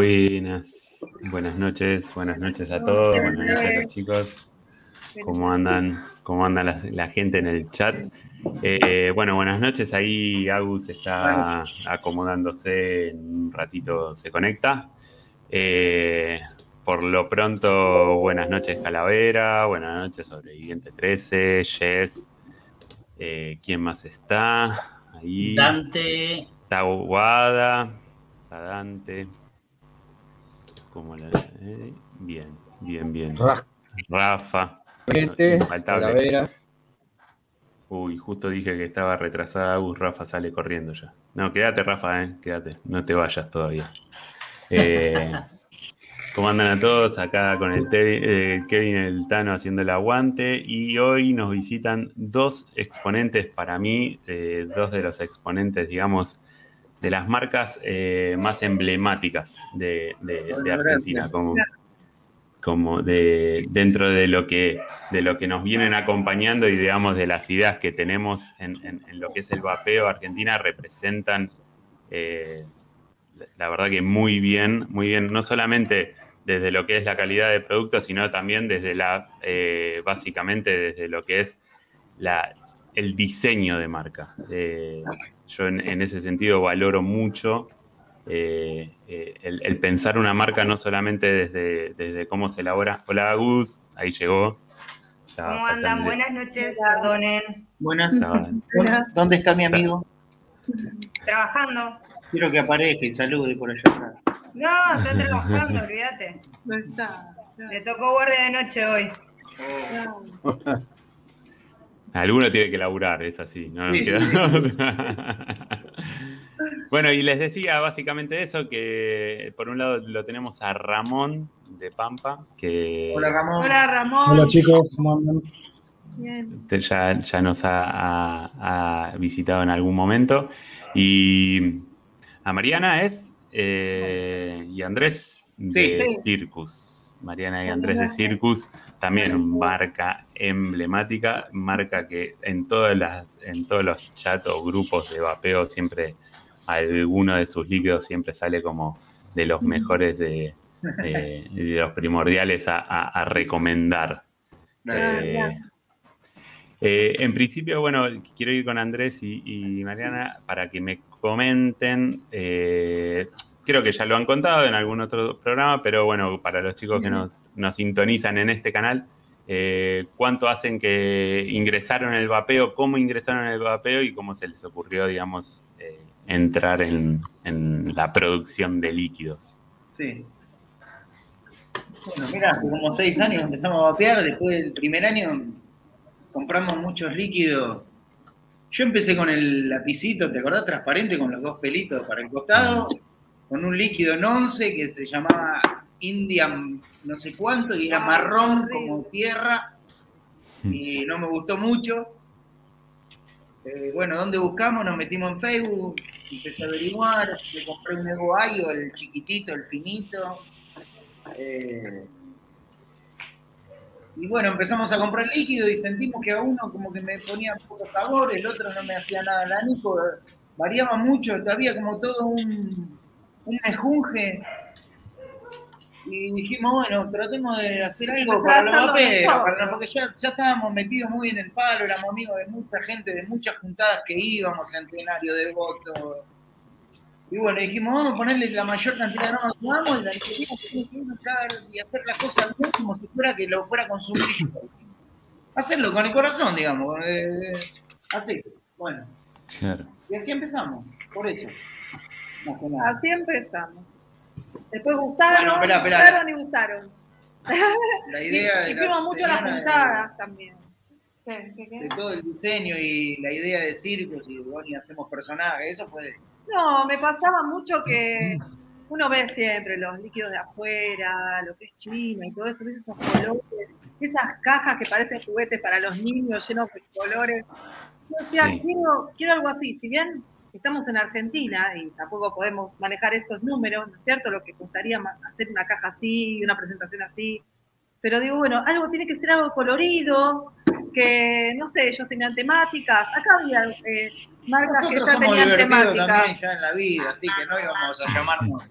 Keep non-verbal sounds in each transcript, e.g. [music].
Buenas, buenas noches, buenas noches a todos, buenas noches a los chicos. ¿Cómo andan? ¿Cómo anda la, gente en el chat? Eh, bueno, buenas noches. Ahí Agus está acomodándose, en un ratito se conecta. Eh, por lo pronto, buenas noches Calavera, buenas noches Sobreviviente 13, Jess. Eh, ¿Quién más está? Ahí. Dante. Taguada. Dante. ¿Cómo la, bien, bien, bien. Rafa. Uy, justo dije que estaba retrasada. Gus, Rafa sale corriendo ya. No, quédate, Rafa, eh, quédate. No te vayas todavía. [laughs] Eh, ¿Cómo andan a todos? Acá con el eh, Kevin el Tano haciendo el aguante. Y hoy nos visitan dos exponentes para mí, eh, dos de los exponentes, digamos, de las marcas más emblemáticas de, Argentina. Como, como de dentro de lo que de lo que nos vienen acompañando y digamos de las ideas que tenemos en, lo que es el vapeo Argentina representan eh, la verdad que muy bien muy bien no solamente desde lo que es la calidad de producto sino también desde la eh, básicamente desde lo que es la, el diseño de marca eh, yo en, ese sentido valoro mucho eh, eh, el, pensar una marca no solamente desde, desde cómo se elabora. Hola Gus, ahí llegó. ¿Cómo andan? Buenas noches, perdonen. Buenas. [laughs] ¿Dónde está mi amigo? Trabajando. Quiero que aparezca y salude por allá No, está trabajando, olvídate. No está. Le tocó guardia de noche hoy. [laughs] Alguno tiene que laburar, es así. ¿no? [laughs] Bueno, y les decía básicamente eso, que por un lado lo tenemos a Ramón de Pampa, que... Hola Ramón. Hola Ramón. Hola chicos, ¿cómo andan? Bien. Ya, ya nos ha, visitado en algún momento. Y a Mariana es, eh, y Andrés de Circus. Mariana y Andrés de Circus, también marca emblemática, marca que en, todas las, en todos los chats o grupos de vapeo siempre alguno de sus líquidos siempre sale como de los mejores de, los primordiales a, recomendar. Eh, eh, en principio, bueno, quiero ir con Andrés y, Mariana para que me comenten. Eh, creo que ya lo han contado en algún otro programa, pero bueno, para los chicos que nos, nos sintonizan en este canal, cuánto hacen que ingresaron en el vapeo, cómo ingresaron en el vapeo y cómo se les ocurrió, digamos, entrar en, la producción de líquidos. Sí. Bueno, mira, hace como seis años empezamos a vapear, después del primer año compramos muchos líquidos. Yo empecé con el lapicito, ¿te acordás? Transparente con los dos pelitos para el costado, con un líquido en once que se llamaba Indian no sé cuánto y era marrón como tierra y no me gustó mucho. Eh, bueno, ¿dónde buscamos? Nos metimos en Facebook, empecé a averiguar, me compré un Ego Ayo, el chiquitito, el finito. Eh, y bueno, empezamos a comprar líquido y sentimos que a uno como que me ponía poco sabor, el otro no me hacía nada la Nico, variaba mucho, había como todo un, un mejunje y dijimos, bueno, tratemos de hacer algo para los vaperos, porque ya, ya, estábamos metidos muy en el palo, éramos amigos de mucha gente, de muchas juntadas que íbamos, centenario de votos. Y bueno, dijimos, vamos a ponerle la mayor cantidad de normas que podamos y la que y hacer las cosas bien como si fuera que lo fuera a consumir Hacerlo con el corazón, digamos. así, bueno. Y así empezamos, por eso. Así empezamos. Después gustaron, gustaron y gustaron. La idea de y fuimos mucho las juntadas también. De todo el diseño y la idea de circos y bueno, y hacemos personajes, eso fue. No, me pasaba mucho que uno ve siempre los líquidos de afuera, lo que es China y todo eso, esos colores, esas cajas que parecen juguetes para los niños llenos de colores. Yo decía, quiero, quiero algo así, si bien estamos en Argentina y tampoco podemos manejar esos números, ¿no es cierto? Lo que costaría hacer una caja así, una presentación así. Pero digo, bueno, algo tiene que ser algo colorido, que, no sé, ellos tenían temáticas. Acá había eh, marcas que ya tenían temáticas. también ya en la vida, así que no íbamos a llamarnos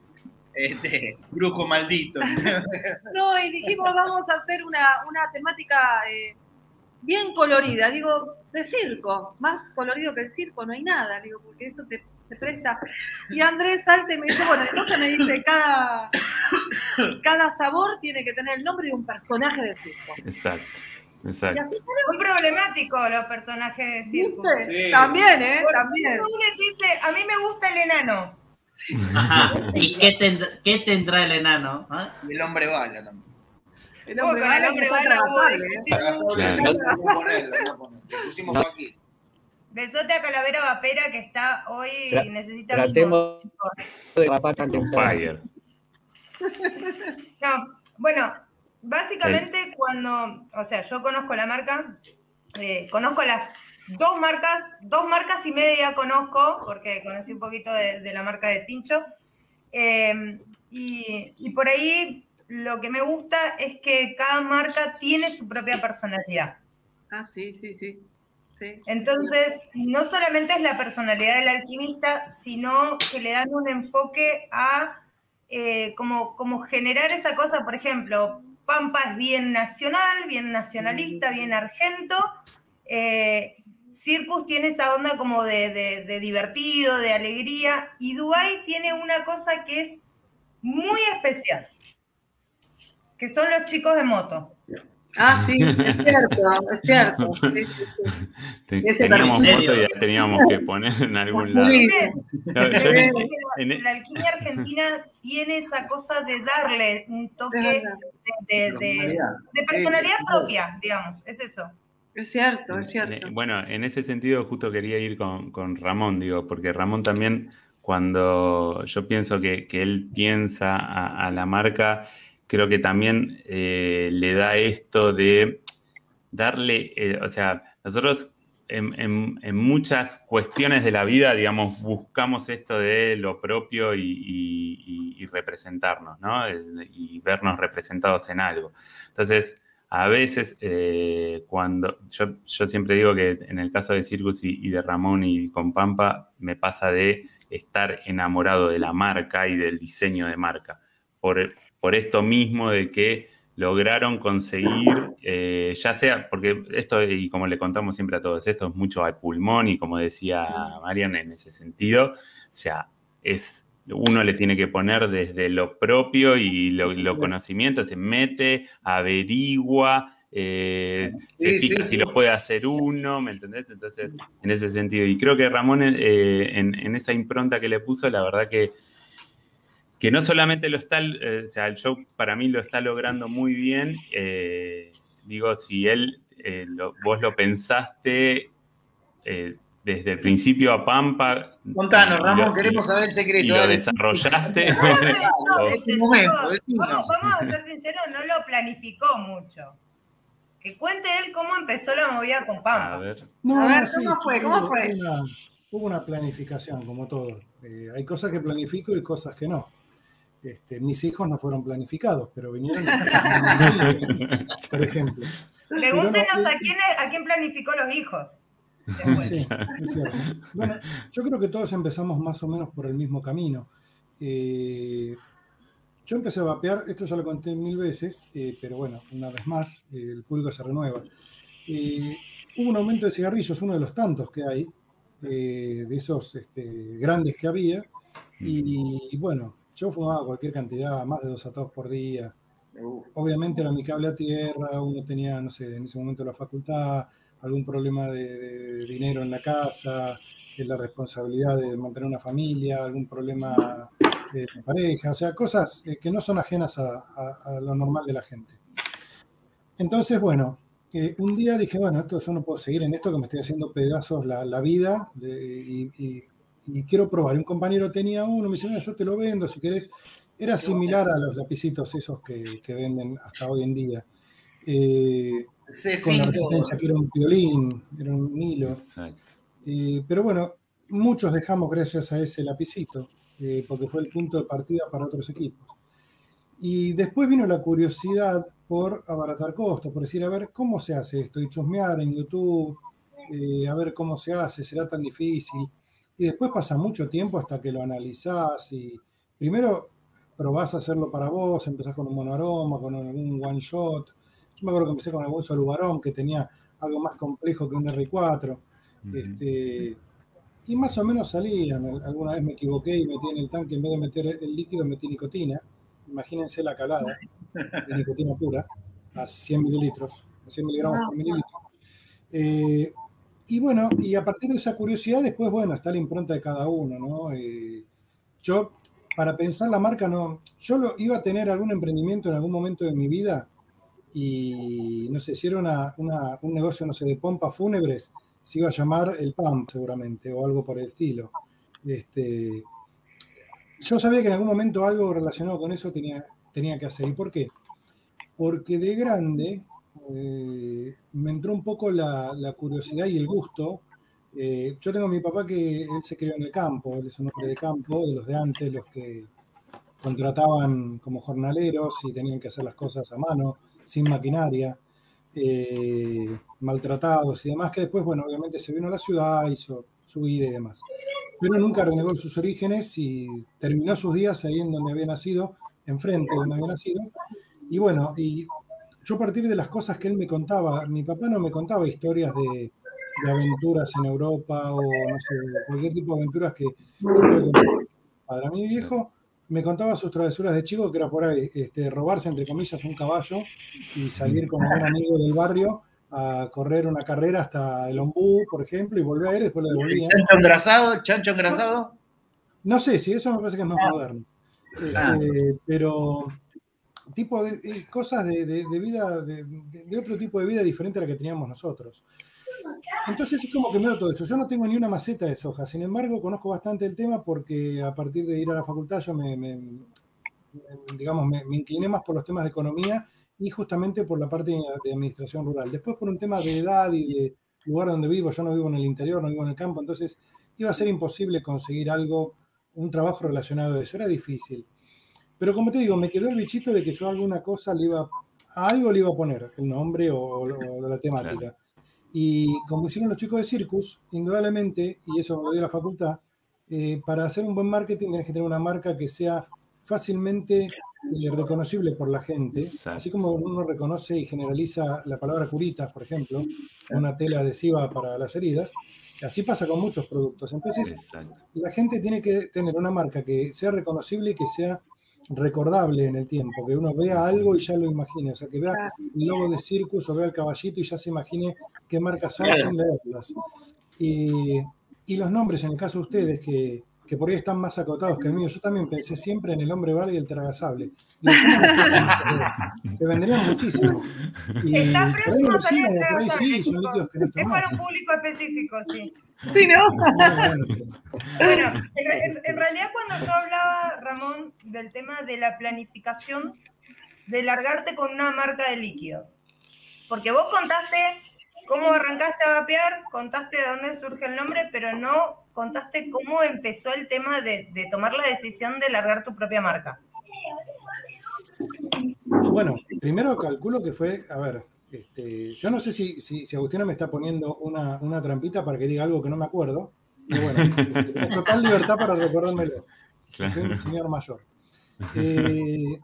este, brujo maldito. [laughs] No, y dijimos, vamos a hacer una, una temática eh, bien colorida, digo, de circo. Más colorido que el circo no hay nada, digo, porque eso te, te presta. Y Andrés Salte me dice, bueno, entonces me dice, cada, cada sabor tiene que tener el nombre de un personaje de circo. Exacto, exacto. Muy problemático los personajes de circo. También, ¿eh? También. Dice, a mí me gusta el enano. Ajá. [laughs] ¿Y qué, tendrá, qué tendrá el enano? ¿Ah? Y el hombre bala también. El hombre con pusimos Joaquín. Besote a Calavera Vapera que está hoy y Tra- necesita tratemos- de fire. [laughs] No, bueno, básicamente cuando, o sea, yo conozco la marca, eh, conozco las dos marcas, dos marcas y media conozco, porque conocí un poquito de, de la marca de Tincho, eh, y, y por ahí lo que me gusta es que cada marca tiene su propia personalidad. Ah, sí, sí, sí. sí. Entonces, no solamente es la personalidad del alquimista, sino que le dan un enfoque a eh, como, como generar esa cosa, por ejemplo, Pampa es bien nacional, bien nacionalista, bien argento. eh, Circus tiene esa onda como de, de- de divertido, de alegría, y Dubai tiene una cosa que es muy especial, que son los chicos de moto. Ah, sí, es cierto, es cierto. Sí, [laughs] Teníamos foto y la teníamos que poner en algún lado. Sí. No, yo- Pero en- en- la alquimia argentina tiene esa cosa de darle un toque de, de- de- de personalidad propia, digamos, es eso. Es cierto, es En- cierto. en- Bueno, en ese sentido justo quería ir con, con Ramón, digo, porque Ramón también, cuando yo pienso que, que él piensa a, a la marca, creo que también eh, le da esto de darle, eh, o sea, nosotros en, muchas cuestiones de la vida, digamos, buscamos esto de lo propio y, representarnos, ¿no? Y vernos representados en algo. Entonces, a veces, eh, cuando yo, yo siempre digo que en el caso de Circus y, y de Ramón y con Pampa, me pasa de estar enamorado de la marca y del diseño de marca. Por, por esto mismo de que lograron conseguir, eh, ya sea, porque esto, y como le contamos siempre a todos, esto es mucho al pulmón y como decía Marian en ese sentido, o sea, es uno le tiene que poner desde lo propio y lo, lo conocimiento, se mete, averigua, eh, se fija sí, si lo puede hacer uno, ¿me entendés? Entonces, en ese sentido, y creo que Ramón eh, en, en esa impronta que le puso, la verdad que, que no solamente lo está, eh, o sea, el show para mí lo está logrando muy bien, eh, digo, si él, eh, lo- vos lo pensaste eh, desde el principio a Pampa. Contanos, y Ramón, lo- queremos saber el y secreto. lo dale. desarrollaste. [laughs] No, [laughs] este, momento, chicos, decinos. vamos, vamos a ser sinceros, no lo planificó mucho. Que cuente él cómo empezó la movida con A Pampa. ver. No, A ver, no, ¿cómo sí, fue? hubo- ¿Cómo fue? Hubo una, hubo una planificación, como todo. Eh, hay cosas que planifico y cosas que no. Este, mis hijos no fueron planificados, pero vinieron, por ejemplo. Pregúntenos no, a quién, a quién planificó los hijos. Sí, es cierto. Bueno, yo creo que todos empezamos más o menos por el mismo camino. Eh, yo empecé a vapear, esto ya lo conté mil veces, eh, pero bueno, una vez más, eh, el público se renueva. Eh, hubo un aumento de cigarrillos, uno de los tantos que hay, eh, de esos este, grandes que había, y, y bueno, yo fumaba cualquier cantidad, más de dos atados por día. Uh, Obviamente era mi cable a tierra, uno tenía, no sé, en ese momento la facultad, algún problema de, de dinero en la casa, la responsabilidad de mantener una familia, algún problema de, pareja, o sea, cosas eh, que no son ajenas a, a- a lo normal de la gente. Entonces, bueno, eh, un día dije, bueno, esto yo no puedo seguir en esto que me estoy haciendo pedazos la, la vida de- y, y- y quiero probar. Un compañero tenía uno, me dice, "Mira, yo te lo vendo si querés. Era similar a los lapicitos esos que, que venden hasta hoy en día. Eh, con la resistencia C5. que era un violín, era un hilo. Exacto. Eh, pero bueno, muchos dejamos gracias a ese lapicito, eh, porque fue el punto de partida para otros equipos. Y después vino la curiosidad por abaratar costos, por decir, a ver, ¿cómo se hace esto? Y chusmear en YouTube, eh, a ver cómo se hace, será tan difícil. Y después pasa mucho tiempo hasta que lo analizás y primero probás a hacerlo para vos, empezás con un monoaroma, con algún one shot. Yo me acuerdo que empecé con algún solubarón que tenía algo más complejo que un R4. este, y más o menos salían. Alguna vez me equivoqué y metí en el tanque, en vez de meter el líquido, metí nicotina. Imagínense la calada de nicotina pura a 100 mililitros, a 100 miligramos por mililitro. Eh, y bueno, y a partir de esa curiosidad, después, bueno, está la impronta de cada uno, ¿no? Eh, yo, para pensar la marca, no. Yo lo, iba a tener algún emprendimiento en algún momento de mi vida y no sé si era un negocio, no sé, de pompas fúnebres, se iba a llamar el PAM seguramente o algo por el estilo. Este, yo sabía que en algún momento algo relacionado con eso tenía, tenía que hacer. ¿Y por qué? Porque de grande eh, me entró un poco la, curiosidad y el gusto. Eh, yo tengo a mi papá que él se crió en el campo, él es un hombre de campo, de los de antes, los que contrataban como jornaleros y tenían que hacer las cosas a mano, sin maquinaria, eh, maltratados y demás, que después, bueno, obviamente se vino a la ciudad, hizo su vida y demás. Pero nunca renegó sus orígenes y terminó sus días ahí en donde había nacido, enfrente de donde había nacido. Y bueno, y yo a partir de las cosas que él me contaba, mi papá no me contaba historias de, aventuras en Europa o no sé, cualquier tipo de aventuras que, Para mi viejo me contaba sus travesuras de chico, que era por ahí, este, robarse entre comillas un caballo y salir con un amigo del barrio a correr una carrera hasta el Ombú, por ejemplo, y volver a ir, después le devolvía. ¿Chancho engrasado? ¿Chancho engrasado? No sé, si eso me parece que es más ah. moderno. Ah. Este, pero tipo de eh, cosas de, vida, de, otro tipo de vida diferente a la que teníamos nosotros. Entonces es como que me todo eso. Yo no tengo ni una maceta de soja, sin embargo conozco bastante el tema porque a partir de ir a la facultad yo me, digamos, me, incliné más por los temas de economía y justamente por la parte de administración rural. Después por un tema de edad y de lugar donde vivo, yo no vivo en el interior, no vivo en el campo, entonces iba a ser imposible conseguir algo, un trabajo relacionado a eso, era difícil. Pero como te digo, me quedó el bichito de que yo alguna cosa le iba, a algo le iba a poner el nombre o, la temática. Y como hicieron los chicos de Circus, indudablemente, y eso me lo dio la facultad, eh, para hacer un buen marketing tienes que tener una marca que sea fácilmente eh, reconocible por la gente, así como uno reconoce y generaliza la palabra curitas, por ejemplo, una tela adhesiva para las heridas, así pasa con muchos productos. Entonces, la gente tiene que tener una marca que sea reconocible y que sea recordable en el tiempo, que uno vea algo y ya lo imagine, o sea, que vea el logo de Circus o vea el caballito y ya se imagine qué marcas son sin leerlas. Y, y los nombres, en el caso de ustedes, que, que por ahí están más acotados que el mío, yo también pensé siempre en el hombre vale y el tragasable. que [laughs] vendrían muchísimo. Y Está próximo a salir el sí, son líquidos que no Es para un público específico, sí. Sí, ¿no? [laughs] bueno, en, realidad cuando yo hablaba, Ramón, del tema de la planificación, de largarte con una marca de líquido. Porque vos contaste cómo arrancaste a vapear, contaste de dónde surge el nombre, pero no contaste cómo empezó el tema de, de tomar la decisión de largar tu propia marca. Bueno, primero calculo que fue, a ver, este, yo no sé si, si, si, Agustina me está poniendo una, una, trampita para que diga algo que no me acuerdo. Pero bueno, [laughs] tengo total libertad para recordármelo. Soy un señor mayor. Eh,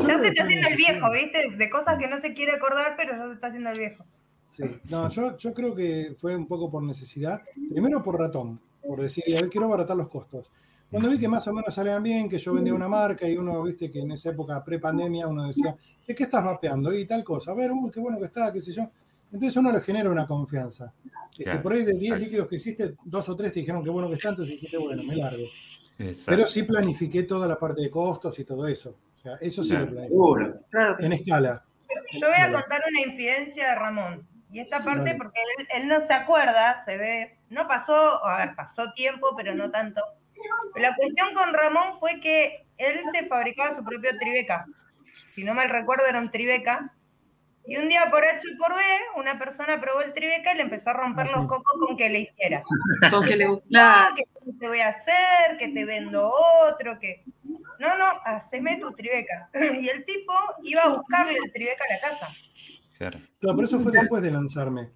ya se está haciendo el viejo, ¿viste? De cosas que no se quiere acordar, pero ya se está haciendo el viejo. Sí, no, yo, yo creo que fue un poco por necesidad. Primero por ratón, por decir, a ver, quiero abaratar los costos. Cuando vi que más o menos salían bien, que yo vendía una marca y uno, viste, que en esa época pre-pandemia uno decía, ¿de qué estás vapeando? Y tal cosa. A ver, uy, qué bueno que está, qué sé yo. Entonces uno le genera una confianza. Este, por ahí de 10 líquidos que hiciste, dos o tres te dijeron qué bueno que está, entonces dijiste, bueno, me largo. Pero sí planifiqué toda la parte de costos y todo eso. O sea, eso sí lo planifiqué. En escala. Yo voy a contar una infidencia de Ramón. Y esta parte, porque él, él, no se acuerda, se ve, no pasó, a ver, pasó tiempo, pero no tanto. La cuestión con Ramón fue que él se fabricaba su propio tribeca. Si no mal recuerdo, era un tribeca. Y un día por H y por B, una persona probó el tribeca y le empezó a romper los cocos con que le hiciera. Con que le gustara. No, que te voy a hacer, que te vendo otro, que. No, no, haceme tu tribeca. [laughs] Y el tipo iba a buscarle el tribeca a la casa. Claro. No, pero eso fue después de lanzarme.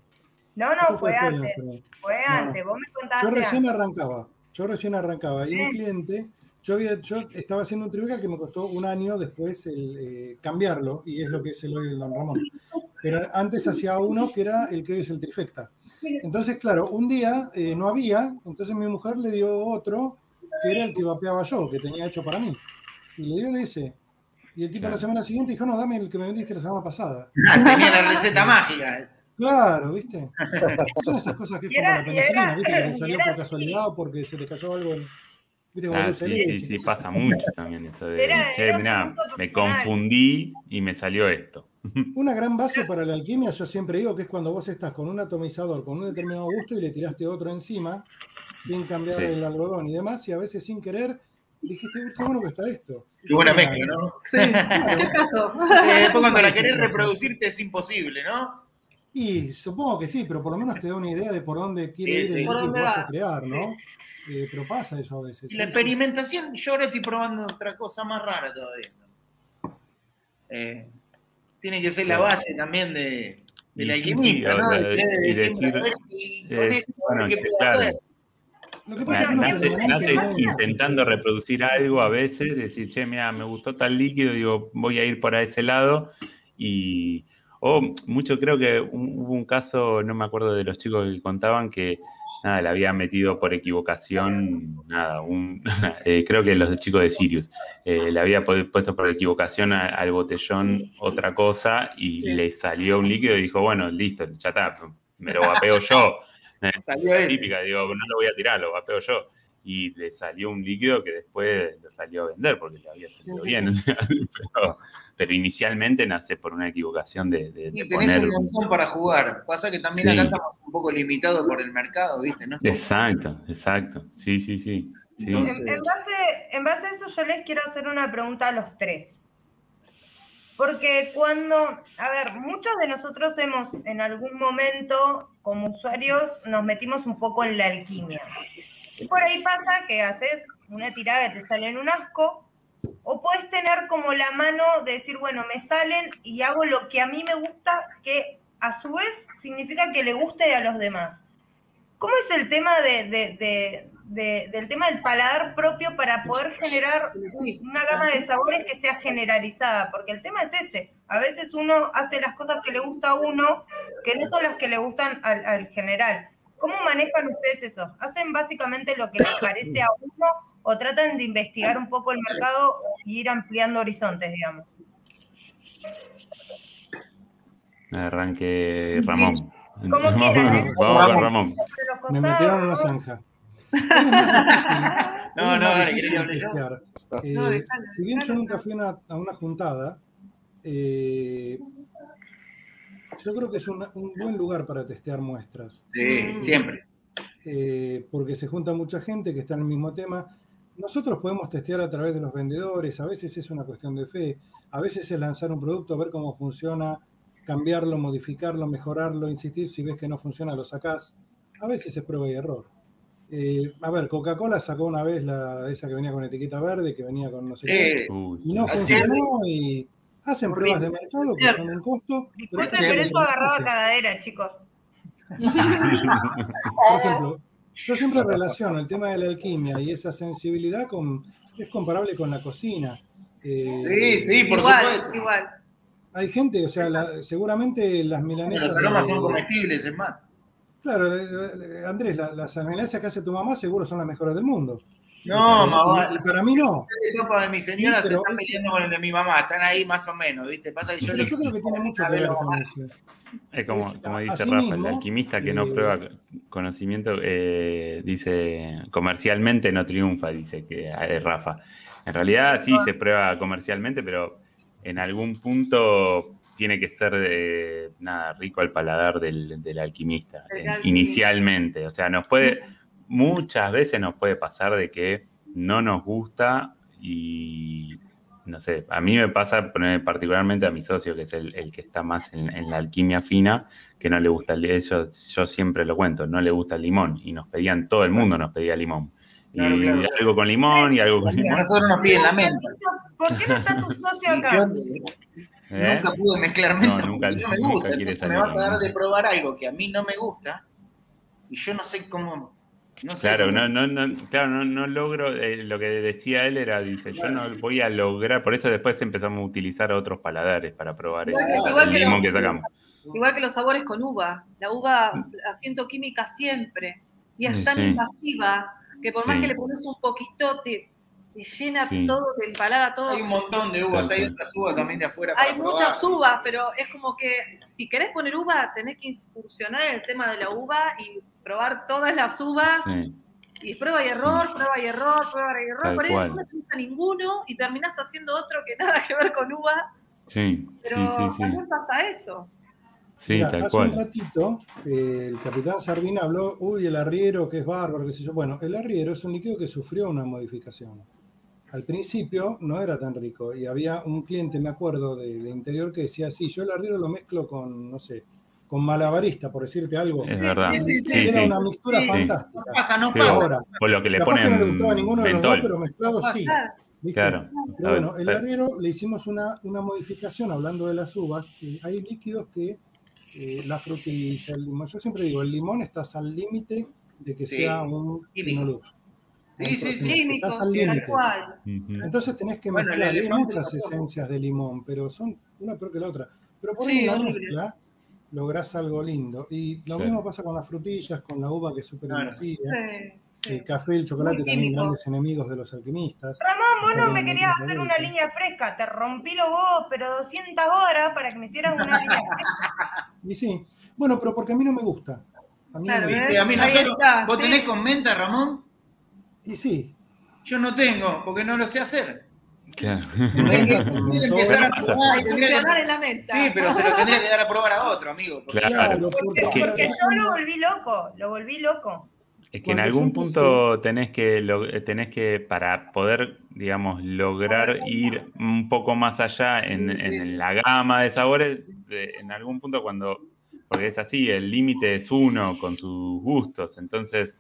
No, no, fue, antes. Fue antes, vos me contaste. Yo recién arrancaba. Yo recién arrancaba y un cliente yo, había, yo estaba haciendo un trivial que me costó un año después el, eh, cambiarlo, y es lo que es el hoy el Don Ramón. Pero antes hacía uno que era el que hoy es el trifecta. Entonces, claro, un día eh, no había, entonces mi mujer le dio otro que era el que vapeaba yo, que tenía hecho para mí. Y le dio de ese. Y el tipo Claro. la semana siguiente dijo, no, dame el que me vendiste la semana pasada. [laughs] Tenía la receta mágica. Claro, ¿viste? [laughs] Son esas cosas que es como era- la penicilina, ¿viste? Que te y salió por así. casualidad o porque se te cayó algo en... ¿Viste? Ah, sí, sí, leche. sí, pasa mucho también eso de, Era- che, era un mirá, me confundí y me salió esto. [laughs] Una gran base para la alquimia, yo siempre digo que es cuando vos estás con un atomizador con un determinado gusto y le tiraste otro encima, sin cambiar Sí. el algodón y demás, y a veces sin querer dijiste, "Uy, qué bueno que está esto. Qué buena Claro. mezcla, ¿no? Sí. [laughs] ¿Qué pasó? Eh, después cuando la querés reproducirte es imposible, ¿no? Y supongo que sí, pero por lo menos te da una idea de por dónde quiere Sí, ir el Por dónde vas va. a crear, ¿no? Eh, pero pasa eso a veces. La sí. experimentación, yo ahora estoy probando otra cosa más rara todavía. ¿no? Eh, tiene que ser la base también de, de la alquimista, ¿no? De decir, a a. Lo que pasa es que Nace, intentando reproducir algo a veces, decir, che, mira, me gustó tal líquido, digo, voy a ir por ese lado. Y, o mucho creo que hubo un caso, no me acuerdo de los chicos que contaban que, nada, le había metido por equivocación, nada, un, [laughs] eh, creo que los chicos de Sirius, eh, le había pu- puesto por equivocación a- al botellón otra cosa y Sí. le salió un líquido y dijo, bueno, listo, ya está, me lo vapeo yo. [laughs] Salió ese. típica, digo, no lo voy a tirar, lo vapeo yo. Y le salió un líquido que después lo salió a vender porque le había salido bien. [laughs] o sea, pero, pero inicialmente nace por una equivocación de, de- de Y tenés poner. un montón para jugar. Pasa que también Sí. acá estamos un poco limitados por el mercado, ¿viste? ¿No? Exacto, exacto. Sí, sí, sí. sí. Entonces- En, en base, en base a eso, yo les quiero hacer una pregunta a los tres. Porque cuando, a ver, muchos de nosotros hemos en algún momento, como usuarios, nos metimos un poco en la alquimia. Y por ahí pasa que haces una tirada que te sale en un asco, o puedes tener como la mano de decir, bueno, me salen y hago lo que a mí me gusta, que a su vez significa que le guste a los demás. ¿Cómo es el tema de, de- de- de- del tema del paladar propio para poder generar una gama de sabores que sea generalizada? Porque el tema es ese. A veces uno hace las cosas que le gusta a uno, que no son las que le gustan al, al general. ¿Cómo manejan ustedes eso? ¿Hacen básicamente lo que les parece a uno o tratan de investigar un poco el mercado y ir ampliando horizontes, digamos? Arranque Ramón. Como quieran, ¿eh? Vamos con Ramón. Los Me metieron en una ¿no? zanja. [laughs] No, no, dale, difícil querés que hable yo. testear. Eh, No, dejalo, si bien yo nunca fui a una- a una juntada, eh, yo creo que es una- un buen lugar para testear muestras. Sí, siempre. eh, porque se junta mucha gente que está en el mismo tema. Nosotros podemos testear a través de los vendedores, a veces es una cuestión de fe, a veces es lanzar un producto, ver cómo funciona, cambiarlo, modificarlo, mejorarlo, insistir, si ves que no funciona lo sacás. A veces es prueba y error. Eh, a ver, Coca-Cola sacó una vez la, esa que venía con etiqueta verde, que venía con no sé qué, Eh, y no funcionó y hacen pruebas de mercado que son un costo. Disculpen, pero- pero eso agarraba cagadera, chicos. Por ejemplo, yo siempre relaciono el tema de la alquimia y esa sensibilidad con, es comparable con la cocina. Eh, Sí, sí, por igual, supuesto. igual. Hay gente, o sea, la- seguramente las milanesas. Los aromas son comestibles, es más. Claro, eh, eh, Andrés, la- las milanesas que hace tu mamá seguro son las mejores del mundo. No, mamá. para mí no. El papá de mi señora Sí, se está es- metiendo con el de mi mamá, están ahí más o menos, ¿viste? Pasa que yo Pero yo creo que tiene mucho que ver con eso. Es como, Es- como dice así Rafa, mismo, el alquimista que no eh, prueba conocimiento, eh, dice comercialmente no triunfa, dice que eh, Rafa. En realidad sí se prueba comercialmente, pero en algún punto tiene que ser de, nada rico al paladar del, del eh, alquimista. inicialmente. O sea, nos puede, muchas veces nos puede pasar de que no nos gusta y no sé, a mí me pasa poner particularmente a mi socio, que es el, el que está más en, en la alquimia fina, que no le gusta el yo, yo siempre lo cuento, no le gusta el limón. Y nos pedían, todo el mundo nos pedía limón. Y Claro, claro. algo con limón y algo con A limón. nosotros nos piden la menta. ¿Por qué no está tu socio acá? yo ¿eh? nunca pude mezclar menta No, nunca- porque no me gusta. Entonces me vas a dar de probar algo que a mí no me gusta y yo no sé cómo No sé Claro, cómo- no, no, no, claro, no, no logro, eh, lo que decía él era, dice, yo no voy a lograr, por eso después empezamos a utilizar otros paladares para probar el, Igual que- el igual que los- que sacamos. Igual que los sabores con uva. La uva la siento química siempre. Y es tan sí. invasiva que por más que le pones un poquito, te, te llena Sí. todo, te empalaga todo. Hay un montón de uvas, hay otras uvas también de afuera. para Hay probar. muchas uvas, pero es como que si querés poner uva, tenés que incursionar en el tema de la uva y probar todas las uvas. Sí, Y prueba y error, prueba y error, prueba y error. Tal Por ahí cual. no te gusta ninguno y terminás haciendo otro que [laughs] nada que ver con uva. sí, sí, Pero sí, sí, también pasa eso. sí, Mirá, tal hace un cual. ratito eh, el capitán Sardina habló, uy, el arriero que es bárbaro, qué sé yo. Bueno, el arriero es un líquido que sufrió una modificación. Al principio no era tan rico y había un cliente, me acuerdo, de, de interior que decía, sí, yo el arriero lo mezclo con, no sé, con malabarista, por decirte algo. Es verdad. sí, sí, Sí, era sí. una mixtura Sí. fantástica. No pasa, no pasa. Ahora, O lo que le capaz que no le ponen gustaba ninguno de los dos, pero mezclado sí. Claro. ¿viste? Claro. Pero bueno, el arriero le hicimos una, una modificación hablando de las uvas. y hay líquidos que eh, la frutilla, el limón. Yo siempre digo, el limón estás al límite de que Sí, sea un quinoluz. Sí, sí, sí. Químico, estás al tal. Entonces tenés que Bueno, mezclar. hay muchas esencias de limón, pero son una peor que la otra. Pero por Sí, ahí la horrible. mezcla lográs algo lindo. Y lo Sí. mismo pasa con las frutillas, con la uva que es súper Claro. Sí, sí. El café y el chocolate también grandes enemigos de los alquimistas. Ramón, vos no me querías hacer una línea fresca. Te rompí los vos, pero 200 horas para que me hicieras una línea fresca. [laughs] Y sí, bueno, pero porque a mí no me gusta. A mí no me gusta. Viste, a mí no, Ahí pero- está, ¿Vos sí. tenés con menta, Ramón? Y sí, Yo no tengo, porque no lo sé hacer. Claro. Que empezar a pasa? probar, tendría en la meta. Sí, pero se lo tendría que dar a probar a otro, amigo. porque- Claro. claro, porque, yo lo volví loco, lo volví loco. Es que en algún punto tenés que, lo- tenés que, para poder, digamos, lograr ir un poco más allá en, Sí, en sí. la gama de sabores, de- en algún punto cuando, porque es así, el límite es uno con sus gustos, entonces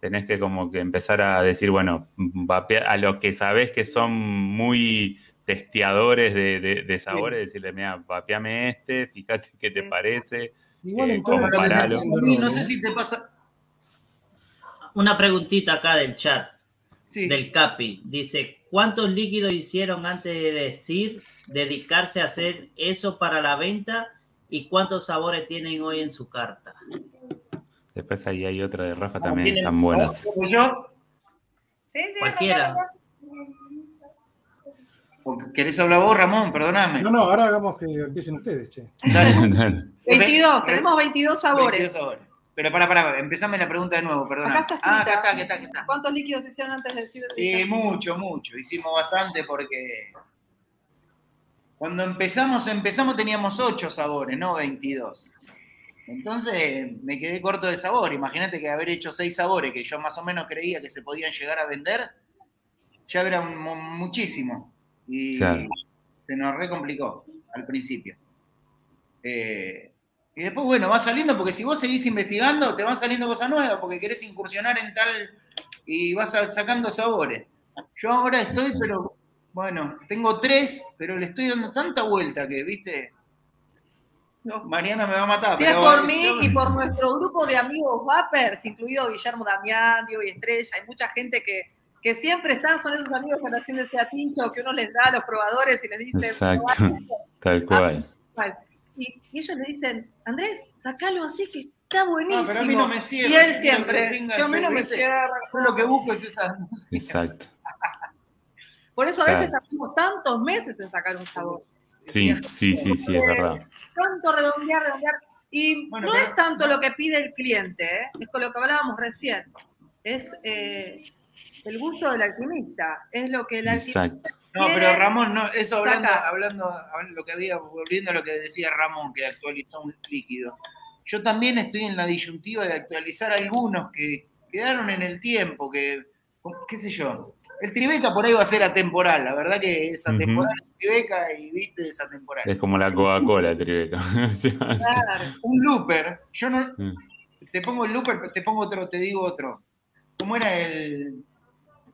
tenés que como que empezar a decir, bueno, vapear a los que sabés que son muy testeadores de, de- de sabores, decirle, mira, vapeame este, fíjate qué te parece. Igual eh, comparalo. mí, no sé si te pasa. Una preguntita acá del chat, Sí. del Capi. Dice, ¿cuántos líquidos hicieron antes de decir dedicarse a hacer eso para la venta? ¿Y cuántos sabores tienen hoy en su carta? Después ahí hay otra de Rafa Ah, también, están buenas. como yo, Sí, sí, Cualquiera. ¿Querés hablar vos, Ramón? Perdóname. No, no, ahora hagamos que empiecen ustedes, che. [laughs] Dale. [laughs] Dale. 22, Re- tenemos 22 sabores. 22 sabores. Pero para, para, empezame la pregunta de nuevo, perdóname. Acá está ah, acá está, acá está, acá está. ¿Cuántos líquidos hicieron antes de decir? Eh, mucho, mucho. Hicimos bastante porque cuando empezamos, empezamos teníamos 8 sabores, no 22. Entonces me quedé corto de sabor. Imagínate que haber hecho 6 sabores que yo más o menos creía que se podían llegar a vender, ya era mu- muchísimo. Y Claro. se nos re complicó al principio. Eh, y después, bueno, va saliendo porque si vos seguís investigando, te van saliendo cosas nuevas porque querés incursionar en tal y vas sacando sabores. Yo ahora estoy, pero bueno, tengo tres, pero le estoy dando tanta vuelta que, viste, No. Mariana me va a matar. Si es por yo- mí y por nuestro grupo de amigos vapers, incluido Guillermo Damián, Diego y Estrella, hay mucha gente que, que siempre están, son esos amigos que haciendo ese atincho que uno les da a los probadores y les dice, Exacto, "Probá [laughs] tal cual. esto". y, y ellos le dicen, Andrés, sacalo así que está buenísimo. No, pero a mí no me cierra. y él siempre, "Yo a mí no me cierra. Yo lo que busco es esa Exacto. Por eso a veces Claro. tardamos tantos meses en sacar un sabor. Sí, sí, sí, sí, es verdad. tanto redondear, redondear. Y Bueno, no pero- es tanto lo que pide el cliente, ¿eh? es con lo que hablábamos recién. Es eh, el gusto del alquimista. Es lo que el alquimista. Exacto. No, pero Ramón, no, eso hablando, hablando, hablando lo que había, volviendo a lo que decía Ramón, que actualizó un líquido. Yo también estoy en la disyuntiva de actualizar algunos que quedaron en el tiempo, que, qué sé yo. El Tribeca por ahí va a ser atemporal, la verdad que es atemporal el Tribeca y viste es atemporal. Es como la Coca-Cola, Tribeca. [laughs] Sea, Claro. Un looper, yo no, Mm. te pongo el looper, te pongo otro, te digo otro. ¿Cómo era el,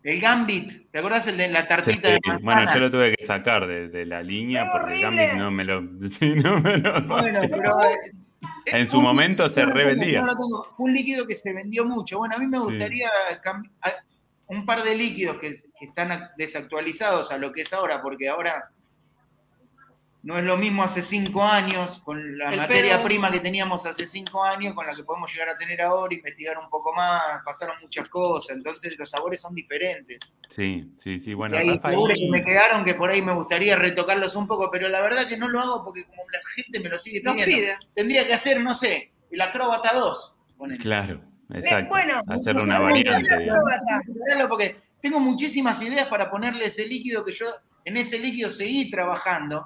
el Gambit? ¿Te acordás el de la tartita Sí, de manzana? bueno, yo lo tuve que sacar de, de la línea ¡Qué porque horrible! Gambit no me lo. [laughs] Sí, no me lo. Bueno, pero eh, En su momento se líquido, revendía. Fue un líquido que se vendió mucho. Bueno, a mí me Sí. gustaría a- un par de líquidos que, que están ac- desactualizados a lo que es ahora, porque ahora no es lo mismo hace cinco años, con la El materia pedo. prima que teníamos hace cinco años, con la que podemos llegar a tener ahora, investigar un poco más, pasaron muchas cosas, entonces los sabores son diferentes. Sí, sí, sí. Bueno, y hay sabores que me quedaron que por ahí me gustaría retocarlos un poco, pero la verdad que no lo hago porque como la gente me lo sigue pidiendo. pide. Tendría que hacer, no sé, el acróbata 2. ponele. Claro, exacto. bueno, Hacer una variante. Porque tengo muchísimas ideas para ponerle ese líquido que yo en ese líquido seguí trabajando,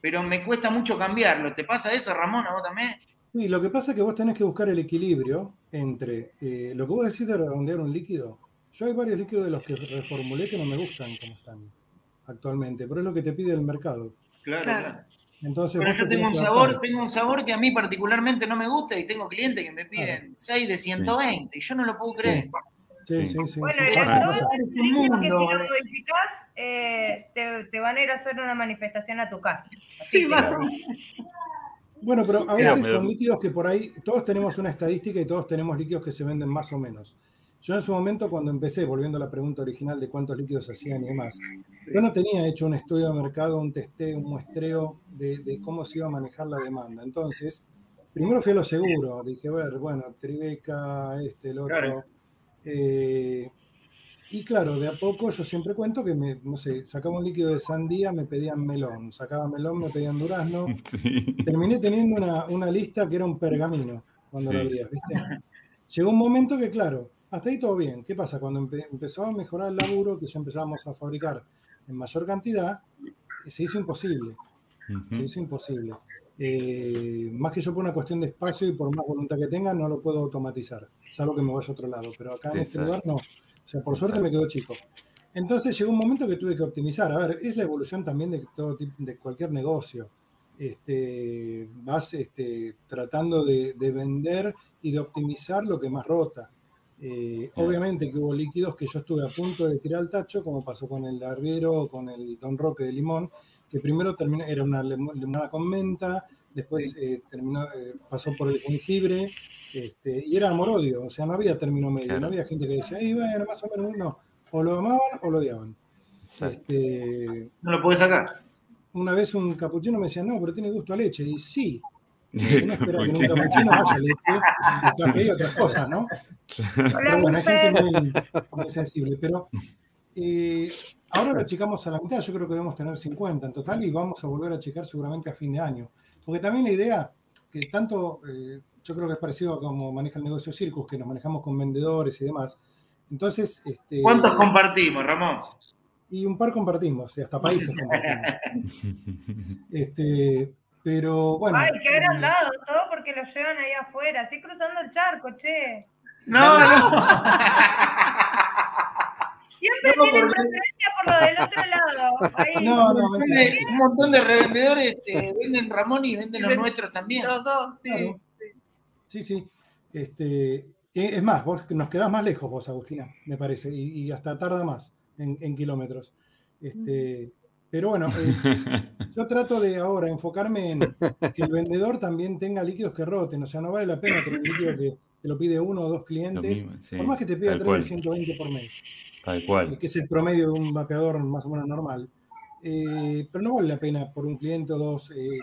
pero me cuesta mucho cambiarlo. ¿Te pasa eso, Ramón? ¿A vos también? Sí, lo que pasa es que vos tenés que buscar el equilibrio entre eh, lo que vos decís de redondear un líquido. Yo hay varios líquidos de los que reformulé que no me gustan como están actualmente, pero es lo que te pide el mercado. Claro, Claro. Entonces, Pero yo te tengo un sabor, tengo un sabor que a mí particularmente no me gusta y tengo clientes que me piden 6 de 120 y yo no lo puedo creer. Sí, Sí. sí, sí. Bueno, sí. el arroz líquido que si mundo, lo modificás, eh, te, te van a ir a hacer una manifestación a tu casa. Sí, más o menos. Bueno, pero a veces pero- con líquidos que por ahí, todos tenemos una estadística y todos tenemos líquidos que se venden más o menos. Yo en su momento, cuando empecé, volviendo a la pregunta original de cuántos líquidos hacían y demás, yo no tenía hecho un estudio de mercado, un testeo, un muestreo de, de cómo se iba a manejar la demanda. Entonces, primero fui a lo seguro. Dije, a ver, bueno, Tribeca, este, el otro. Claro. Eh, y claro, de a poco yo siempre cuento que, me, no sé, sacaba un líquido de sandía, me pedían melón. Sacaba melón, me pedían durazno. [laughs] Sí. Terminé teniendo una, una lista que era un pergamino cuando Sí. la abrías, ¿viste? Llegó un momento que, claro, hasta ahí todo bien. ¿Qué pasa? Cuando empe- empezó a mejorar el laburo, que ya empezábamos a fabricar en mayor cantidad, se hizo imposible. Se hizo imposible. Eh, más que yo por una cuestión de espacio y por más voluntad que tenga, no lo puedo automatizar, salvo que me vaya a otro lado. Pero acá en este lugar no. O sea, por suerte me quedó chico. Entonces llegó un momento que tuve que optimizar. A ver, es la evolución también de todo tipo, de cualquier negocio. Este, vas este, tratando de, de vender y de optimizar lo que más rota. Eh, obviamente que hubo líquidos que yo estuve a punto de tirar al tacho, como pasó con el Arriero o con el Don Roque de limón, que primero terminó, era una limo- limonada con menta, después eh, terminó, eh, pasó por el jengibre, este, y era amor-odio, o sea, no había término medio, Claro. no había gente que decía, "Ay, bueno, más o menos, no, o lo amaban o lo odiaban. Este, No lo podés sacar. una vez un capuchino me decía, no, pero tiene gusto a leche, y sí, no espera que [laughs] y y otras cosas, ¿no? Hola, Pero bueno, hay gente muy, muy sensible. Pero eh, ahora lo achicamos a la mitad, yo creo que debemos tener 50 en total y vamos a volver a checar seguramente a fin de año. Porque también la idea, que tanto, eh, yo creo que es parecido a como maneja el negocio Circus, que nos manejamos con vendedores y demás. Entonces, este, ¿Cuántos compartimos, Ramón? y un par compartimos, y hasta países [laughs] compartimos. Este, pero bueno. Ay, qué eh, agrandado, todo porque lo llevan ahí afuera, así cruzando el charco, che. No, no. [laughs] Siempre No, tienen porque- preferencia por lo del otro lado. Ahí. No, un, no, montón mentira. de, un montón de revendedores eh, venden Ramón y venden Y los ven- nuestros también. Los dos, sí. Claro. Sí, sí. Este, eh, es más, vos nos quedás más lejos vos, Agustina, me parece, y, y hasta tarda más en, en kilómetros. Este, pero bueno, eh, [laughs] yo trato de ahora enfocarme en que el vendedor también tenga líquidos que roten, o sea, no vale la pena tener un líquido que te lo pide uno o dos clientes, mismo, sí, por más que te pida tal 3 cual, de 120 por mes, tal eh, cual. que es el promedio de un vapeador más o menos normal. Eh, pero no vale la pena por un cliente o dos, eh,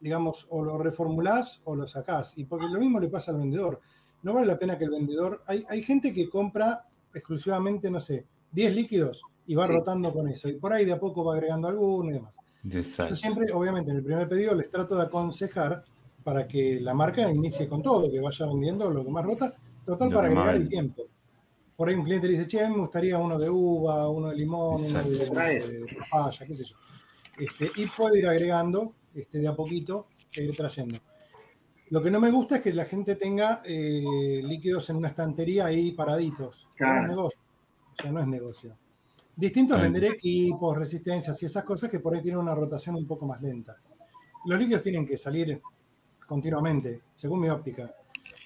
digamos, o lo reformulás o lo sacás. Y porque lo mismo le pasa al vendedor. No vale la pena que el vendedor. Hay, hay gente que compra exclusivamente, no sé, 10 líquidos y va Sí. rotando con eso. Y por ahí de a poco va agregando alguno y demás. Exacto. Yo siempre, obviamente, en el primer pedido les trato de aconsejar para que la marca inicie con todo, que vaya vendiendo lo que más rota, total Lo para agregar el tiempo. Por ahí un cliente le dice, che, a mí me gustaría uno de uva, uno de limón, uno de, papaya, qué sé yo. Este, y puede ir agregando este, de a poquito e ir trayendo. Lo que no me gusta es que la gente tenga eh, líquidos en una estantería ahí paraditos. No Claro. es negocio. O sea, no es negocio. Distinto es Claro. vender equipos, resistencias y esas cosas que por ahí tienen una rotación un poco más lenta. Los líquidos tienen que salir continuamente, según mi óptica.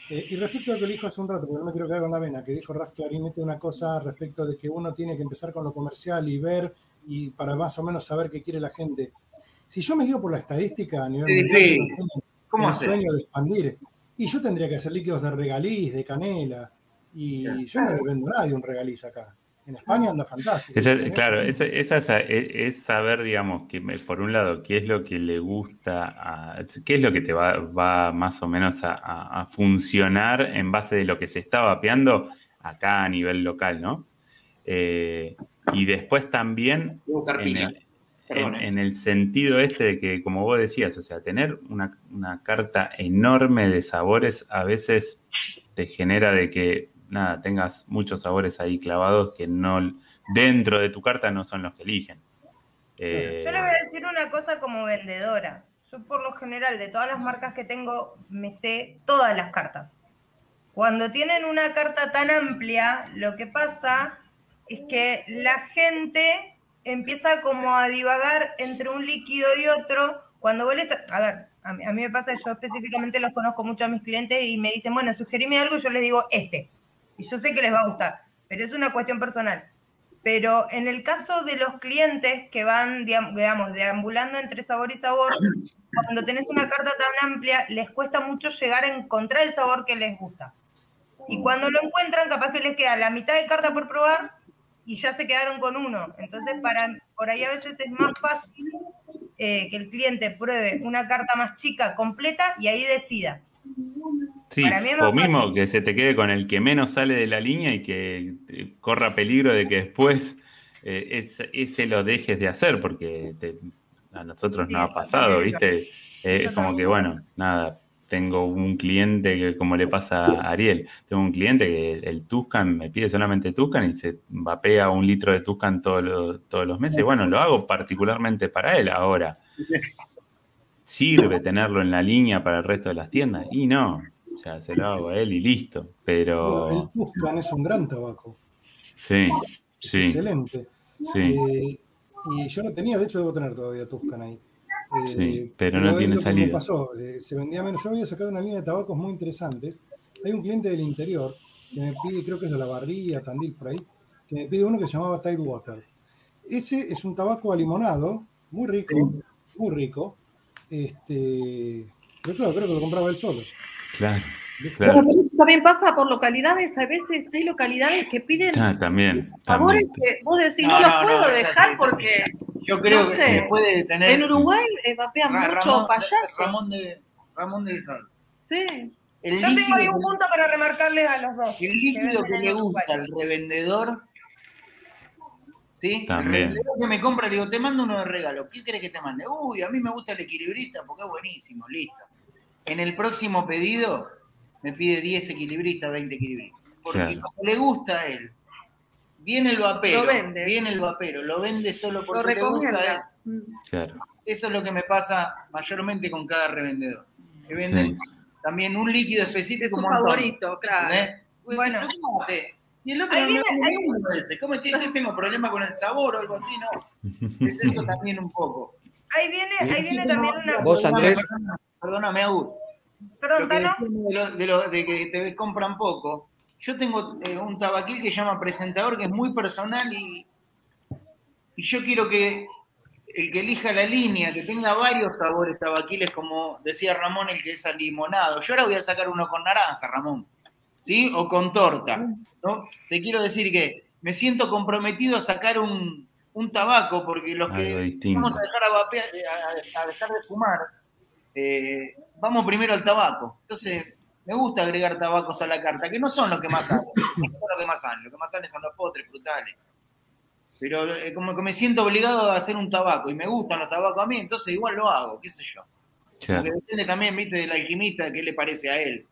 Eh, y respecto a lo que dijo hace un rato, porque no me quiero quedar con la vena, que dijo Raf Clarinete una cosa respecto de que uno tiene que empezar con lo comercial y ver, y para más o menos saber qué quiere la gente. Si yo me guío por la estadística a nivel mundial, difícil. ¿cómo ¿Cómo el hacer? sueño de expandir. Y yo tendría que hacer líquidos de regaliz, de canela. Y yo no le vendo a nadie un regaliz acá. En España anda fantástico. Claro, esa es, es saber, digamos, que me- por un lado, qué es lo que le gusta, a- qué es lo que te va, va más o menos a, a- a funcionar en base de lo que se está vapeando acá a nivel local, ¿no? Eh, y después también en el, en- eh. en el sentido este de que, como vos decías, o sea, tener una, una carta enorme de sabores a veces te genera de que, nada, tengas muchos sabores ahí clavados que no, dentro de tu carta no son los que eligen. Eh, Yo le voy a decir una cosa como vendedora. Yo por lo general de todas las marcas que tengo me sé todas las cartas. Cuando tienen una carta tan amplia, lo que pasa es que la gente empieza como a divagar entre un líquido y otro. Cuando vos le A ver, a mí, a mí me pasa, yo específicamente los conozco mucho a mis clientes y me dicen, bueno, sugerime algo yo les digo este. Y yo sé que les va a gustar, pero es una cuestión personal. Pero en el caso de los clientes que van, digam- digamos, deambulando entre sabor y sabor, [coughs] cuando tenés una carta tan amplia, les cuesta mucho llegar a encontrar el sabor que les gusta. Y cuando lo encuentran, capaz que les queda la mitad de carta por probar y ya se quedaron con uno. Entonces, para, por ahí a veces es más fácil eh, que el cliente pruebe una carta más chica, completa, y ahí decida. Sí, o mismo que se te quede con el que menos sale de la línea y que corra peligro de que después eh, es- ese lo dejes de hacer, porque te- a nosotros Sí, nos ha pasado. ¿viste? Eh, es como que, bueno, nada, tengo un cliente que, como le pasa a Ariel, tengo un cliente que el Tuscan me pide solamente Tuscan y se vapea un litro de Tuscan todos los, todos los meses. Bueno, lo hago particularmente para él ahora. [laughs] ¿Sirve tenerlo en la línea para el resto de las tiendas? Y no, sea, se lo hago a él y listo. Bueno, Pero el Tuscan es un gran tabaco. sí, Es sí, excelente. sí. Eh, y yo no tenía, de hecho debo tener todavía Tuscan ahí. Eh, Sí, pero no tiene lo salida. pasó, eh, se vendía menos. Yo había sacado una línea de tabacos muy interesantes. Hay un cliente del interior que me pide, creo que es de la Barría, Tandil, por ahí, que me pide uno que se llamaba Tidewater. Ese es un tabaco alimonado, muy rico, muy rico. Este, pero claro, creo que lo compraba él solo. Claro, ¿viste? claro. Bueno, pero eso también pasa por localidades. A veces hay localidades que piden Ah, también, también. que vos decís, No, no, los no, puedo dejar porque Yo creo no que sé. después de tener. en Uruguay eh, vapean mucho Ramón, payaso. Ramón de Ramón de Israel. Sí. El Yo tengo ahí un punto para remarcarles a los dos. El líquido que venden le gusta al revendedor, ¿sí? También. El revendedor que me compra, le digo, te mando uno de regalo. ¿Qué crees que te mande? Uy, a mí me gusta el equilibrista porque es buenísimo, listo. En el próximo pedido me pide 10 equilibristas, 20 equilibristas. Porque Claro. como le gusta a él, viene el vapero, Lo vende. viene el vapero, lo vende solo Lo porque le gusta a él. recomienda. Claro. Eso es lo que me pasa mayormente con cada revendedor. Que venden Sí. también un líquido Es específico su un montón. favorito, claro. Pues, Bueno. ¿pero ¿cómo hace? Si el otro no viene- uno de ese, ¿cómo es que este tengo problema con el sabor o algo así? No. [laughs] Es eso también un poco. Ahí viene, ahí viene también una. Vos, Andrés. Perdóname, Agur. Perdón, Lo de, lo, de, lo- de que te compran poco. Yo tengo eh, un tabaquil que se llama presentador, que es muy personal y, y yo quiero que el que elija la línea, que tenga varios sabores tabaquiles, como decía Ramón, el que es alimonado. Yo ahora voy a sacar uno con naranja, Ramón, ¿sí? O con torta, ¿no? Te quiero decir que me siento comprometido a sacar un, un tabaco, porque los que vamos a dejar, a, vapear- a- a dejar de fumar, eh, vamos primero al tabaco. Entonces, me gusta agregar tabacos a la carta, que no son los que más salen, [laughs] no son los que más salen, los que más salen son los postres frutales. Pero eh, como que me siento obligado a hacer un tabaco y me gustan los tabacos a mí, entonces igual lo hago, qué sé yo. Claro. Porque depende también, viste, del alquimista, qué le parece a él.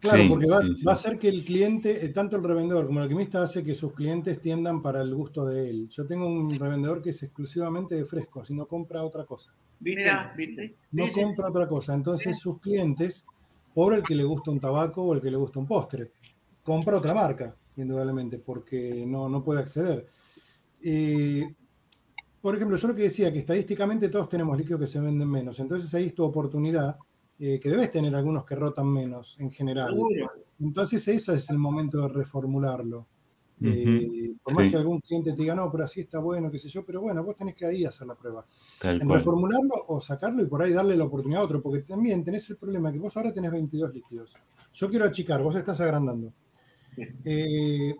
Claro, Sí, porque va, sí, sí. va a ser que el cliente, eh, tanto el revendedor como el alquimista, hace que sus clientes tiendan para el gusto de él. Yo tengo un revendedor que es exclusivamente de frescos y no compra otra cosa. ¿Viste? Mirá, ¿Viste? sí. No Sí, sí, compra otra cosa. Entonces sus clientes, por el que le gusta un tabaco o el que le gusta un postre, compra otra marca, indudablemente, porque no, no puede acceder. Eh, por ejemplo, yo lo que decía, que estadísticamente todos tenemos líquidos que se venden menos. Entonces ahí es tu oportunidad, eh, que debes tener algunos que rotan menos en general. Entonces ese es el momento de reformularlo. Eh, por más sí. que algún cliente te diga, no, pero así está bueno, qué sé yo, pero bueno, vos tenés que ahí hacer la prueba. Tal En cual. reformularlo o sacarlo y por ahí darle la oportunidad a otro, porque también tenés el problema que vos ahora tenés 22 líquidos. Yo quiero achicar, vos estás agrandando. Eh,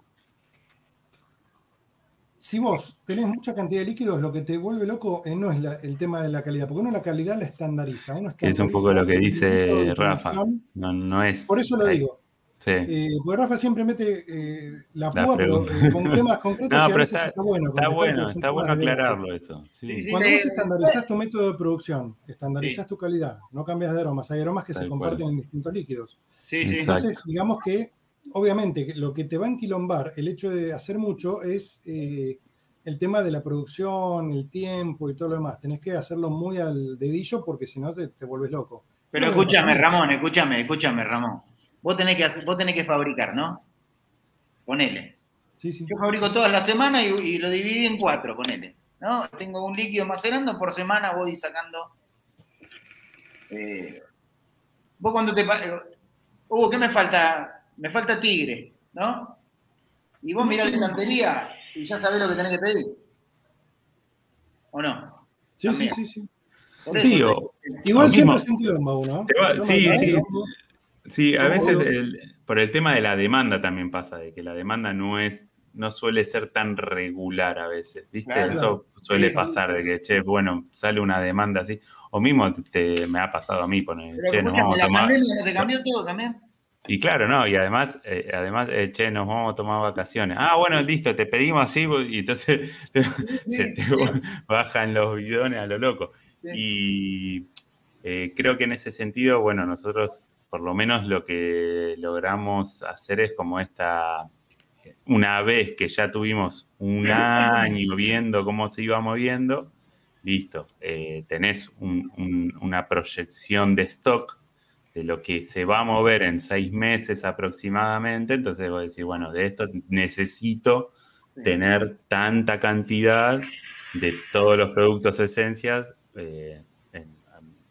si vos tenés mucha cantidad de líquidos, lo que te vuelve loco eh, no es la- el tema de la calidad, porque uno la calidad la estandariza. Uno Que es un poco lo que estandariza dice Rafa. No, no es. Por eso lo digo. Sí. Eh, porque Rafa siempre mete eh, la La púa, pero eh, con temas concretos [laughs] No, y a veces está- está bueno. Está bueno, está bueno de aclararlo eso. Sí. Sí, Cuando Sí. vos estandarizás tu método de producción, estandarizás Sí. tu calidad, no cambias de aromas, hay aromas que Tal se cual. comparten en distintos líquidos. Sí, sí. Exacto. Entonces, digamos que, obviamente, lo que te va a enquilombar el hecho de hacer mucho es eh, el tema de la producción, el tiempo y todo lo demás. Tenés que hacerlo muy al dedillo porque si no te, te vuelves loco. Pero escúchame. Ramón, escúchame, escúchame, Ramón. Vos tenés que, hacer- vos tenés que fabricar, ¿no? Ponele. Sí, sí. Yo fabrico todas las semanas y, y lo dividí en cuatro, ponele. ¿no? Tengo un líquido macerando, por semana voy sacando. eh, vos cuando te. Hugo, ¿qué me falta? Me falta tigre, ¿no? Y vos mirás la estantería y ya sabés lo que tenés que pedir. ¿O no? Sí, sí, También. sí, sí. Por Sí, eso- o- Igual siempre mismo. es un quilombo. ¿eh? Te va- sí, sí. Sí, a veces el- por el tema de la demanda también pasa, de que la demanda no es, no suele ser tan regular a veces, ¿viste? Claro. Eso suele Sí. pasar, de que, che, bueno, sale una demanda así, o mismo te, me ha pasado a mí, poner, Pero che, nos vamos a tomar, pandemia te cambió todo también. y claro, no, y además, eh, además, eh, che, nos vamos a tomar vacaciones, ah, bueno, listo, te pedimos así, y entonces [laughs] se te bajan los bidones a lo loco. Y eh, creo que en ese sentido, bueno, nosotros por lo menos lo que logramos hacer es como esta, una vez que ya tuvimos un año [laughs] viendo cómo se iba moviendo, listo, eh, tenés un- un- una proyección de stock de lo que se va a mover en seis meses aproximadamente, entonces vos decís, bueno, de esto necesito Sí. tener tanta cantidad de todos los productos esencias eh,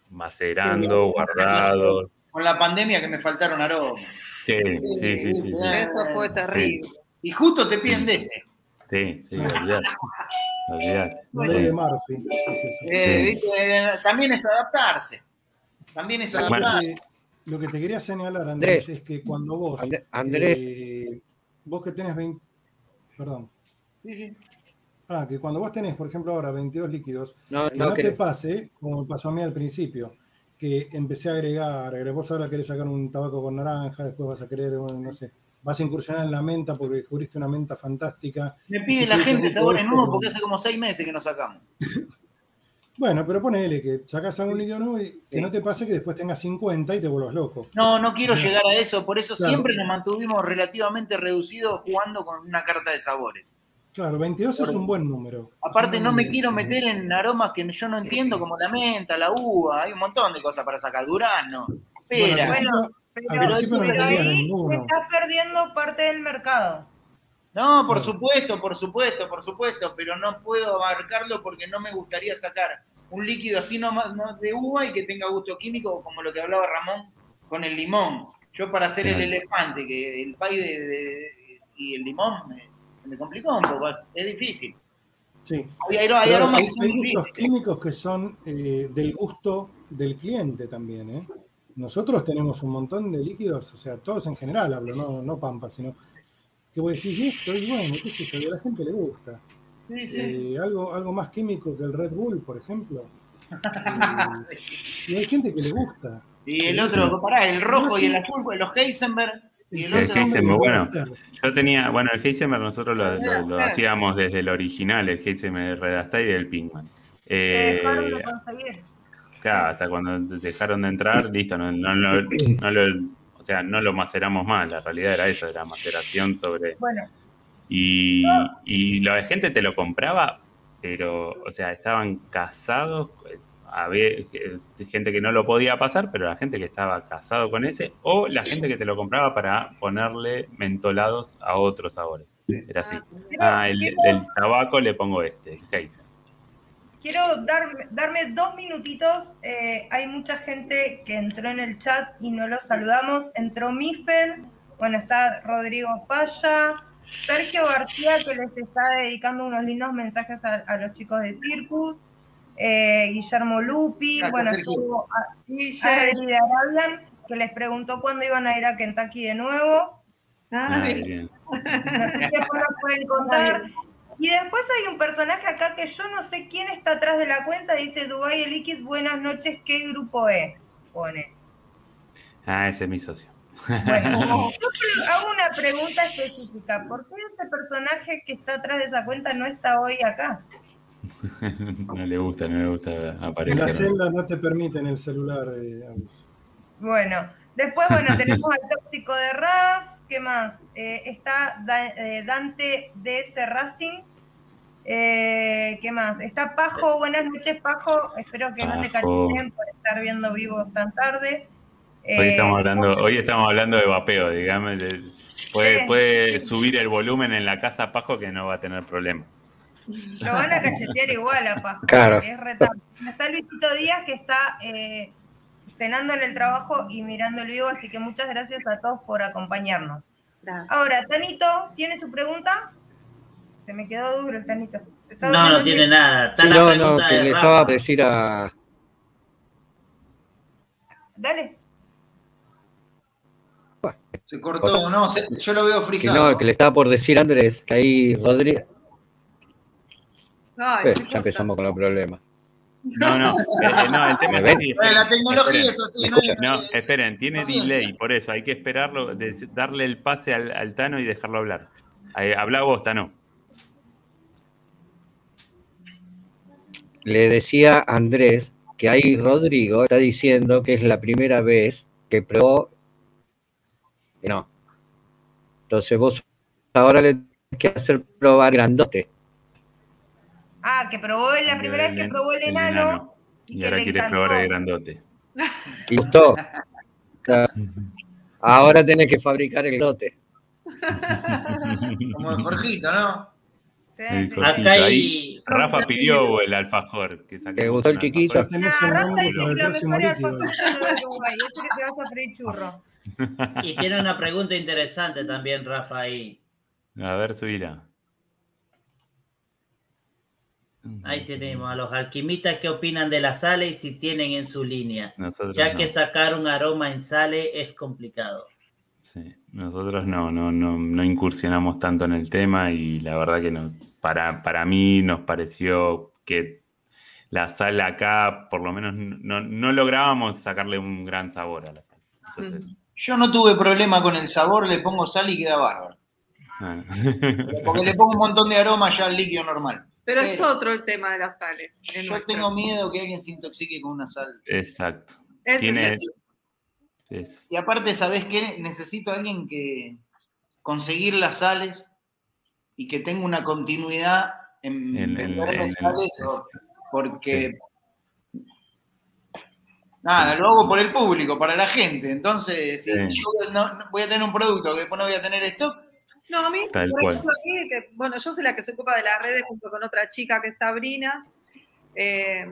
macerando, guardados. Con la pandemia que me faltaron aromas. Sí, sí, sí, sí, sí. Eso fue terrible. Y justo te piden de ese. Sí, sí, olvidate. Olvidate. Eso. Eh, Sí. ¿viste? También es adaptarse. También es Bueno. adaptarse. Lo que te quería señalar, Andrés, Andrés. es que cuando vos, And- Andrés, eh, vos que tenés 20, perdón, Sí, sí. ah, que cuando vos tenés, por ejemplo, ahora 22 líquidos, no, que no no, te pase, como me pasó a mí al principio, que empecé a agregar, vos ahora querés sacar un tabaco con naranja, después vas a querer, bueno, no sé, vas a incursionar en la menta porque descubriste una menta fantástica. Me pide la gente sabores nuevos porque hace como seis meses que nos sacamos. [laughs] Bueno, pero ponele que sacás algún líquido nuevo y que Sí. no te pase que después tengas 50 y te vuelvas loco. No, no quiero llegar a eso, por eso Claro. siempre nos mantuvimos relativamente reducidos jugando con una carta de sabores. Claro, 22 es un buen número. Aparte, no me quiero meter en aromas que yo no entiendo, como la menta, la uva, hay un montón de cosas para sacar. Durano, pera. Bueno, pero, no pero ahí estás perdiendo parte del mercado. No, por supuesto, por supuesto, por supuesto, pero no puedo abarcarlo porque no me gustaría sacar un líquido así nomás no, de uva y que tenga gusto químico, como lo que hablaba Ramón con el limón. Yo para hacer el elefante, que el pay de, de- y el limón me, me complicó un poco, es, difícil. Sí. Hay, hay- hay Claro, aromas hay, que son hay gustos difíciles. químicos que son eh, del gusto del cliente también. ¿eh? Nosotros tenemos un montón de líquidos, o sea, todos en general hablo, no, no Pampa, sino que voy a decir, y esto, y bueno, qué sé yo, y a la gente le gusta. Sí, sí. Eh, algo, algo más químico que el Red Bull, por ejemplo. [laughs] Eh, y hay gente que le gusta. Y el otro, pará, el rojo No, y el azul, los Heisenberg y el El. Heisenberg, bueno. Yo tenía, bueno, el Heisenberg nosotros lo, lo- lo hacíamos desde el original, el Heisenberg Redastar y el Pinkman. Eh, de claro, hasta cuando dejaron de entrar, listo, no, no, lo- no lo, o sea, no lo maceramos más, la realidad era eso, era maceración sobre... Bueno, Y, y la gente te lo compraba, pero, o sea, estaban casados, había gente que no lo podía pasar, pero la gente que estaba casado con ese, o la gente que te lo compraba para ponerle mentolados a otros sabores. Era así. quiero, Ah, el, quiero- el tabaco le pongo este, el Heiser. quiero dar- darme dos minutitos. Eh, hay mucha gente que entró en el chat y no los saludamos. Entró Mifel, bueno, está Rodrigo Paya, Sergio García, que les está dedicando unos lindos mensajes a, a los chicos de Circus. Eh, Guillermo Lupi, Gracias, bueno, estuvo. Adri de Arabian, que les preguntó cuándo iban a ir a Kentucky de nuevo. Ah, Ah, bien. No sé si después nos pueden contar. Y después hay un personaje acá que yo no sé quién está atrás de la cuenta, dice Dubai Liquid, buenas noches, ¿qué grupo es? Pone. Ah, ese es mi socio. Bueno, [laughs] yo hago una pregunta específica. ¿Por qué este personaje que está atrás de esa cuenta no está hoy acá? [laughs] no le gusta, no le gusta En la aparecer. celda no te permiten el celular, eh, Agus. Bueno, después, bueno, tenemos al tóxico de Raf, ¿qué más? Eh, está Da- eh, Dante DS Racing. Eh, ¿Qué más? Está Pajo, buenas noches Pajo, espero que no te calienten por estar viendo vivos tan tarde. Hoy Eh, estamos hablando, hoy estamos hablando de vapeo, digamos. de- puede subir el volumen en la casa Pajo que no va a tener problema. Lo van a cachetear igual a Pajo. Claro. es retable. Está Luisito Díaz que está eh, cenando en el trabajo y mirando el vivo, así que muchas gracias a todos por acompañarnos. Gracias. Ahora, Tanito, ¿tiene su pregunta? Se me quedó duro el Tanito. No, no tiene nada. Está Sí, la no, no, que de le Rafa. estaba por decir a. Dale. Se cortó, no, se- yo lo veo Que frisado. no, que le estaba por decir a Andrés, que ahí Rodríguez. Ay, Eh, ya empezamos con los problemas. No, no, [laughs] eh, eh, no, el tema es ¿Me así. Bueno, la esperen, tecnología esperen. es así, ¿Me no hay-? No, esperen, tiene Paciencia. delay, por eso hay que esperarlo, darle el pase al, al Tano y dejarlo hablar. Eh, habla vos, Tano. Le decía a Andrés que ahí Rodrigo está diciendo que es la primera vez que probó. que No. Entonces vos ahora le tenés que hacer probar grandote. Ah, que probó la primera vez que probó el enano. Y ahora quiere encantó. probar el grandote. [laughs] ¿Y gustó? Ahora tenés que fabricar el grandote. Como el Jorgito, ¿no? Sí, El. Acá hay. Ahí, Rafa pidió el alfajor. Que ¿Te gustó el chiquito? Ah, Rafa dice que lo mejor es los de Uruguay. Ese que se vaya a freír churro. [laughs] Y tiene una pregunta interesante también, Rafa, ahí. A ver, subila. Ahí tenemos a los alquimistas que opinan de la sale y si tienen en su línea. Nosotros Ya no. que sacar un aroma en sale es complicado. Sí, nosotros no, no, no, no incursionamos tanto en el tema y la verdad que no, para, para mí nos pareció que la sal acá, por lo menos, no, no lográbamos sacarle un gran sabor a la sal. Entonces, Yo no tuve problema con el sabor, le pongo sal y queda bárbaro. ah. [laughs] Porque le pongo un montón de aroma ya al líquido normal. Pero es otro el tema de las sales. Yo nuestro. tengo miedo que alguien se intoxique con una sal. Exacto. Tiene, es es- Y aparte, ¿sabés qué? Necesito a alguien que conseguir las sales y que tenga una continuidad en, En- en- venderme en- sales, o- porque nada, lo hago por el público, para la gente. Entonces, si Sí. yo no, no voy a tener un producto que después no voy a tener stock, No, a mí, Tal por cual. ejemplo, aquí, que, bueno, yo soy la que se ocupa de las redes junto con otra chica que es Sabrina. eh,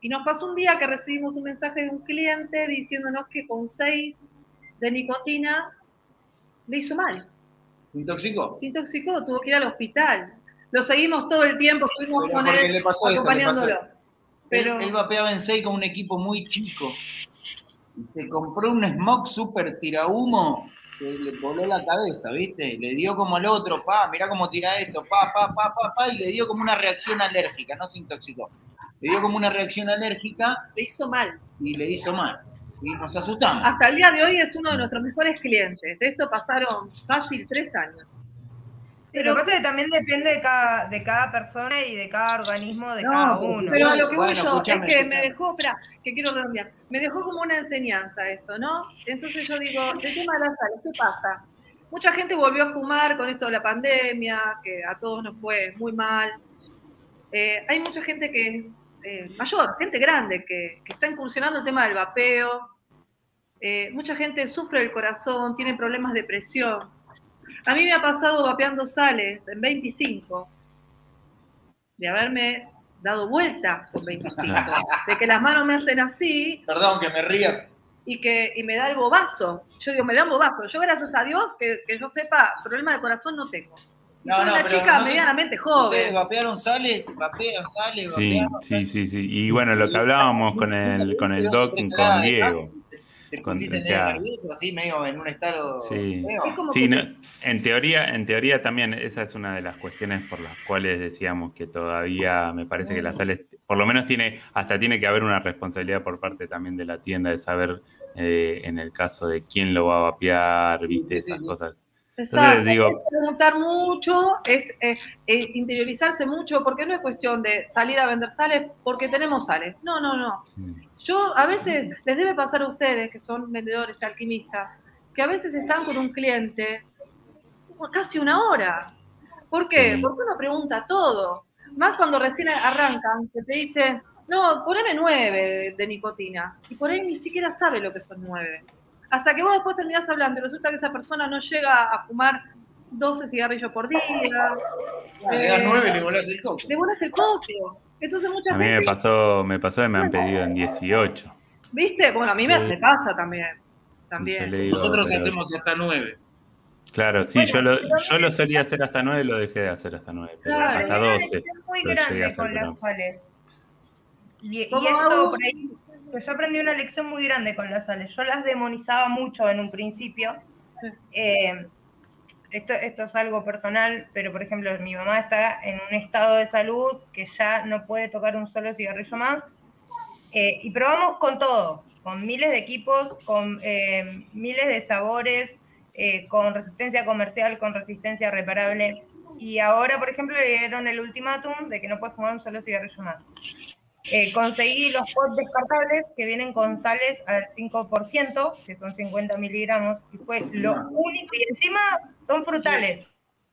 y nos pasó un día que recibimos un mensaje de un cliente diciéndonos que con 6 de nicotina le hizo mal. se intoxicó. Se intoxicó, tuvo que ir al hospital. Lo seguimos todo el tiempo, estuvimos Pero con él acompañándolo. esto. Pero Él, él vapeaba en 6 con un equipo muy chico. Y se compró un smog super tirahumo que le voló la cabeza, ¿viste? Le dio como al otro, pa, mirá cómo tira esto, pa, pa, pa, pa, pa, y le dio como una reacción alérgica, no se intoxicó. Le dio como una reacción alérgica le hizo mal. y le hizo mal. Y nos asustamos. Hasta el día de hoy es uno de nuestros mejores clientes. De esto pasaron fácil tres años. Sí, lo que pasa es que también depende de cada, de cada persona y de cada organismo de No, cada pero- uno. Pero a lo que voy Bueno, yo es que me dejó, espera, que quiero redondear, me dejó como una enseñanza eso, ¿no? Entonces yo digo, el tema de la sal, ¿qué pasa? Mucha gente volvió a fumar con esto de la pandemia, que a todos nos fue muy mal. Eh, hay mucha gente que es eh, mayor, gente grande, que, que está incursionando el tema del vapeo. Eh, mucha gente sufre del corazón, tiene problemas de presión. A mí me ha pasado vapeando sales en 25, de haberme dado vuelta con 25, de que las manos me hacen así Perdón que me ría. y que y me da el bobazo. Yo digo, me da un bobazo. Yo, gracias a Dios, que, que yo sepa, problema de corazón no tengo. Y soy una chica no medianamente Ustedes joven. vapearon sales, vapean sales, Sí, vapearon sí, sí, sí. Y bueno, lo que hablábamos con el, con el doc, con Diego. Te Con- pusiste o sea, medio nervioso, así medio en un estado Sí. Sí, teoría, en teoría también esa es una de las cuestiones por las cuales decíamos que todavía me parece que la sales, por lo menos tiene, hasta tiene que haber una responsabilidad por parte también de la tienda de saber eh, en el caso de quién lo va a vapear, viste, Sí, sí, esas sí. cosas. Exacto, digo- es preguntar mucho, es eh, eh, interiorizarse mucho, porque no es cuestión de salir a vender sales porque tenemos sales. No, no, no. Yo a veces les debe pasar a ustedes, que son vendedores, alquimistas, que a veces están con un cliente casi una hora. ¿Por qué? Sí. Porque uno pregunta todo. Más cuando recién arrancan, que te dicen, no, poneme nueve de nicotina. Y por ahí ni siquiera sabe lo que son nueve. Hasta que vos después terminás hablando y resulta que esa persona no llega a fumar 12 cigarrillos por día. Ah, Le das nueve y le volás el coco. Le pones el coco. Entonces mucha A mí me pasó, me pasó que me han pedido en 18. ¿viste? Bueno, a mí me, Sí. pasa también. Y También. digo, Nosotros pero- hacemos hasta nueve. Claro, sí, Bueno, yo, lo, yo lo solía hacer hasta 9, lo dejé de hacer hasta 9, pero Claro, hasta Aprendí una 12. lección muy grande con las sales. Y, y ¿Cómo, esto por ahí, pues yo aprendí una lección muy grande con las sales. Yo las demonizaba mucho en un principio. Eh, esto, esto es algo personal, pero por ejemplo, mi mamá está en un estado de salud que ya no puede tocar un solo cigarrillo más. Eh, y probamos con todo, con miles de equipos, con eh, miles de sabores, eh, con resistencia comercial, con resistencia reparable. Y ahora, por ejemplo, le dieron el ultimátum de que no puede fumar un solo cigarrillo más. Eh, conseguí los pots descartables que vienen con sales al 5%, que son 50 miligramos, y fue lo único, y encima son frutales.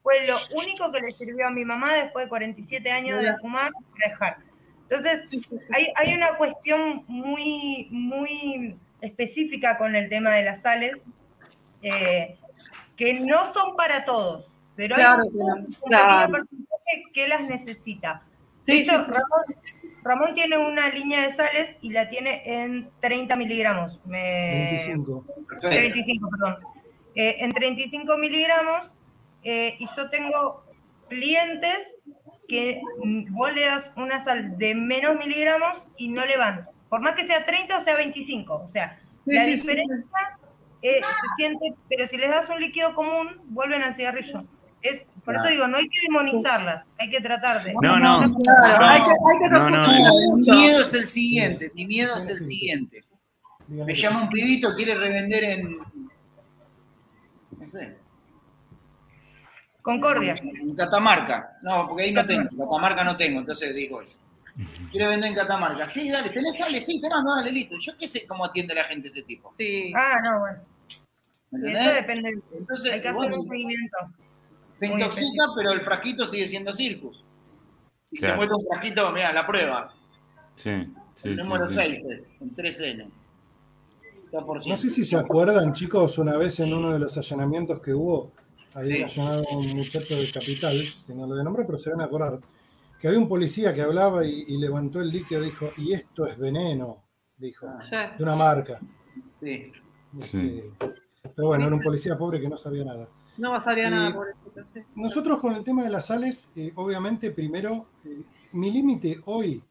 Fue lo único que le sirvió a mi mamá después de 47 años de fumar dejar. Entonces, hay, hay una cuestión muy, muy específica con el tema de las sales, eh, que no son para todos, pero Claro hay un, un pequeño claro. porcentaje que las necesita. Sí. Ramón, Ramón tiene una línea de sales y la tiene en 30 miligramos. Me- 25. Perfecto. 35, perdón. Eh, en 35 miligramos, eh, y yo tengo clientes que mm, vos le das una sal de menos miligramos y no le van. Por más que sea 30 o sea 25. O sea, Sí, la sí, sí, diferencia eh, se siente, pero si les das un líquido común, vuelven al cigarrillo. Es, por eso digo, no hay que demonizarlas, hay que tratar de. No, no. Claro, hay que, hay que no, no, profundizar No, mi miedo es el siguiente, mi miedo es el siguiente. Me llama un pibito, quiere revender en. No sé. Concordia. En Catamarca. No, porque ahí no tengo. Catamarca no tengo, entonces digo yo. Quiere vender en Catamarca. Sí, dale, ¿tenés sale? Sí, te mando, dale, listo. Yo qué sé cómo atiende la gente ese tipo. Sí. Ah, no, bueno. ¿Me Y eso entendés? depende. Entonces, Hay que hacer bueno, un seguimiento. Se intoxica, pero el frasquito sigue siendo circus. Y Claro. te muestra un frasquito, mira, la prueba. Sí, sí, El sí, número sí. 6 es, en 3N. 2%. No sé si se acuerdan, chicos, una vez en uno de los allanamientos que hubo, había Sí. allanado a un muchacho de Capital, que no lo de nombre, pero se van a acordar, que había un policía que hablaba y, y levantó el líquido y dijo, y esto es veneno, dijo, Ah. Sí. de una marca. Sí. Este, pero bueno, era un policía pobre que no sabía nada. No pasaría Eh, nada por eso. Sí. Nosotros con el tema de las sales, eh, obviamente primero, eh, mi límite hoy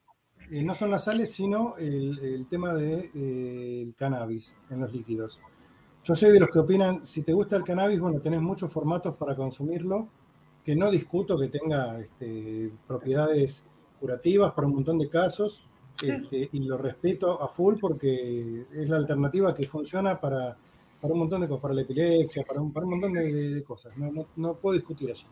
eh, no son las sales, sino el, el tema del de, el cannabis en los líquidos. Yo soy de los que opinan, si te gusta el cannabis, bueno, tenés muchos formatos para consumirlo, que no discuto que tenga este, propiedades curativas para un montón de casos, este, y lo respeto a full porque es la alternativa que funciona para, para un montón de cosas, para la epilepsia, para un, para un montón de, de- de cosas. No, no, no puedo discutir eso.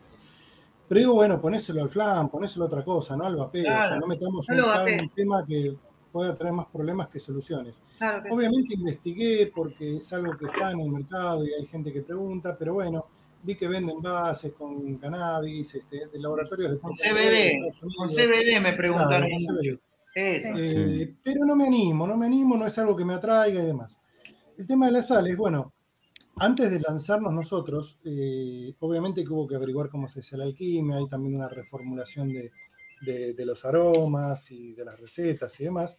Pero digo, bueno, ponéselo al flan, ponéselo a otra cosa, no al vapeo. O sea, Claro. no metamos No un, tema que pueda traer más problemas que soluciones. Claro que sí. Obviamente investigué porque es algo que está en el mercado y hay gente que pregunta, pero bueno, vi que venden bases con cannabis, este, de laboratorios de Con CBD. Con. CBD me Claro, preguntaron. con CBD. Eso. Eh, Pero no me animo, no me animo, no es algo que me atraiga y demás. El tema de las sales, bueno, antes de lanzarnos nosotros, eh, obviamente que hubo que averiguar cómo se hace la alquimia, hay también una reformulación de, de- de los aromas y de las recetas y demás.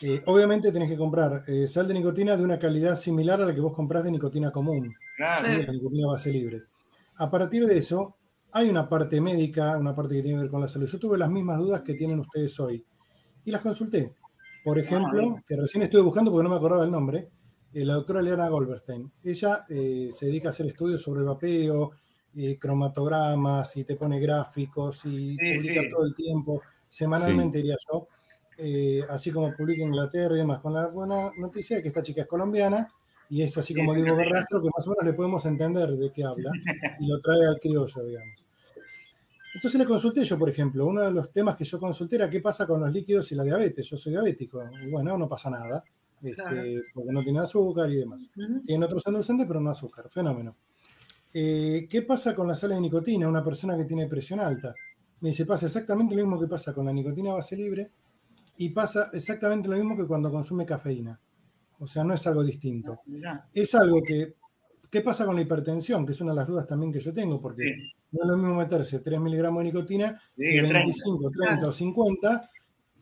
Eh, obviamente tenés que comprar eh, sal de nicotina de una calidad similar a la que vos comprás de nicotina común Claro. Sí. la nicotina base libre. A partir de eso, hay una parte médica, una parte que tiene que ver con la salud. Yo tuve las mismas dudas que tienen ustedes hoy y las consulté. Por ejemplo, que recién estuve buscando porque no me acordaba el nombre, eh, la doctora Leana Goldberstein. Ella eh, se dedica a hacer estudios sobre vapeo, eh, cromatogramas, y te pone gráficos y Sí, publica sí. todo el tiempo, semanalmente diría yo, eh, así como publica en Inglaterra y demás, con la buena noticia de que esta chica es colombiana y es así como Diego Berrastro, que más o menos le podemos entender de qué habla y lo trae al criollo, digamos. Entonces le consulté yo, por ejemplo, uno de los temas que yo consulté era qué pasa con los líquidos y la diabetes. Yo soy diabético. Y bueno, no pasa nada, este, Claro. porque no tiene azúcar y demás. Ujú. Tiene otros endulzantes, pero no azúcar. Fenómeno. Eh, ¿Qué pasa con las sales de nicotina? Una persona que tiene presión alta. Me dice, pasa exactamente lo mismo que pasa con la nicotina base libre y pasa exactamente lo mismo que cuando consume cafeína. O sea, no es algo distinto. Mirá. Es algo que... ¿Qué pasa con la hipertensión? Que es una de las dudas también que yo tengo, porque Sí. no es lo mismo meterse 3 miligramos de nicotina Sí, que que 30. 25, 30 o 50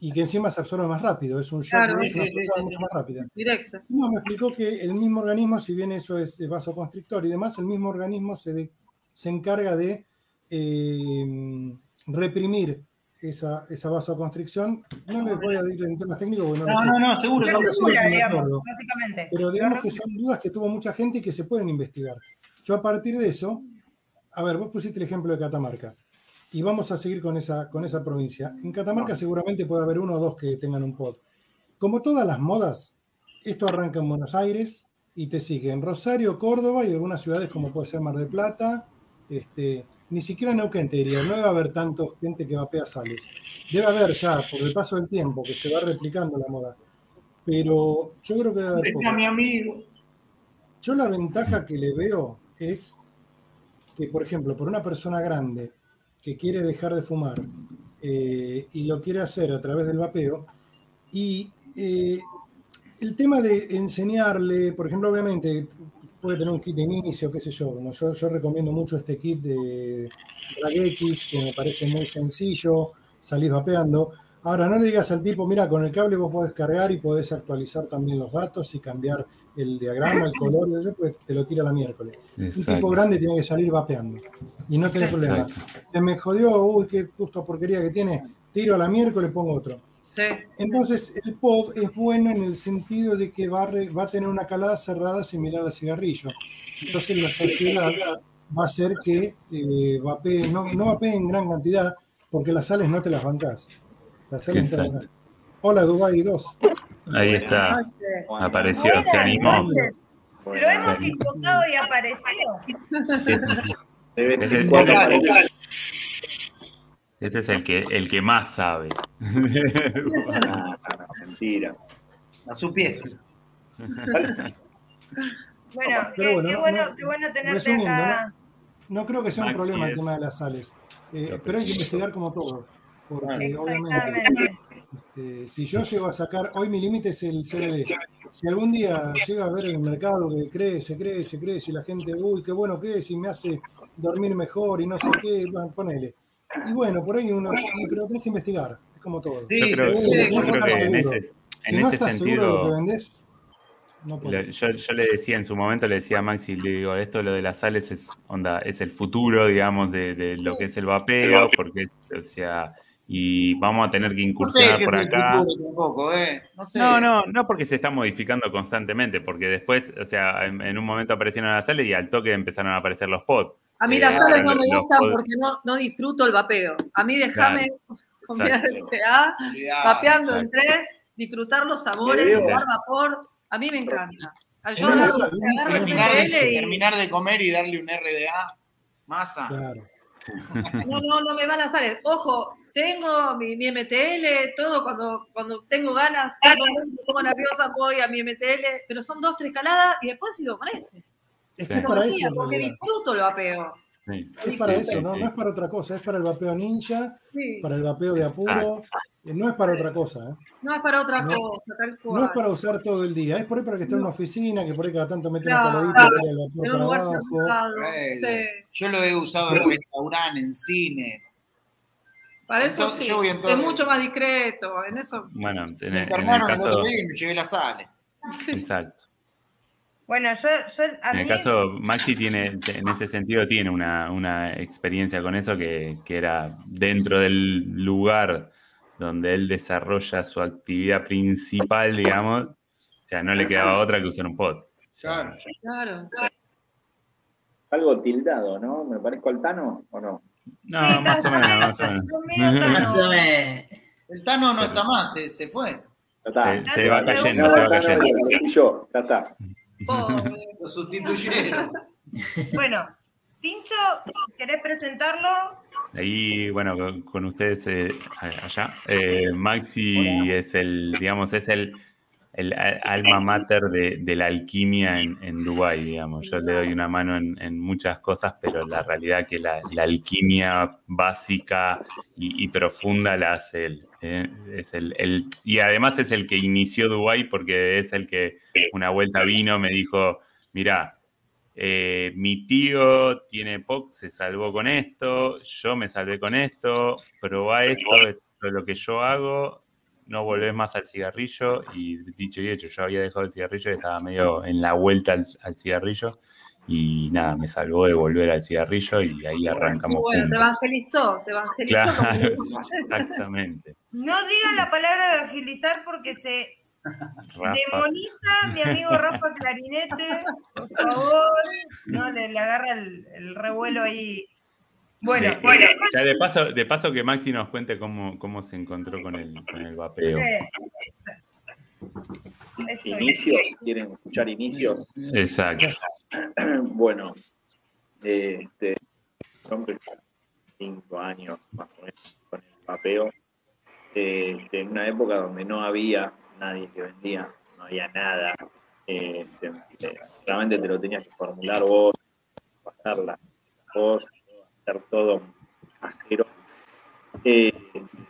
y que encima se absorbe más rápido. Es un shock, Claro, es mucho más rápida. Directo. No, me explicó que el mismo organismo, si bien eso es vasoconstrictor y demás, el mismo organismo se, de- se encarga de eh, reprimir esa, esa vasoconstricción. No les voy a decir en temas técnicos porque no, lo No, sé. no, no, seguro. Seguro. digamos, básicamente. Pero digamos que son dudas que tuvo mucha gente y que se pueden investigar. Yo a partir de eso, a ver, vos pusiste el ejemplo de Catamarca y vamos a seguir con esa, con esa provincia. En Catamarca seguramente puede haber uno o dos que tengan un pod. Como todas las modas, esto arranca en Buenos Aires y te sigue en Rosario, Córdoba y algunas ciudades como puede ser Mar del Plata. Este, ni siquiera en Neuquén te diría, no debe haber tanto gente que vapea sales. Debe haber ya, por el paso del tiempo, que se va replicando la moda. Pero yo creo que debe haber poco. mi amigo. Yo la ventaja que le veo es que, por ejemplo, por una persona grande que quiere dejar de fumar eh, y lo quiere hacer a través del vapeo, y eh, el tema de enseñarle, por ejemplo, obviamente puede tener un kit de inicio, qué sé yo, como yo, recomiendo mucho este kit de X que me parece muy sencillo, salís vapeando. Ahora, no le digas al tipo, mira, con el cable vos podés cargar y podés actualizar también los datos y cambiar el diagrama, el color, y eso, pues te lo tira la miércoles. Un tipo grande tiene que salir vapeando y no tener problema. Se me jodió, uy, qué gusto porquería que tiene, tiro a la miércoles, pongo otro. Sí. Entonces, el pod es bueno en el sentido de que va a, re- va a tener una calada cerrada similar al cigarrillo. Entonces, la sociedad va a hacer que eh, vapee, no, no vapee en gran cantidad, porque las sales no te las bancás. Las sales no te las Exacto. Hola, Dubai 2. Ahí está. Apareció, Buenas se animó. noches. Lo hemos invocado y apareció. Este, este es el que, el que más sabe. Ah, mentira. A su pies. Bueno, qué, bueno, qué no- bueno, no- qué bueno tenerte resumiendo, acá. No creo que sea un Maxi problema el tema de las sales, eh, pero hay que investigar como todo. Porque obviamente, Exactamente. Este, si yo llego a sacar, hoy mi límite es el CBD. Si algún día llega a ver el mercado que crece, crece, crece, y la gente, uy, qué bueno que es, y me hace dormir mejor y no sé qué, bueno, ponele. Y bueno, por ahí uno, pero tenés que investigar, es como todo. Sí, Yo creo, sí, yo sí, creo sí, que en ese, Si en no ese estás seguro de lo que sentido, vendés, no le- podés. yo, yo le decía en su momento, le decía a Maxi, le digo, esto lo de las sales es onda, es el futuro, digamos, de, de lo que es el vapeo, porque, o sea, y vamos a tener que No sé incursionar si por es el acá. tampoco, ¿eh? No sé. No, no, no porque se está modificando constantemente, porque después, o sea, en, en un momento aparecieron las sales y al toque empezaron a aparecer los pods. A mí Eh, las sales no me gustan pod- porque no, no disfruto el vapeo. A mí déjame con mi exacto. RCA, Olvidate. vapeando en tres, disfrutar los sabores, tomar vapor. A mí me encanta. Yo el Terminar de, y terminar de comer y darle un RDA. Masa. Claro. no, no, no me van las sales. Ojo, tengo mi, mi MTL, todo cuando, cuando tengo ganas, cuando me pongo nerviosa voy a mi MTL, pero son dos, tres caladas y después sigo con este. Es Sí. que es para eso. Porque disfruto el vapeo. Sí. Es para Sí, eso, sí, ¿no? sí. No es para otra cosa, es para el vapeo ninja, Sí. para el vapeo de apuro, eh, no es para otra cosa, ¿eh? No es para otra No. cosa, tal cual. No es para usar todo el día, es por ahí para que esté en una oficina, que por ahí cada tanto mete una Claro. caladita y tira el un para lugar abajo. Yo lo he usado en restaurante, en cine. Para eso Entonces, sí, yo voy en todo- es mucho más discreto, en eso. Bueno, en, Me en el caso. otro día y me llevé la sal. Exacto. Bueno, yo, yo a En el mí, caso, Maxi tiene, en ese sentido, tiene una, una experiencia con eso que, que era dentro del lugar donde él desarrolla su actividad principal, digamos, o sea, no le quedaba otra que usar un pod. Claro. Claro. Algo tildado, ¿no? ¿Me parezco al Tano o no? No, Sí, más o está- menos, más o menos. Más o. El Tano no está más, se, se fue. Está. Se, se va cayendo, se va cayendo. yo, ya está. Lo sustituyeron. Bueno, Tincho, ¿querés presentarlo? Ahí, bueno, con, con ustedes eh, allá. Eh, Maxi es el, digamos, es el, el alma mater de, la alquimia en, en Dubái, digamos. Yo le doy una mano en, muchas cosas, pero la realidad que la, alquimia básica y, profunda la hace él. eh. Es el, y además es el que inició Dubái porque es el que una vuelta vino, me dijo, mira, eh, mi tío tiene POC, se salvó con esto, yo me salvé con esto, probá esto, esto es lo que yo hago, no volvés más al cigarrillo y dicho y hecho, yo había dejado el cigarrillo y estaba medio en la vuelta al, al cigarrillo y nada, me salvó de volver al cigarrillo y ahí arrancamos Bueno, te evangelizó, te evangelizó. Claro, [laughs] exactamente. No diga la palabra evangelizar porque se Rafa, demoniza mi amigo Rafa Clarinete. Por favor, no le, le agarra el, el revuelo ahí. Bueno, Sí, bueno. ya de paso, de paso que Maxi nos cuente cómo, cómo se encontró con el, con el vapeo. eh, eso. Inicios, ¿quieren escuchar inicios? Exacto. [clears throat] bueno, este, son pues, cinco años más o menos con el vapeo. Este, en una época donde no había nadie que vendía, no había nada. Este, eh, realmente te lo tenías que formular vos, pasarla vos, hacer todo a cero. Eh,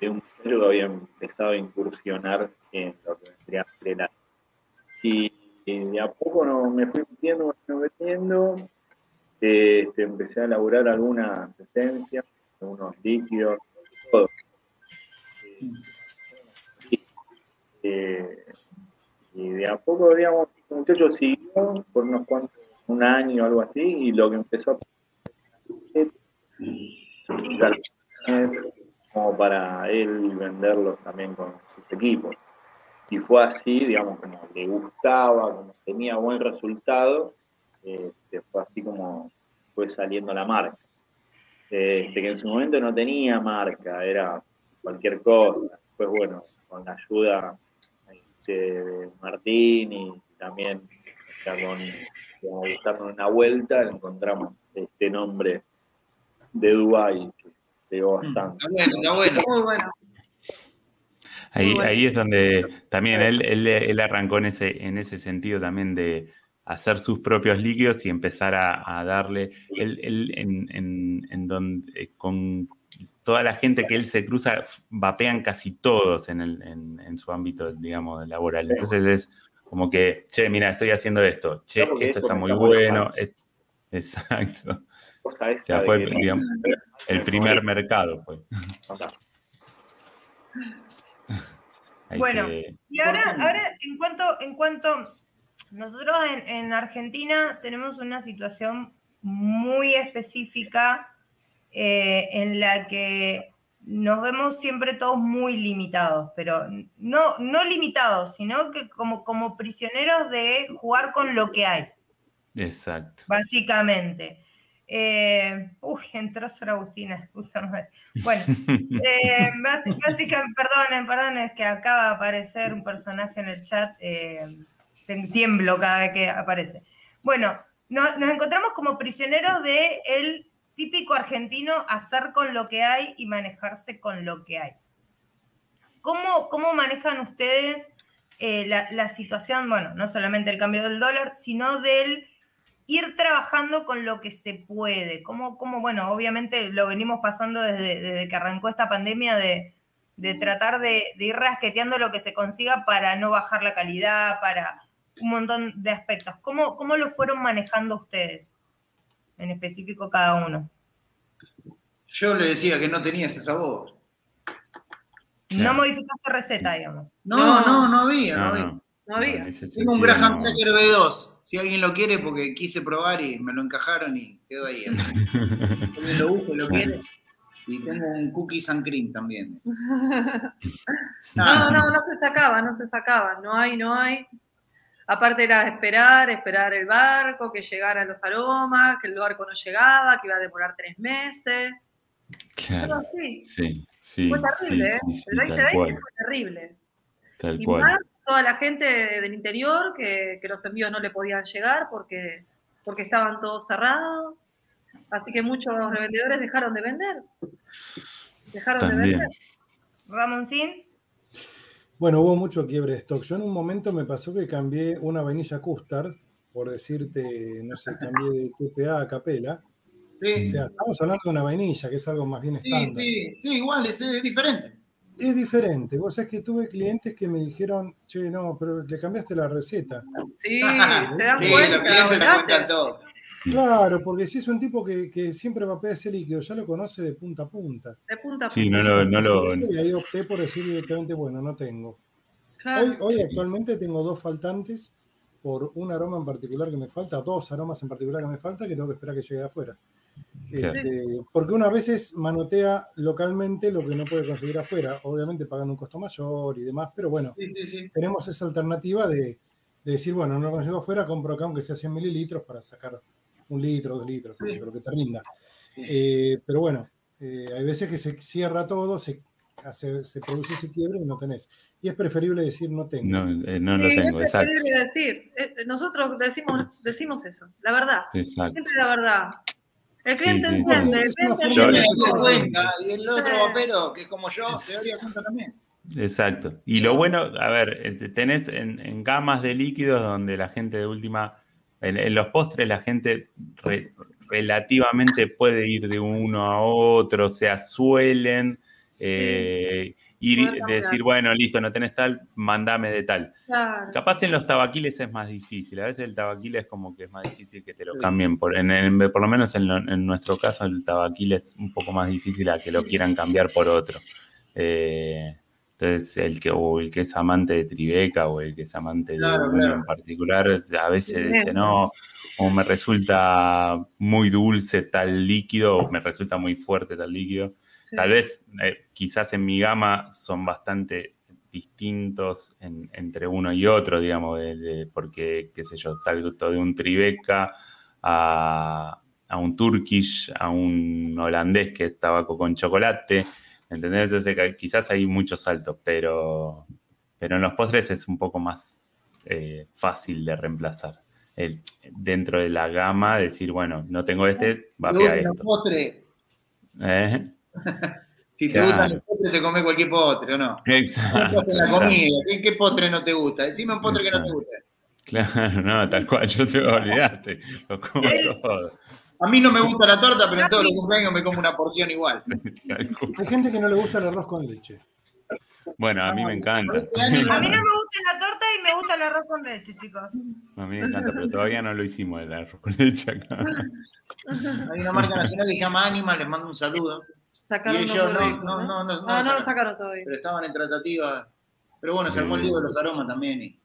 de un muchacho que había empezado a incursionar en lo que vendría a ser el y, de a poco no, me fui metiendo, me fui metiendo, eh, este, empecé a elaborar algunas esencias, algunos líquidos, todo. Eh, eh, y de a poco, digamos, el muchacho siguió por unos cuantos, un año o algo así, y lo que empezó a como para él venderlos también con sus equipos y fue así, digamos, como le gustaba, como tenía buen resultado, este, fue así como fue saliendo la marca. Este, que en su momento no tenía marca, era cualquier cosa. Después, bueno, con la ayuda este, de Martín y también con, con una vuelta, encontramos este nombre de Dubai que pegó bastante. Está bueno, está bueno. Muy bueno. Ahí, Muy bueno. ahí es donde también él, él, él arrancó en ese, en ese sentido también de hacer sus propios líquidos y empezar a, a darle, él, él en, en, en donde, con toda la gente que él se cruza, vapean casi todos en, el, en, en su ámbito, digamos, laboral. Entonces es como que, che, mira, estoy haciendo esto, che, esto está muy bueno. [laughs] exacto. O sea, fue, que- digamos, el primer mercado fue. [laughs] Bueno, que- Y ahora, ahora en cuanto, en cuanto nosotros en, en Argentina tenemos una situación muy específica eh, en la que nos vemos siempre todos muy limitados, pero no, no limitados, sino que como, como prisioneros de jugar con lo que hay, exacto. básicamente. Eh, uy, entró Sor Agustina, [laughs] puta madre. Bueno, [laughs] eh, básicamente, perdonen, perdonen, es que acaba de aparecer un personaje en el chat, eh, tiemblo cada vez que aparece. Bueno, no- nos encontramos como prisioneros de el típico argentino hacer con lo que hay y manejarse con lo que hay. ¿Cómo, cómo manejan ustedes eh, la, la situación, bueno, no solamente el cambio del dólar, sino del ir trabajando con lo que se puede. Como, como bueno, obviamente lo venimos pasando desde, desde que arrancó esta pandemia de, de tratar de, de ir rasqueteando lo que se consiga para no bajar la calidad, para un montón de aspectos. ¿Cómo, cómo lo fueron manejando ustedes? En específico cada uno. Yo le decía que no tenía ese sabor. No Claro. modificaste receta, digamos. No, no, no había, no, No, había. no. Había. Tengo un Graham no. Cracker B2. Si alguien lo quiere, porque quise probar y me lo encajaron y quedó ahí. [laughs] Alguien lo usa, lo quiere. Y tengo un cookies and cream también. [laughs] No, no, no se sacaba, no se sacaba. No hay, no hay. Aparte era esperar, esperar el barco, que llegaran los aromas, que el barco no llegaba, que iba a demorar tres meses. Claro. Pero sí, Sí, sí. fue terrible, sí, ¿eh? sí, sí, el tal 2020 cual. fue terrible. Tal Y cual. más toda la gente del interior que, que los envíos no le podían llegar porque, porque estaban todos cerrados. Así que muchos revendedores dejaron de vender. Dejaron de También. vender. Ramoncín, Bueno, hubo mucho quiebre de stock. Yo en un momento me pasó que cambié una vainilla custard, por decirte, no sé, cambié de TPA a capela. O Sí, sea, estamos hablando de una vainilla, que es algo más bien sí, estándar. sí, sí, igual, es, es diferente. Es diferente. Vos sabés que tuve clientes que me dijeron, che, no, pero le cambiaste la receta. Sí, se dan Sí, cuenta. los clientes se olvidate. cuentan todo. Claro, porque si es un tipo que, que siempre vapea ese líquido, ya lo conoce de punta a punta. De punta a Sí, punta. no lo, no lo, Y ahí opté por decir directamente, bueno, no tengo. Claro. Hoy, hoy actualmente tengo dos faltantes por un aroma en particular que me falta, dos aromas en particular que me falta, que tengo que esperar que llegue de afuera. Claro. Este, porque una veces manotea localmente lo que no puede conseguir afuera, obviamente pagando un costo mayor y demás, pero bueno, Sí, sí, sí. tenemos esa alternativa de, de decir, bueno, no lo consigo afuera, compro acá aunque sea 100 mililitros para sacar un litro, dos litros, Sí. lo que te rinda. Eh, pero bueno, eh, hay veces que se cierra todo, se, hace, se produce ese quiebre y no tenés. Y es preferible decir no tengo. no, eh, no lo Sí, tengo, es exacto. preferible decir. Eh, Nosotros decimos, decimos eso, la verdad. Exacto. Siempre la verdad. El cliente sí, sí. entiende, el cliente entiende. doy cuenta, y el otro Sí. vapero, que es como yo, se daría cuenta también. Exacto. Y lo bueno, a ver, este, tenés en, en gamas de líquidos donde la gente de última, en, en los postres la gente re- relativamente puede ir de uno a otro, o sea, suelen eh, ir cambiar. decir, bueno, listo, no tenés tal, mandame de tal. Claro. Capaz en los tabaquiles es más difícil, a veces el tabaquil es como que es más difícil que te lo Sí. cambien, por, en, en- por lo menos en, lo- en nuestro caso el tabaquil es un poco más difícil a que lo quieran cambiar por otro. Eh, entonces el que, o el que es amante de Tribeca o el que es amante de Claro, uno claro. en particular, a veces Sí, dice, no, o me resulta muy dulce tal líquido, o me resulta muy fuerte tal líquido. Sí. Tal vez, eh, quizás en mi gama son bastante distintos en- entre uno y otro, digamos, de- de- porque, qué sé yo, salgo de un Tribeca a, a un Turkish, a un holandés que es tabaco con chocolate, ¿entendés? Entonces quizás hay muchos saltos, pero, pero en los postres es un poco más eh, fácil de reemplazar. El- dentro de la gama, decir, bueno, no tengo este, ¿Te vapea gustan los esto. postres? ¿Eh? Si te Claro. gustan los postres, te comes cualquier postre, ¿o no? Exacto. ¿Qué en la comida? ¿Qué, qué postre no te gusta? Decime un postre que no te Exacto. guste. Claro, no, tal cual, yo te olvidaste, lo como todo. A mí no me gusta la torta, pero en todos los cumpleaños me como una porción igual. Hay gente que no le gusta el arroz con leche. Bueno, a mí me encanta. Este [laughs] a mí no me gusta la torta y me gusta el arroz con leche, chicos. A mí me encanta, pero todavía no lo hicimos el arroz con leche acá. Hay una marca nacional que se llama Anima, les mando un saludo. Sacaron Y uno ellos muy no, rico, no, no, no, no Ah, lo no lo sacaron. todavía. Pero estaban en tratativa. Pero bueno, se armó el lío de los aromas también. Y...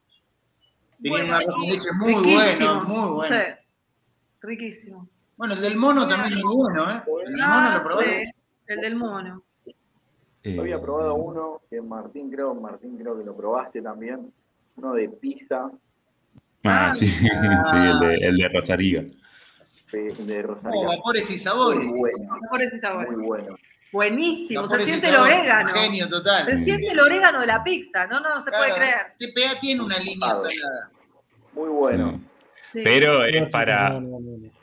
Tenían Bueno, un arroz con y- leche muy bueno, muy bueno. Sí. Riquísimo. Bueno, el del mono también es bueno, ¿eh? El del mono Ah, lo probé. sí, el del mono. Eh, Yo había probado uno que Martín creo, Martín creo que lo probaste también, uno de pizza Ah, sí, [laughs] sí, el de, el de Rosario. de, de Oh, Rosario. vapores y muy sabores. bueno, Sabores y sabores. muy bueno. Buenísimo. Se siente el sabores. orégano. Genio total. Se siente el orégano de la pizza. No, no, no se puede creer. TPA tiene una línea Ah, salada. Muy bueno. Sí. Sí. Pero es para,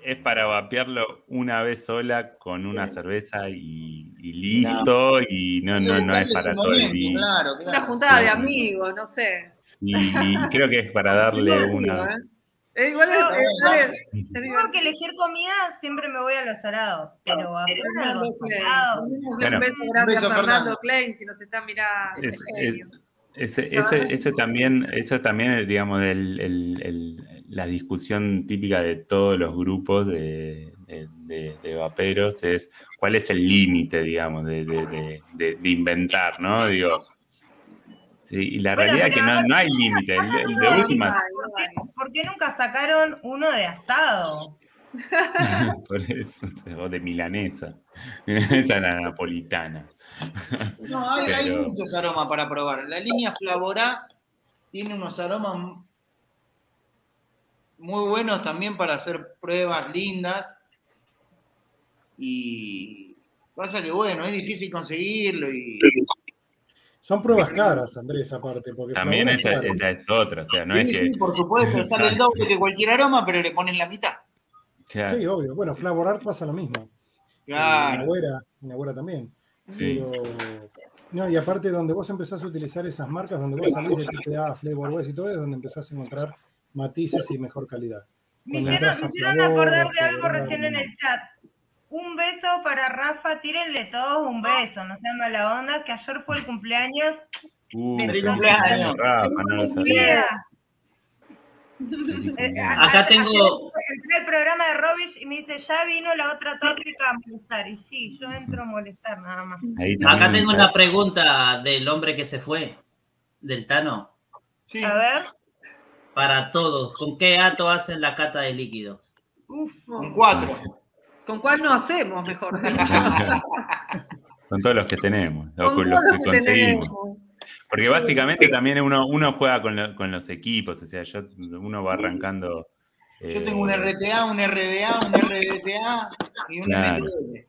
es para vapearlo una vez sola con una Sí. cerveza y, y listo, y no, no, no es para todo el día. Claro, claro. Una juntada Sí. de amigos, no sé. Y, y creo que es para darle una... ¿eh? Igual es, No, es- no. es- Tengo que elegir comida, siempre me voy a los salados. Pero a Fernando. Bueno. un beso grande a Fernando Fernando. Klein, si nos está mirando. Es- genio. Ese, ese, ese también, eso también es, digamos, el- el- el- la discusión típica de todos los grupos de, de- de- de vaperos es cuál es el límite, digamos, de, de- de- de- de inventar, ¿no? Digo, Sí, y la Bueno, realidad es que no, no hay límite. El, el de última, ¿Por qué, hay. por qué nunca sacaron uno de asado? [laughs] por eso, o de milanesa. [laughs] Esa es la napolitana. No, hay, hay muchos aromas para probar. La línea Flavorá tiene unos aromas muy buenos también para hacer pruebas lindas. Y pasa que, bueno, es difícil conseguirlo. Y Son pruebas caras, Andrés, aparte. Porque También es esa, es otra. O sea, no Sí, es sí, que. por supuesto, [laughs] sale el doble que cualquier aroma, pero le ponen la mitad. Claro, Sí, obvio. Bueno, Flavor Art pasa lo mismo. Mi Claro. abuela, mi abuela también. sí. Pero, no, y aparte donde vos empezás a utilizar esas marcas, donde vos salís de TPA, Flavor West y todo, es donde empezás a encontrar matices y mejor calidad. Me Cuando hicieron, entras me a hicieron Flavor, acordar de algo recién en el chat. Un beso para Rafa, tírenle todos un beso, no sean mala onda, que ayer fue el cumpleaños. Uh, Feliz cumpleaños. Rafa, no eh, a- Acá ayer tengo- Entré al programa de Robish y me dice, ya vino la otra tóxica a molestar. Y sí, yo entro a molestar nada más. Acá tengo una pregunta del hombre que se fue, del Tano. Sí. A ver, Para todos, ¿con qué ato hacen la cata de líquidos? uff, Con cuatro. ¿Con cuál no hacemos, mejor [laughs] dicho? Con todos los que tenemos, Con los que que conseguimos. tenemos. Porque básicamente también uno, uno juega con, lo- con los equipos, o sea, yo, uno va arrancando. Yo eh, tengo un RTA, un RDA, un RDTA y un Claro. MTL.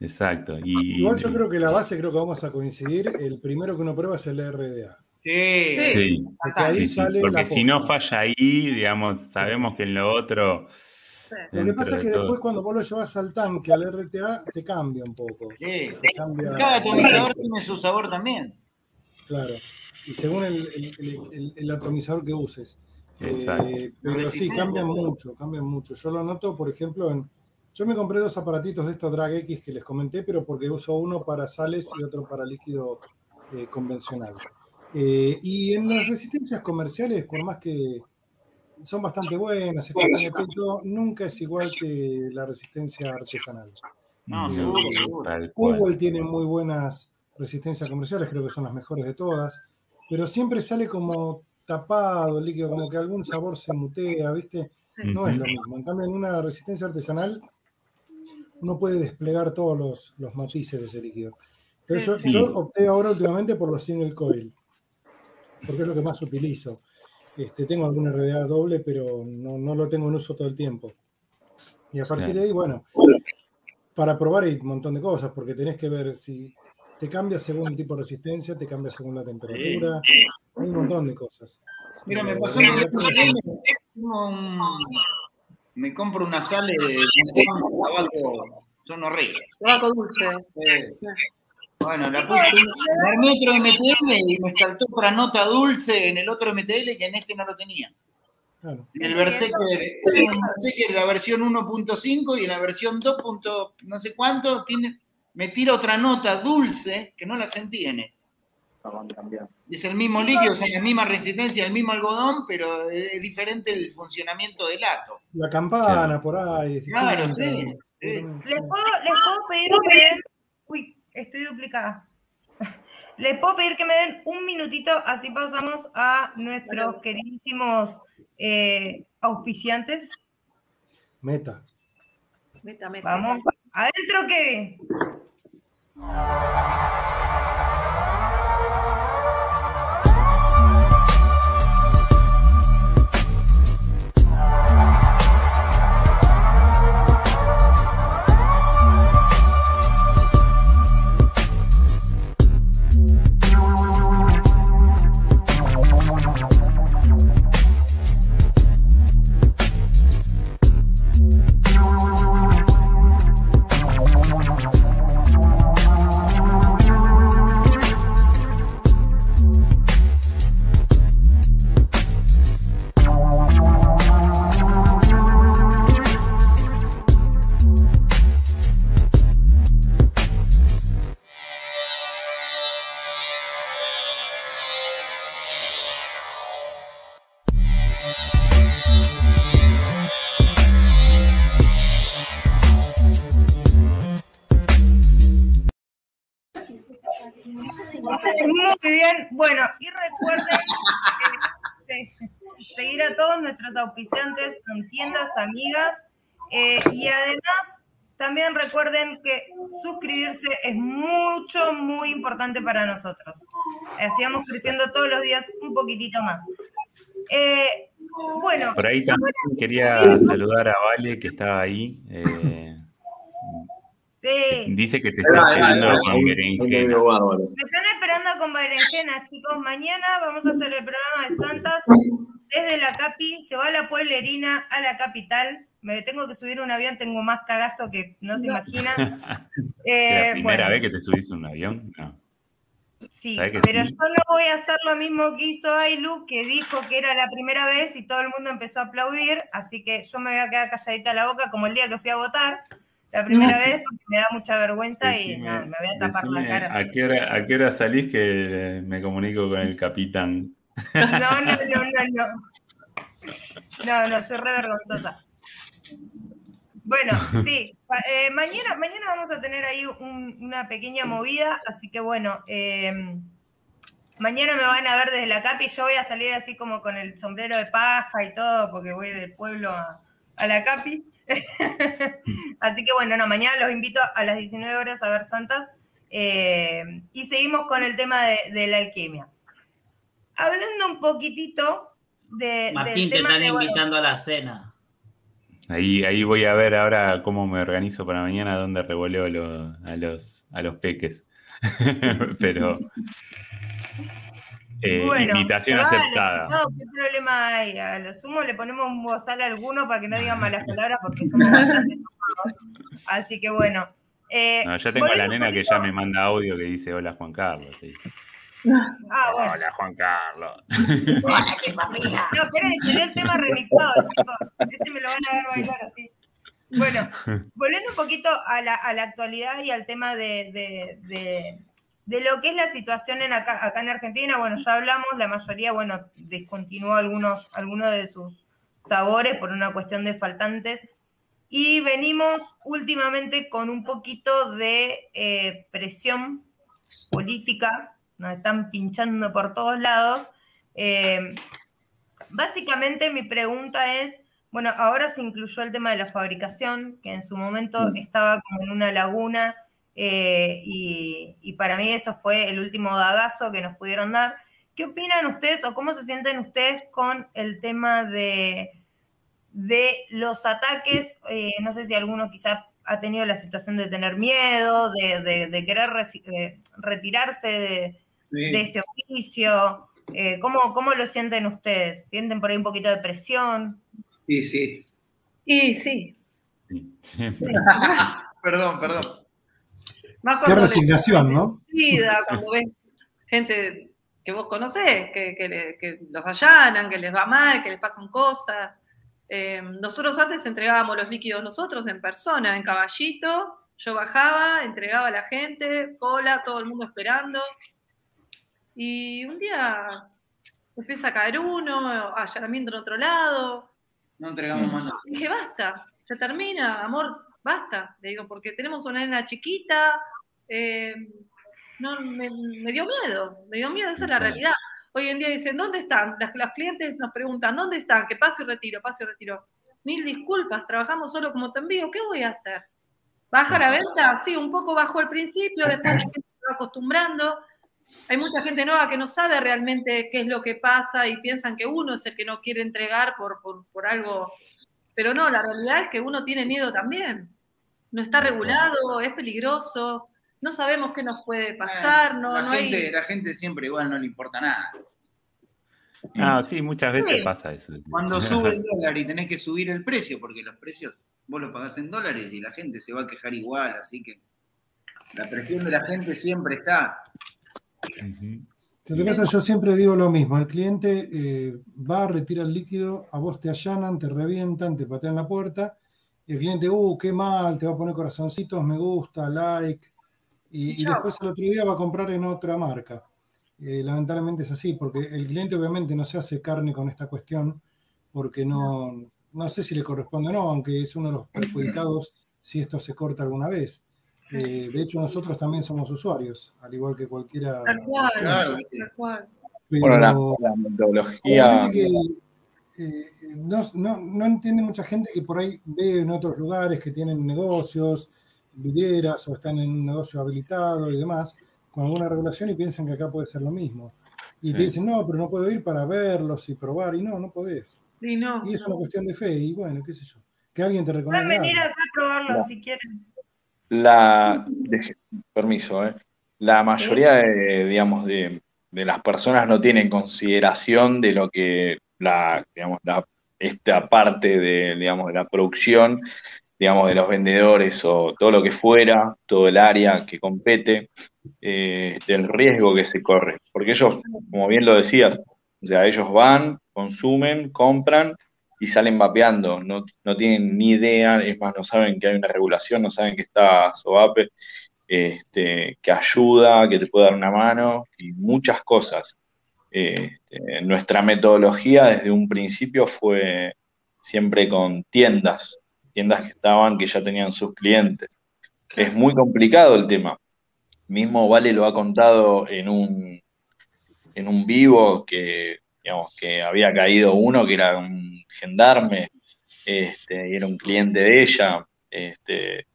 Exacto. Y, Igual yo creo que la base, creo que vamos a coincidir, el primero que uno prueba es el RDA. Sí. Sí. sí, Porque ahí sí, sí, sale porque la si no falla ahí, digamos, sabemos que en lo otro. Lo que pasa es que todo- después cuando vos lo llevas al tanque, al RTA, te cambia un poco. Sí. Te cambia, Cada atomizador tiene su sabor también. Claro. Y según el, el- el- el- el atomizador que uses. Eh, Exacto. pero sí, cambian mucho, cambian mucho. Yo lo noto, por ejemplo, en. Yo me compré dos aparatitos de estos Drag X que les comenté, pero porque uso uno para sales y otro para líquido eh, convencional. Eh, y en las resistencias comerciales, por más que son bastante buenas, nunca es igual que la resistencia artesanal. No, seguro. Huawei tiene muy buenas resistencias comerciales, creo que son las mejores de todas, pero siempre sale como tapado el líquido, como que algún sabor se mutea, ¿viste? No es lo mismo. En cambio, en una resistencia artesanal, uno puede desplegar todos los, los matices de ese líquido. Entonces, yo, yo opté ahora últimamente por los single coil, porque es lo que más utilizo. Este, tengo algún RDA doble, pero no, no lo tengo en uso todo el tiempo. Y a partir Claro. de ahí, bueno, para probar hay un montón de cosas, porque tenés que ver si te cambia según el tipo de resistencia, te cambia según la temperatura, hay un montón de cosas. Mira, me Pero, pasó que un- me compro una sal de tabaco, son horribles. Tabaco dulce. Sí. Bueno, la puse armé otro MTL y me saltó otra nota dulce en el otro MTL que en este no lo tenía. claro. En el Berserker, la versión 1.5 y en la versión 2. punto no sé cuánto, tiene, me tira otra nota dulce que no la sentí en este. Estaban cambiando. Es el mismo líquido, son la misma resistencia, el mismo algodón, pero es diferente el funcionamiento del ato. La campana por ahí. Claro, sí, sí. ¿Les puedo, les puedo pedir den... Uy, estoy duplicada. [laughs] Les puedo pedir que me den un minutito, así pasamos a nuestros queridísimos eh, auspiciantes. Meta. Meta, meta. Vamos. Adentro que... auspiciantes en tiendas amigas. eh, y además, también recuerden que suscribirse es mucho, muy importante para nosotros. Así vamos creciendo todos los días un poquitito más. Eh, bueno, Por ahí también quería saludar a Vale, que estaba ahí. eh, sí. dice que te está esperando con berenjena. bárbaro. Me están esperando con berenjenas, chicos. Mañana vamos a hacer el programa de Santas desde la Capi. Se va a la pueblerina a la capital. Me tengo que subir un avión, tengo más cagazo que no se imaginan. [laughs] ¿La Eh, primera bueno, vez que te subís un avión? No. sí, ¿sabes que pero sí? yo no voy a hacer lo mismo que hizo Ailu, que dijo que era la primera vez y todo el mundo empezó a aplaudir. Así que yo me voy a quedar calladita la boca como el día que fui a votar. La primera vez porque me da mucha vergüenza y no, me voy a tapar la cara. ¿a qué, hora, ¿A qué hora salís que me comunico con el capitán? No, no, no, no, no. No, no, soy re vergonzosa. Bueno, [laughs] sí, eh, mañana, mañana vamos a tener ahí un- una pequeña movida, así que bueno, eh, mañana me van a ver desde la capi, yo voy a salir así como con el sombrero de paja y todo, porque voy del pueblo a, a la capi. [laughs] así que bueno, no, mañana los invito a las 19 horas a ver Santas eh, y seguimos con el tema de, de la alquimia. Hablando un poquitito de, Martín, del te tema están de, bueno, invitando a la cena. Ahí, ahí voy a ver ahora cómo me organizo para mañana, dónde revoleo lo- a, los, a los peques. [laughs] Pero eh, Bueno, invitación vale, aceptada. No, ¿qué problema hay? A lo sumo le ponemos un bozal a alguno para que no digan malas palabras porque somos bastante. Así que bueno. eh, No, ya tengo a la nena que ya me manda audio que dice hola Juan Carlos. Ah, bueno. Hola Juan Carlos. No, pero salió el tema remixado, chicos. Este me lo van a ver bailar así. Bueno, volviendo un poquito a la, a la actualidad y al tema de, de- de- de lo que es la situación en acá, acá en Argentina, bueno, ya hablamos, la mayoría, bueno, descontinuó algunos, algunos de sus sabores por una cuestión de faltantes. Y venimos últimamente con un poquito de eh, presión política, nos están pinchando por todos lados. Eh, básicamente mi pregunta es, bueno, ahora se incluyó el tema de la fabricación, que en su momento estaba como en una laguna, eh, y, y para mí eso fue el último dagazo que nos pudieron dar. ¿Qué opinan ustedes o cómo se sienten ustedes con el tema de, de los ataques? Eh, no sé si alguno quizá ha tenido la situación de tener miedo, de, de- de querer retirarse de, Sí. de este oficio. Eh, ¿cómo, ¿Cómo lo sienten ustedes? ¿Sienten por ahí un poquito de presión? Sí, sí. Y sí, Sí. [laughs] Perdón, perdón. más Qué resignación, ¿no? vida, cuando ves gente que vos conocés, que, que le- que los allanan, que les va mal, que les pasan cosas. Eh, nosotros antes entregábamos los líquidos nosotros en persona, en caballito. Yo bajaba, entregaba a la gente, cola, todo el mundo esperando. Y un día empieza a caer uno, allanamiento en otro lado. No entregamos más nada. Dije, basta, se termina, amor, basta. Le digo, porque tenemos una nena chiquita, eh, no, me, me dio miedo, me dio miedo, esa es la realidad. Hoy en día dicen, ¿dónde están? Las, los clientes nos preguntan, ¿dónde están? Que paso y retiro, paso y retiro. Mil disculpas, trabajamos solo como te envío, ¿qué voy a hacer? ¿Baja la venta? Sí, un poco bajó al principio, después [clears throat] la gente se va acostumbrando. Hay mucha gente nueva que no sabe realmente qué es lo que pasa y piensan que uno es el que no quiere entregar por, por, por algo. Pero no, la realidad es que uno tiene miedo también. No está regulado, es peligroso, no sabemos qué nos puede pasar, no, la, no gente, hay... la gente siempre igual no le importa nada. Ah, sí, muchas veces Sí. pasa eso. Cuando sube el [laughs] dólar y tenés que subir el precio, porque los precios vos los pagás en dólares y la gente se va a quejar igual, así que la presión de la gente siempre está. Ujú. Lo que pasa es que yo siempre digo lo mismo, el cliente eh, va, retira el líquido, a vos te allanan, te revientan, te patean la puerta, y el cliente, uh, qué mal, te va a poner corazoncitos, me gusta, like, y, después el otro día va a comprar en otra marca. Eh, lamentablemente es así, porque el cliente obviamente no se hace carne con esta cuestión, porque no, no sé si le corresponde o no, aunque es uno de los perjudicados si esto se corta alguna vez. Eh, de hecho, nosotros también somos usuarios, al igual que cualquiera. Tal cual, Claro sí. Pero Bueno, la, la metodología. que, eh, no, no- no entiende mucha gente que por ahí ve en otros lugares que tienen negocios, vidrieras o están en un negocio habilitado y demás, con alguna regulación y piensan que acá puede ser lo mismo. Y te dicen, no, pero no puedo ir para verlos y probar. Y no, no podés. Y no. Y es una cuestión de fe. Y bueno, qué sé yo. Que alguien te Pueden recomienda. venir algo. acá a probarlo No. si quieren. La, permiso, ¿eh? La mayoría de, digamos, de, de las personas no tienen consideración de lo que la, digamos, la, esta parte de, digamos, de la producción, digamos, de los vendedores o todo lo que fuera, todo el área que compete, eh, del riesgo que se corre. Porque ellos, como bien lo decías, o sea, ellos van, consumen, compran y salen vapeando, no, no tienen ni idea, es más, no saben que hay una regulación, no saben que está SOAPE, este, que ayuda, que te puede dar una mano y muchas cosas. Este, nuestra metodología desde un principio fue siempre con tiendas, tiendas que estaban, que ya tenían sus clientes. Es muy complicado el tema. Mismo Vale lo ha contado en un, en un vivo que, digamos, que había caído uno que era un gendarme, este, y era un cliente de ella. Este,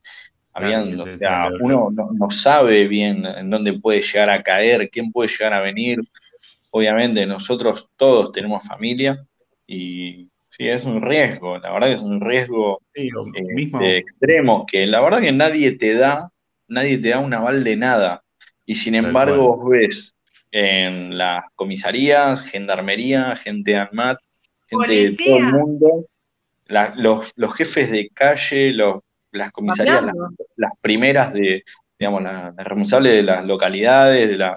habían, o sea, uno no, no sabe bien en dónde puede llegar a caer, quién puede llegar a venir. Obviamente nosotros todos tenemos familia y sí, es un riesgo, la verdad que es un riesgo Sí, eh, mismo. extremos que la verdad que nadie te da, nadie te da un aval de nada. Y sin Tal embargo vos ves en las comisarías, gendarmería, gente de ANMAT, gente de todo el mundo, la- los, los jefes de calle, los, las comisarías, las, primeras de, digamos, las las responsables de las localidades, de la,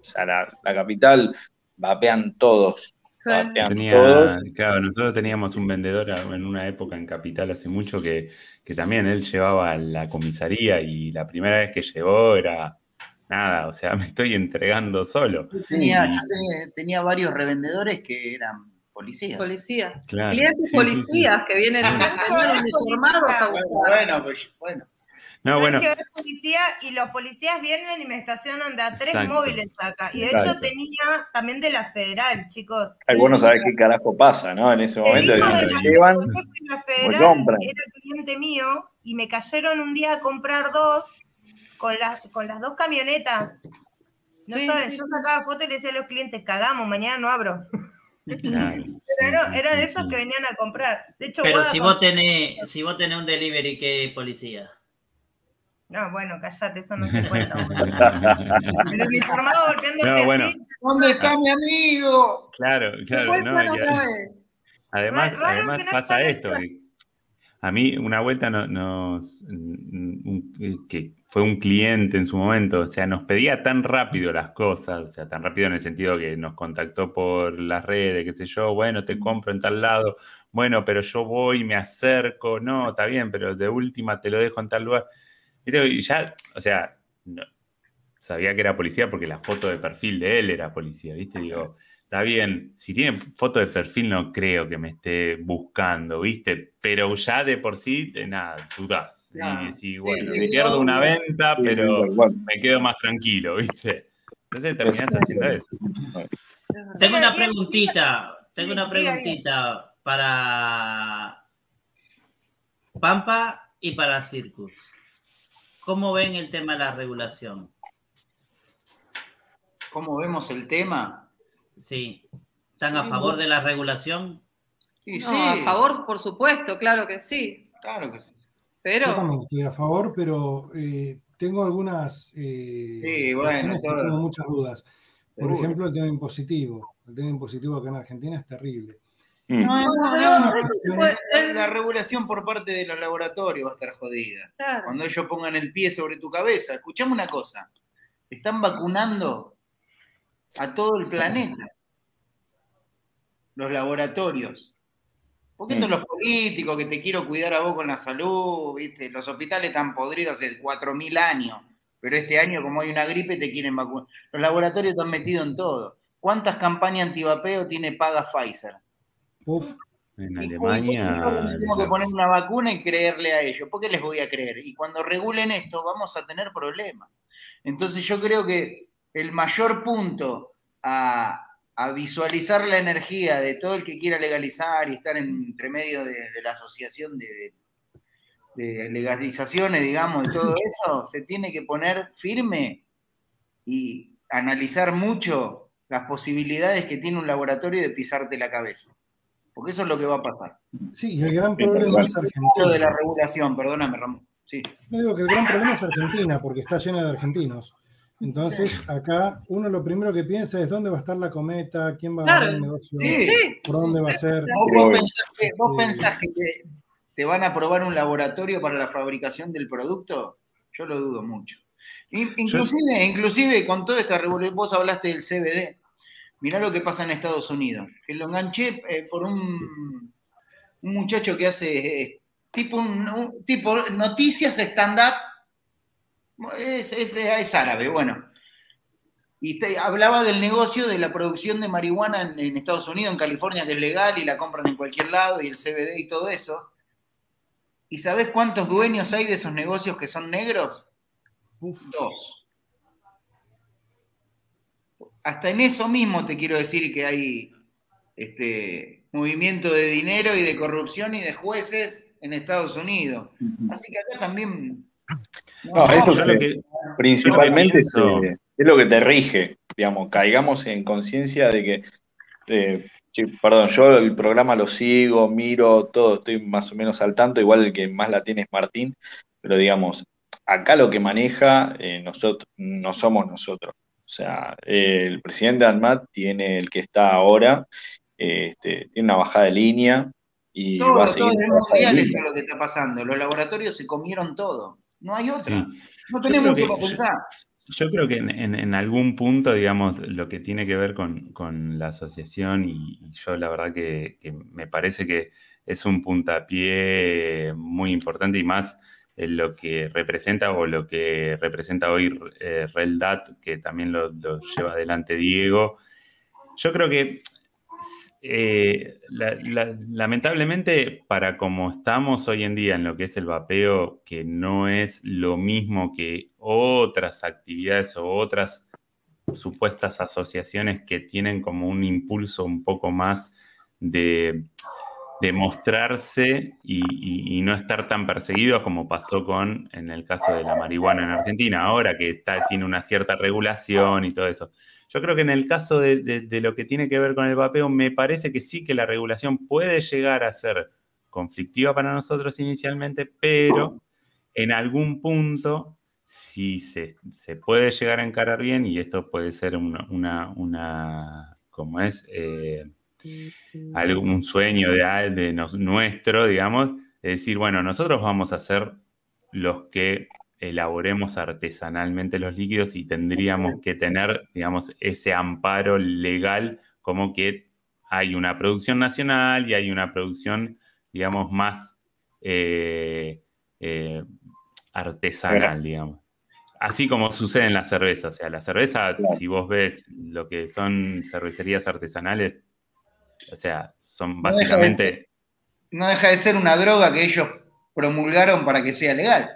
o sea, la, la capital, vapean todos, Claro. vapean Tenía, todos. claro, nosotros teníamos un vendedor a- en una época en Capital hace mucho que, que también él llevaba a la comisaría y la primera vez que llegó era nada, o sea, [laughs] me estoy entregando solo. Yo tenía, Y- yo tenía, tenía varios revendedores que eran policías. Policías. Claro. Clientes Sí, sí, sí. policías que vienen uniformados a Bueno, buscar. bueno, pues, bueno. No, bueno, policía y los policías vienen y me estacionan de a tres Exacto. móviles acá. Y de Exacto. hecho tenía también de la federal, chicos. Ay, vos no sabés qué carajo pasa, ¿no? En ese El momento hijo de te la- llevan, el la federal compran. era cliente mío y me cayeron un día a comprar dos con las, con las dos camionetas. No Sí, saben, sí, yo sacaba fotos y le decía a los clientes, cagamos, mañana no abro. Claro, [laughs] sí, Pero sí, eran sí, esos sí. que venían a comprar. De hecho, Pero si vos tenés, si vos tenés un delivery, ¿qué policía? No, bueno, callate, eso no se cuenta. uniformado [laughs] golpeándote No, bueno. ¿Dónde está mi amigo? Claro, claro, no. Además, Raro además no pasa esto. que a mí una vuelta no- nos, un- que fue un cliente en su momento, o sea, nos pedía tan rápido las cosas, o sea, tan rápido en el sentido que nos contactó por las redes, qué sé yo, bueno, te compro en tal lado, bueno, pero yo voy, me acerco, no, está bien, pero de última te lo dejo en tal lugar. Y ya, o sea, no- sabía que era policía porque la foto de perfil de él era policía, ¿viste? Digo, está bien, si tiene foto de perfil no creo que me esté buscando, ¿viste? Pero ya de por sí, eh, nada, dudás. Y decís, bueno, sí, me pierdo una venta, Sí, pero me quedo más tranquilo, ¿viste? Entonces terminás haciendo eso. Tengo una preguntita, tengo una preguntita para Pampa y para Circus. ¿Cómo ven el tema de la regulación? ¿Cómo vemos el tema? Sí. ¿Están a favor de la regulación? Sí, No, sí. a favor, por supuesto, claro que sí. Claro que sí. Yo Pero también estoy a favor, pero eh, tengo algunas eh, Sí, bueno, todo. tengo muchas dudas. Por Seguro. ejemplo, el tema impositivo. El tema impositivo acá en Argentina es terrible. Mm. No, No, no, puede- La, la regulación por parte de los laboratorios va a estar jodida. claro. Cuando ellos pongan el pie sobre tu cabeza, escuchame una cosa. Están vacunando a todo el planeta. Los laboratorios. ¿Por qué Mm. todos los políticos que te quiero cuidar a vos con la salud, viste? Los hospitales están podridos hace 4.000 años, pero este año como hay una gripe te quieren vacunar. Los laboratorios están metidos en todo. ¿Cuántas campañas antivapeo tiene paga Pfizer? Uf, En Alemania. Tengo que poner una vacuna y creerle a ellos. ¿Por qué les voy a creer? Y cuando regulen esto, vamos a tener problemas. Entonces, yo creo que el mayor punto a, a visualizar la energía de todo el que quiera legalizar y estar entre medio de, de la asociación de, de- de legalizaciones, digamos, de todo [laughs] eso, se tiene que poner firme y analizar mucho las posibilidades que tiene un laboratorio de pisarte la cabeza. Porque eso es lo que va a pasar. Sí, y el gran problema es Lo de Argentina. la regulación, perdóname, Ramón. Sí. Yo digo que el gran problema es Argentina, porque está llena de argentinos. Entonces, acá uno lo primero que piensa es dónde va a estar la cometa, quién va a Claro. ganar el negocio, Sí. por dónde va a ser. ¿Vos, vos pensás que, vos pensás que te, te van a aprobar un laboratorio para la fabricación del producto? Yo lo dudo mucho. In- Inclusive, inclusive con toda esta revolución, vos hablaste del CBD. Mirá lo que pasa en Estados Unidos. Que lo enganché eh, por un, un muchacho que hace eh, tipo, un, un- tipo noticias stand-up. Es, es- es árabe, bueno. Y te- hablaba del negocio de la producción de marihuana en, en Estados Unidos, en California, que es legal y la compran en cualquier lado, y el CBD y todo eso. ¿Y sabés cuántos dueños hay de esos negocios que son negros? Dos. Hasta en eso mismo te quiero decir que hay este, movimiento de dinero y de corrupción y de jueces en Estados Unidos. Así que acá también. No, eso es lo que que- principalmente yo lo que es, es lo que te rige, digamos, caigamos en conciencia de que, eh, perdón, yo el programa lo sigo, miro, todo, estoy más o menos al tanto, igual el que más la tiene es Martín, pero digamos, acá lo que maneja eh, nosotros, no somos nosotros. O sea, eh, el presidente ANMAT tiene el que está ahora, eh, este, tiene una bajada de línea y Todo, va a todo seguir. esto es lo que está pasando. Los laboratorios se comieron todo. No hay otra. Sí. No tenemos mucho que- para pensar. Yo creo que en, en- en algún punto, digamos, lo que tiene que ver con, con la asociación, y, y yo la verdad que, que me parece que es un puntapié muy importante y más en lo que representa o lo que representa hoy eh, Reldat, que también lo, lo lleva adelante Diego. Yo creo que eh, la- la- lamentablemente, para como estamos hoy en día en lo que es el vapeo, que no es lo mismo que otras actividades o otras supuestas asociaciones que tienen como un impulso un poco más de, de mostrarse y, no estar tan perseguidos como pasó con en el caso de la marihuana en Argentina, ahora que está- tiene una cierta regulación y todo eso. Yo creo que en el caso de lo que tiene que ver con el vapeo, me parece que sí que la regulación puede llegar a ser conflictiva para nosotros inicialmente, pero en algún punto, si se, se puede llegar a encarar bien, y esto puede ser una, una, una ¿cómo es? Eh, algún sueño de, de nos- nuestro, digamos, es decir, bueno, nosotros vamos a ser los que elaboremos artesanalmente los líquidos y tendríamos que tener, digamos, ese amparo legal como que hay una producción nacional y hay una producción, digamos, más eh, eh, artesanal, digamos. Así como sucede en la cerveza, o sea, la cerveza, si vos ves lo que son cervecerías artesanales, o sea, son No deja de básicamente... No deja de ser una droga que ellos promulgaron para que sea legal.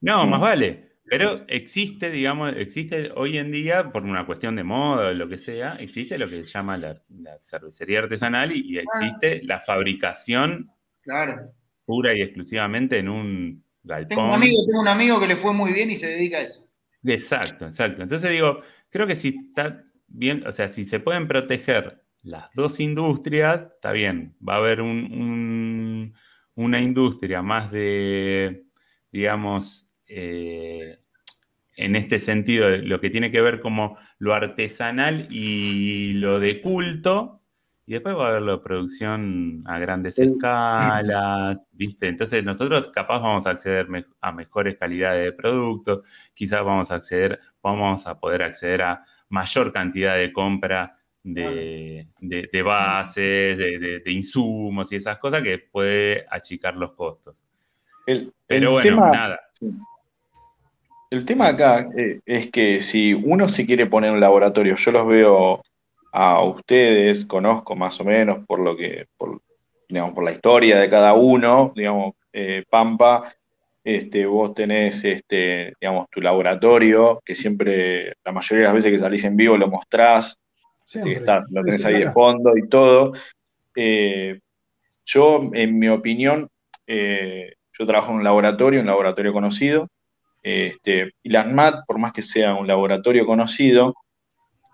No, más vale. Pero existe, digamos, existe hoy en día, por una cuestión de moda o lo que sea, existe lo que se llama la, la cervecería artesanal y, y existe la fabricación Claro. pura y exclusivamente en un galpón. Tengo un amigo, tengo un amigo que le fue muy bien y se dedica a eso. Exacto, exacto. Entonces digo, creo que si está bien, o sea, si se pueden proteger las dos industrias, está bien. Va a haber un- un- una industria más de, digamos, eh, en este sentido, lo que tiene que ver como lo artesanal y lo de culto, y después va a haber la producción a grandes escalas, ¿viste? Entonces nosotros capaz vamos a acceder me- a mejores calidades de productos, quizás vamos a acceder, vamos a poder acceder a mayor cantidad de compra de, de- de bases, de, de- de insumos y esas cosas que puede achicar los costos. El, Pero el bueno, tema- nada. El tema acá eh, es que si uno se quiere poner un laboratorio, yo los veo a ustedes, conozco más o menos por lo que, por, digamos, por la historia de cada uno, digamos, eh, Pampa, este, vos tenés, este, digamos, tu laboratorio, que siempre, la mayoría de las veces que salís en vivo lo mostrás, Que está- lo tenés ahí de fondo y todo. Eh, yo, en mi opinión, eh, yo trabajo en un laboratorio, un laboratorio conocido, este, y la ANMAT, por más que sea un laboratorio conocido,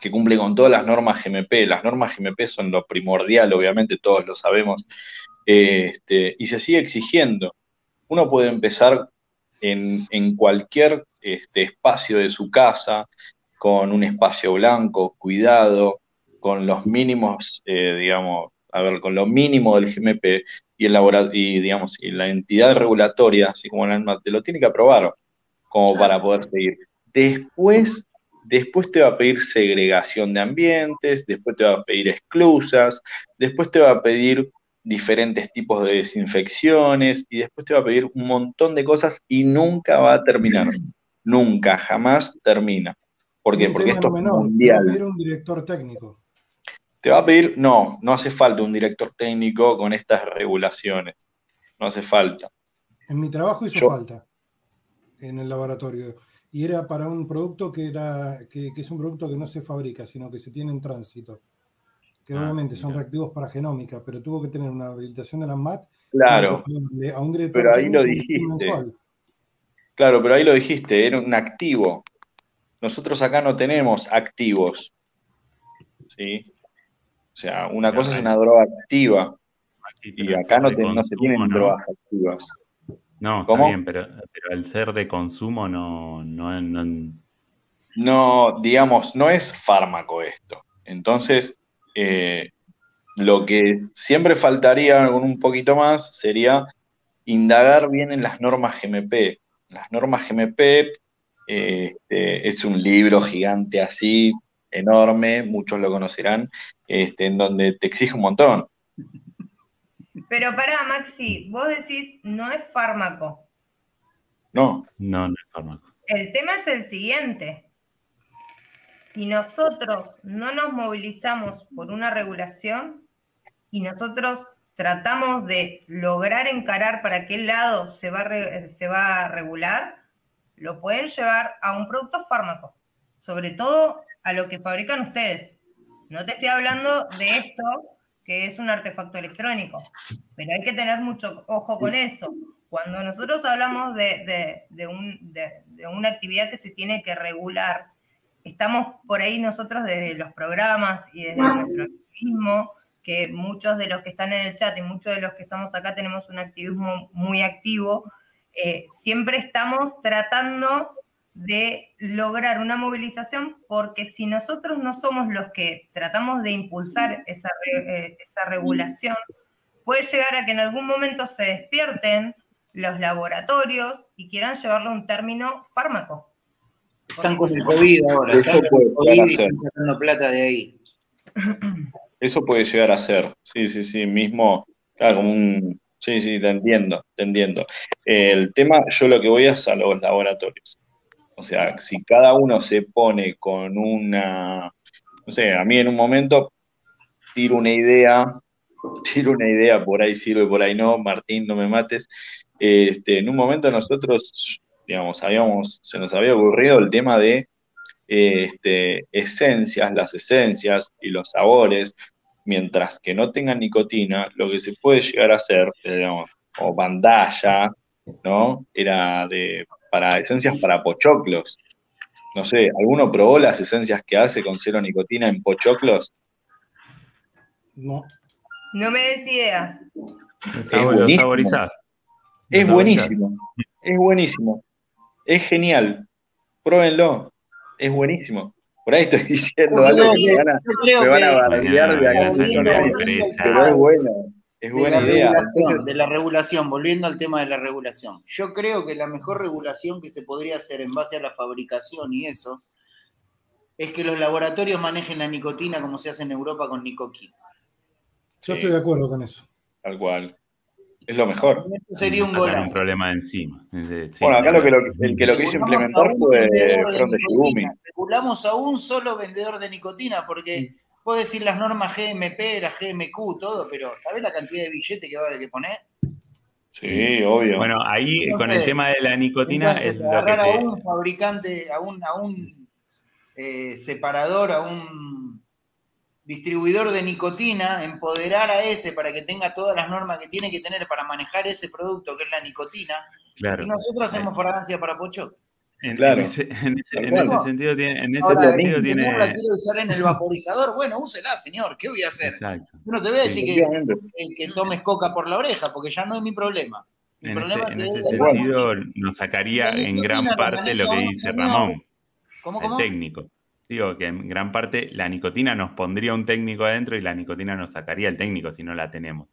que cumple con todas las normas GMP, las normas GMP son lo primordial, obviamente todos lo sabemos, este, y se sigue exigiendo. Uno puede empezar en, en cualquier este, espacio de su casa, con un espacio blanco, cuidado, con los mínimos, eh, digamos, a ver, con lo mínimo del GMP y el y digamos, y la entidad regulatoria, así como la ANMAT, te lo tiene que aprobar como para poder seguir. Después, después te va a pedir segregación de ambientes, después te va a pedir esclusas, después te va a pedir diferentes tipos de desinfecciones y después te va a pedir un montón de cosas y nunca va a terminar. Nunca, jamás termina. ¿Por qué? Un Porque esto es te va a mundial. pedir un director técnico. Te va a pedir, no, no hace falta un director técnico con estas regulaciones. No hace falta. En mi trabajo hizo Yo- falta en el laboratorio. Y era para un producto que, era, que, que es un producto que no se fabrica, sino que se tiene en tránsito. Que Ah, obviamente son reactivos para genómica, pero tuvo que tener una habilitación de la MAT Claro, a un director pero ahí lo dijiste. mensual. claro, pero ahí lo dijiste, era un activo. Nosotros acá no tenemos activos. ¿Sí? O sea, una cosa es una droga activa Sí, y acá no, se tienen ¿no? drogas activas. No, ¿Cómo? está bien, pero, pero al ser de consumo no, no, no- No, digamos, no es fármaco esto. Entonces, eh, lo que siempre faltaría con un poquito más sería indagar bien en las normas GMP. Las normas GMP eh, este, es un libro gigante así, enorme, muchos lo conocerán, este, en donde te exige un montón. Pero pará, Maxi, vos decís no es fármaco. No, no, no es fármaco. El tema es el siguiente. Si nosotros no nos movilizamos por una regulación y nosotros tratamos de lograr encarar para qué lado se va a, re- se va a regular, lo pueden llevar a un producto fármaco, sobre todo a lo que fabrican ustedes. No te estoy hablando de esto, que es un artefacto electrónico, pero hay que tener mucho ojo con eso. Cuando nosotros hablamos de, de- de un- de- de una actividad que se tiene que regular, estamos por ahí nosotros desde los programas y desde nuestro activismo, que muchos de los que están en el chat y muchos de los que estamos acá tenemos un activismo muy activo, eh, siempre estamos tratando de lograr una movilización porque si nosotros no somos los que tratamos de impulsar esa, re- eh, esa regulación, puede llegar a que en algún momento se despierten los laboratorios y quieran llevarlo a un término fármaco. Están con el COVID ahora, Eso están con puede el COVID llegar a y ser. están sacando plata de ahí. [clears throat] Eso puede llegar a ser, sí, sí, sí, mismo, claro, como un, sí, sí, te entiendo, te entiendo. El tema, yo lo que voy es a los laboratorios. O sea, si cada uno se pone con una, no sé, a mí en un momento tiro una idea, [laughs] tiro una idea, por ahí sirve, por ahí no, Martín, no me mates. Este, en un momento nosotros, digamos, habíamos, se nos había ocurrido el tema de este, esencias, las esencias y los sabores, mientras que no tengan nicotina, lo que se puede llegar a hacer, digamos, como bandalla, ¿no? Era de, para esencias para pochoclos. No sé, ¿alguno probó las esencias que hace con cero nicotina en pochoclos? No. No me des ideas. Lo saborizás. Lo Es buenísimo, es buenísimo, es genial, pruébenlo, es buenísimo. Por ahí estoy diciendo algo que que- me van a, me van a bardear de acá a Volviendo cinco es buena, de la idea. regulación, de la regulación, volviendo al tema de la regulación. Yo creo que la mejor regulación que se podría hacer en base a la fabricación y eso es que los laboratorios manejen la nicotina como se hace en Europa con NicoKids. Yo Sí. estoy de acuerdo con eso. tal cual, es lo mejor. Esto sería un Sacan un golazo. problema de encima. Es de- sí, Bueno, acá lo que lo, el que lo quiso implementar fue vendedor de. Regulamos a un solo vendedor de nicotina porque vos decís las normas GMP, las GMQ, todo, pero ¿sabés la cantidad de billete que va a haber que poner? Sí, obvio. Bueno, ahí con el tema de la nicotina Entonces, es lo que agarrar a un fabricante, a un, a un eh, separador, a un distribuidor de nicotina, empoderar a ese para que tenga todas las normas que tiene que tener para manejar ese producto que es la nicotina, Claro. y nosotros hacemos fragancia para Pocho. En, Claro. en ese, en ese- Tal en cual. ese sentido tiene, en ese Ahora, sentido si tiene. la quiere usar en el vaporizador, bueno, úsela, señor, ¿qué voy a hacer? Exacto. Yo no te voy a decir que, que- que tomes coca por la oreja, porque ya no es mi problema. Mi En ese, problema en es ese que- sentido nos sacaría en gran parte lo que dice señor. Ramón, ¿Cómo, el cómo? técnico. Digo que en gran parte la nicotina nos pondría un técnico adentro y la nicotina nos sacaría el técnico si no la tenemos.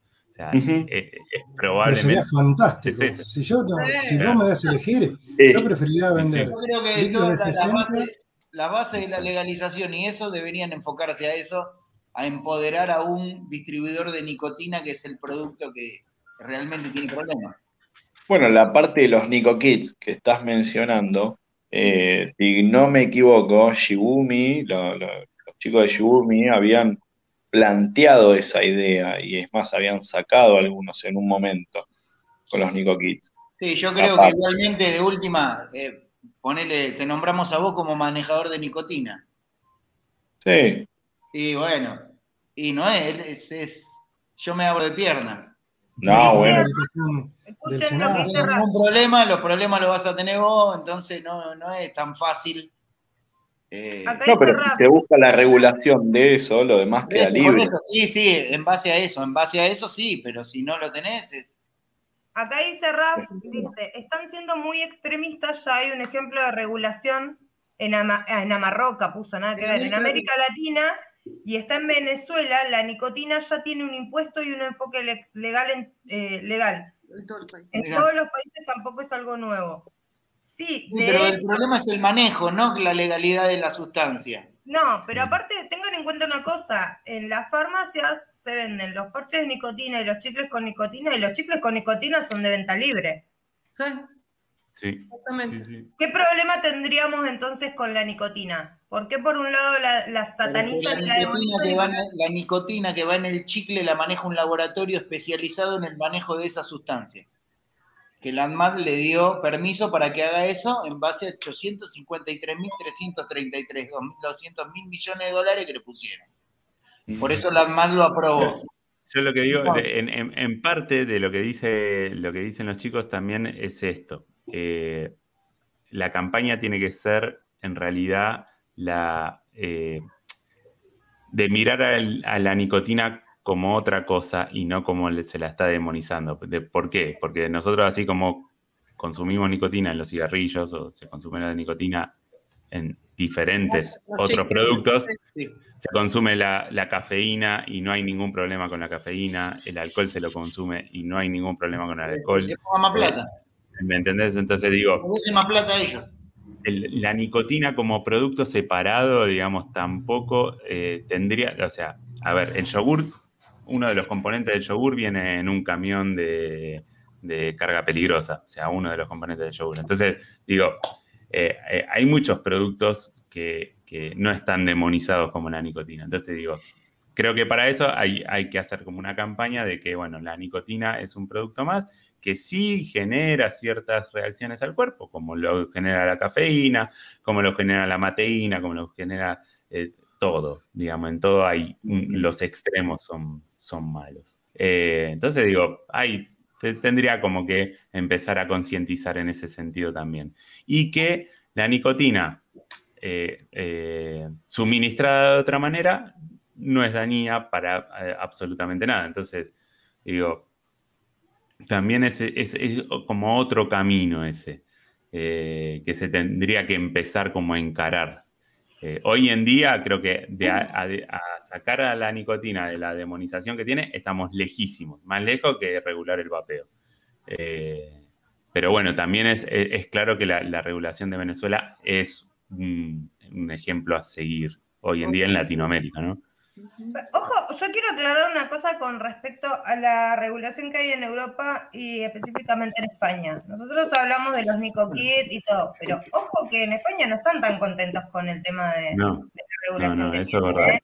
Ujú. eh, eh, Pero sería probablemente. fantástico. es. Si, yo no- Sí. si vos me das a elegir, Eh, yo preferiría vender Yo creo que toda la, la 60 base, la base de la legalización y eso deberían enfocarse a eso, a empoderar a un distribuidor de nicotina que es el producto que realmente tiene problemas. Bueno, la parte de los Nico Kids que estás mencionando, eh, si no me equivoco, Shibumi, lo- lo- los chicos de Shibumi habían planteado esa idea y es más, habían sacado algunos en un momento con los Nico Kids. Sí, yo creo Aparte. que igualmente de última, eh, ponele, te nombramos a vos como manejador de nicotina. Sí, Y bueno, y no es, es, es- yo me abro de pierna. no, bueno, del Escuchen lo que No dice hay Rafa. ningún problema, los problemas los vas a tener vos, entonces no, no es tan fácil. Eh, no, pero si te busca la regulación de eso, lo demás queda Por libre. eso, sí, sí, en base a eso, en base a eso sí, pero si no lo tenés es... Acá dice Raf, dice, están siendo muy extremistas, ya hay un ejemplo de regulación en, Ama- en Amarroca, puso nada que ver, en América Latina y está en Venezuela, la nicotina ya tiene un impuesto y un enfoque le- legal. en- eh, legal. En todo el país. En Mirá. todos los países tampoco es algo nuevo. Sí, de pero el problema es el manejo, no la legalidad de la sustancia. No, pero aparte tengan en cuenta una cosa, en las farmacias se venden los parches de nicotina y los chicles con nicotina y los chicles con nicotina son de venta libre. Sí, Sí, exactamente. sí, sí. ¿Qué problema tendríamos entonces con la nicotina? ¿Por qué por un lado la, la satanizan y la la, la nicotina que va en el chicle la maneja un laboratorio especializado en el manejo de esa sustancia. Que la ANMAT le dio permiso para que haga eso en base a 853.333, 200 mil millones de dólares que le pusieron. Por eso la ANMAT lo aprobó. [laughs] Yo lo que digo, en, en- en parte de lo que dice, lo que dicen los chicos también es esto. Eh, la campaña tiene que ser, en realidad, la eh, de mirar a la nicotina como otra cosa y no como se la está demonizando. De- ¿Por qué? Porque nosotros así como consumimos nicotina en los cigarrillos o se consume la nicotina en diferentes otros productos, Sí. se consume la, la cafeína y no hay ningún problema con la cafeína, el alcohol se lo consume y no hay ningún problema con el alcohol. Más plata. ¿Me entendés? Entonces digo, Le dejen más plata a ellos. el- la nicotina como producto separado, digamos, tampoco eh, tendría, o sea, a ver, el yogur, uno de los componentes del yogur viene en un camión de, carga peligrosa, o sea, uno de los componentes del yogur. Entonces, digo, eh, eh, hay muchos productos que, no están demonizados como la nicotina. Entonces, digo, creo que para eso hay, que hacer como una campaña de que, bueno, la nicotina es un producto más que sí genera ciertas reacciones al cuerpo, como lo genera la cafeína, como lo genera la mateína, como lo genera eh, todo, digamos, en todo hay, los extremos son, son malos. Eh, entonces digo, te- tendría como que empezar a concientizar en ese sentido también. Y que la nicotina eh, eh, suministrada de otra manera no es dañina para absolutamente nada. Entonces, digo, también es, es- como otro camino ese, que se tendría que empezar como a encarar. Eh, hoy en día creo que de a, a- de- a sacar a la nicotina de la demonización que tiene, estamos lejísimos, más lejos que regular el vapeo. Eh, pero bueno, también es, es- es claro que la, la regulación de Venezuela es un, un ejemplo a seguir hoy en día en Latinoamérica, ¿no? Ojo, yo quiero aclarar una cosa con respecto a la regulación que hay en Europa y específicamente en España. Nosotros hablamos de los Nico Kit y todo, pero ojo que en España no están tan contentos con el tema de, No, de la regulación no, no, que eso es verdad. ¿eh?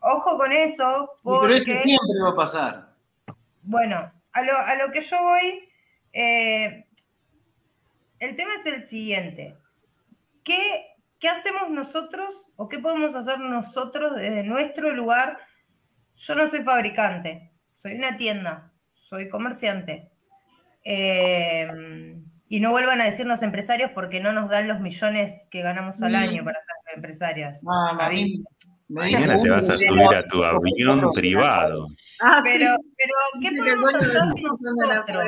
Ojo con eso, Sí, Pero eso porque, siempre va a pasar. bueno, a lo, a lo que yo voy, eh, el tema es el siguiente. ¿Qué, ¿Qué hacemos nosotros o qué podemos hacer nosotros desde nuestro lugar? Yo no soy fabricante, soy una tienda, soy comerciante. Eh, y no vuelvan a decirnos empresarios porque no nos dan los millones que ganamos al Mm. año para ser empresarios. Mañana te vas a subir a tu avión privado. Ah, Pero, pero ¿qué podemos hacer nosotros?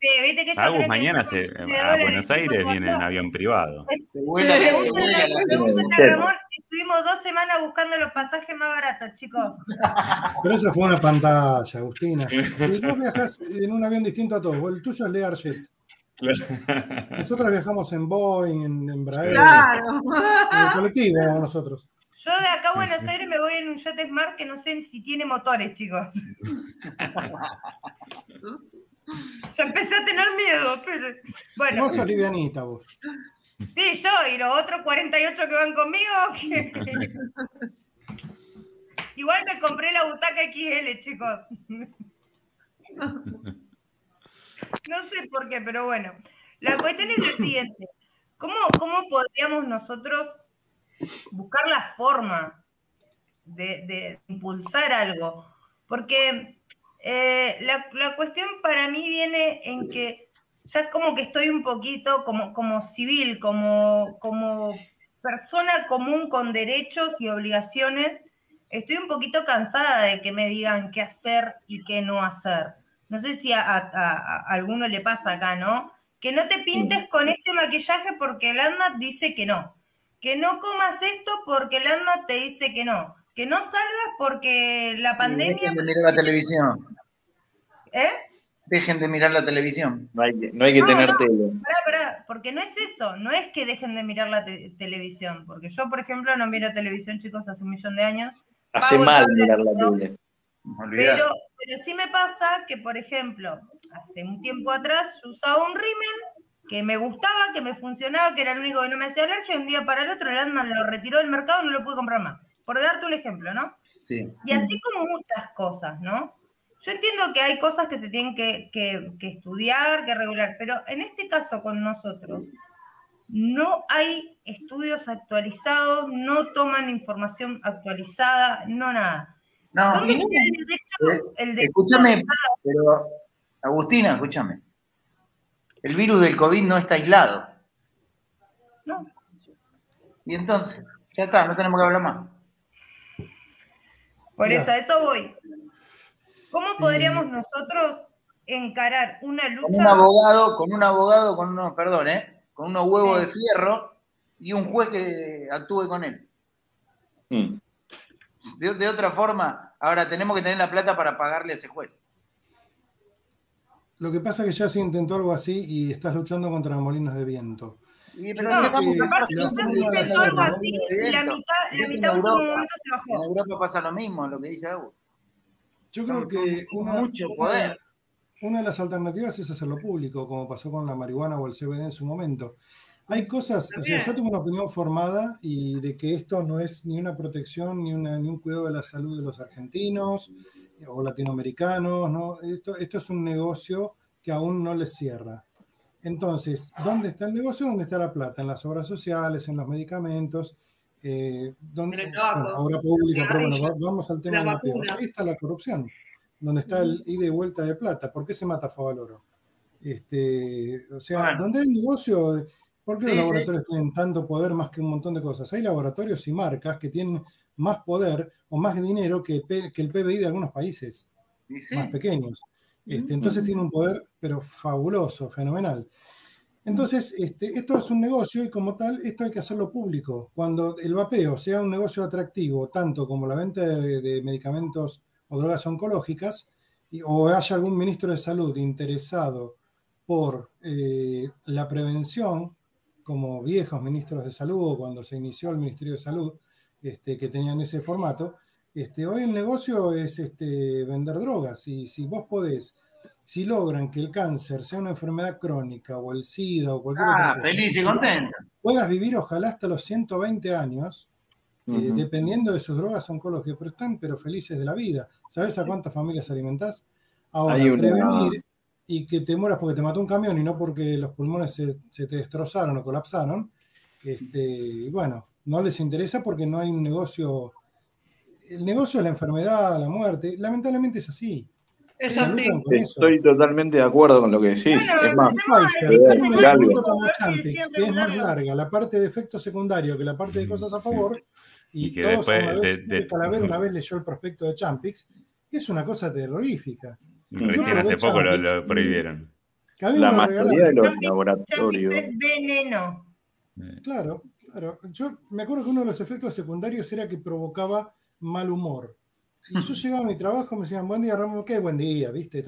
Fragata hace 4x4. Sí, viste que yo Agus que mañana se, a Buenos Aires viene en avión privado. se vuela, se vuela Ramón, estuvimos dos semanas buscando los pasajes más baratos, chicos. Pero eso fue una pantalla, Agustina. Si vos viajás en un avión distinto a todos, el tuyo es Learjet. Nosotros viajamos en Boeing, en, en Embraer, Claro. en el colectivo nosotros. Yo de acá a Buenos Aires me voy en un Jet Smart que no sé si tiene motores, chicos. [laughs] [gasps] Ya empecé a tener miedo, pero bueno. Vos sos livianita vos. Sí, yo y los otros 48 que van conmigo. que- [laughs] Igual me compré la butaca XL, chicos. No sé por qué, pero bueno. La cuestión es la siguiente. ¿Cómo, cómo podríamos nosotros buscar la forma de, de impulsar algo? Porque eh, la, la cuestión para mí viene en que ya como que estoy un poquito como, como civil, como, como persona común con derechos y obligaciones, estoy un poquito cansada de que me digan qué hacer y qué no hacer. No sé si a, a- alguno le pasa acá, ¿no? Que no te pintes con este maquillaje porque el ANMAT dice que no. Que no comas esto porque el ANMAT te dice que no. Que no salgas porque la pandemia... Dejen de mirar la televisión. ¿Eh? Dejen de mirar la televisión. No hay, que- no hay que No, tener no. tele. Pará, pará, porque no es eso, no es que dejen de mirar la te- televisión, porque yo, por ejemplo, no miro televisión, chicos, hace un millón de años, Hace Pago mal mirar la tele. Pero, pero sí me pasa que, por ejemplo, hace un tiempo atrás yo usaba un rímel que me gustaba, que me funcionaba, que era el único que no me hacía alergia, y un día para el otro el Landman lo retiró del mercado y no lo pude comprar más. Por darte un ejemplo, ¿no? Sí. Y así como muchas cosas, ¿no? Yo entiendo que hay cosas que se tienen que, que- que estudiar, que regular, pero en este caso con nosotros no hay estudios actualizados, no toman información actualizada, no nada. No, ¿Dónde está el derecho? El derecho escúchame, pero Agustina, escúchame. El virus del COVID no está aislado. No. Y entonces, ya está, no tenemos que hablar más. Por eso, a eso voy. ¿Cómo podríamos nosotros encarar una Con un lucha? abogado, con un abogado, con unos, perdón, ¿eh? Con unos huevos Sí. de fierro y un juez que actúe con él. Mm. De, de otra forma, ahora tenemos que tener la plata para pagarle a ese juez. Lo que pasa es que ya se intentó algo así y estás luchando contra molinos de viento. Y, pero vamos que a Aparte, algo ¿no? así y la mitad, la En mitad Europa. momento se bajó. En Europa pasa lo mismo, lo que dice Agus. Yo creo que una, mucho una- poder. una de las alternativas es hacerlo público, como pasó con la marihuana o el CBD en su momento. Hay cosas, o sea, yo tengo una opinión formada y de que esto no es ni una protección ni, una, ni un cuidado de la salud de los argentinos o latinoamericanos, ¿no? Esto, esto es un negocio que aún no les cierra. Entonces, ¿dónde está el negocio? ¿Dónde está la plata? En las obras sociales, en los medicamentos, eh, donde, En bueno, obra pública, pero bueno, vamos al tema las de la. Ahí está la corrupción, donde está el ida y vuelta de plata. ¿Por qué se mata Favaloro? Este, o sea, Bueno. donde hay negocio, ¿por qué Sí, los sí. laboratorios tienen tanto poder más que un montón de cosas? Hay laboratorios y marcas que tienen más poder o más dinero que, el P- que el PBI de algunos países sí. más pequeños. Este, entonces tiene un poder, pero fabuloso, fenomenal. Entonces, este, esto es un negocio y como tal, esto hay que hacerlo público. Cuando el vapeo sea un negocio atractivo, tanto como la venta de, de medicamentos o drogas oncológicas, y- o haya algún ministro de salud interesado por eh, la prevención, como viejos ministros de salud o cuando se inició el Ministerio de Salud, este, que tenían ese formato, este, hoy el negocio es este, vender drogas y si vos podés, si logran que el cáncer sea una enfermedad crónica o el SIDA o cualquier Ah, otra cosa, feliz y contenta. puedas vivir ojalá hasta los 120 años, eh, dependiendo de sus drogas oncológicas, pero están pero felices de la vida. ¿Sabes a cuántas familias alimentás? Ahora, Hay una- prevenir y que te mueras porque te mató un camión y no porque los pulmones se, se te destrozaron o colapsaron, este, bueno, no les interesa porque no hay un negocio. El negocio es la enfermedad, la muerte. Lamentablemente es así. Es así. Estoy totalmente de acuerdo con lo que decís. Bueno, es más, que es larga, la parte de efectos secundarios que la parte de cosas a Sí. favor, y, Y que todos después una vez, de- de- una [laughs] vez leyó el prospecto de Champix, es una cosa terrorífica. Recién hace poco lo, prohibieron. La mayoría de los Champix laboratorios. es veneno. Claro, claro. Yo me acuerdo que uno de los efectos secundarios era que provocaba mal humor. Y yo [laughs] llegaba a mi trabajo y me decían, buen día, Ramón, qué buen día, ¿viste?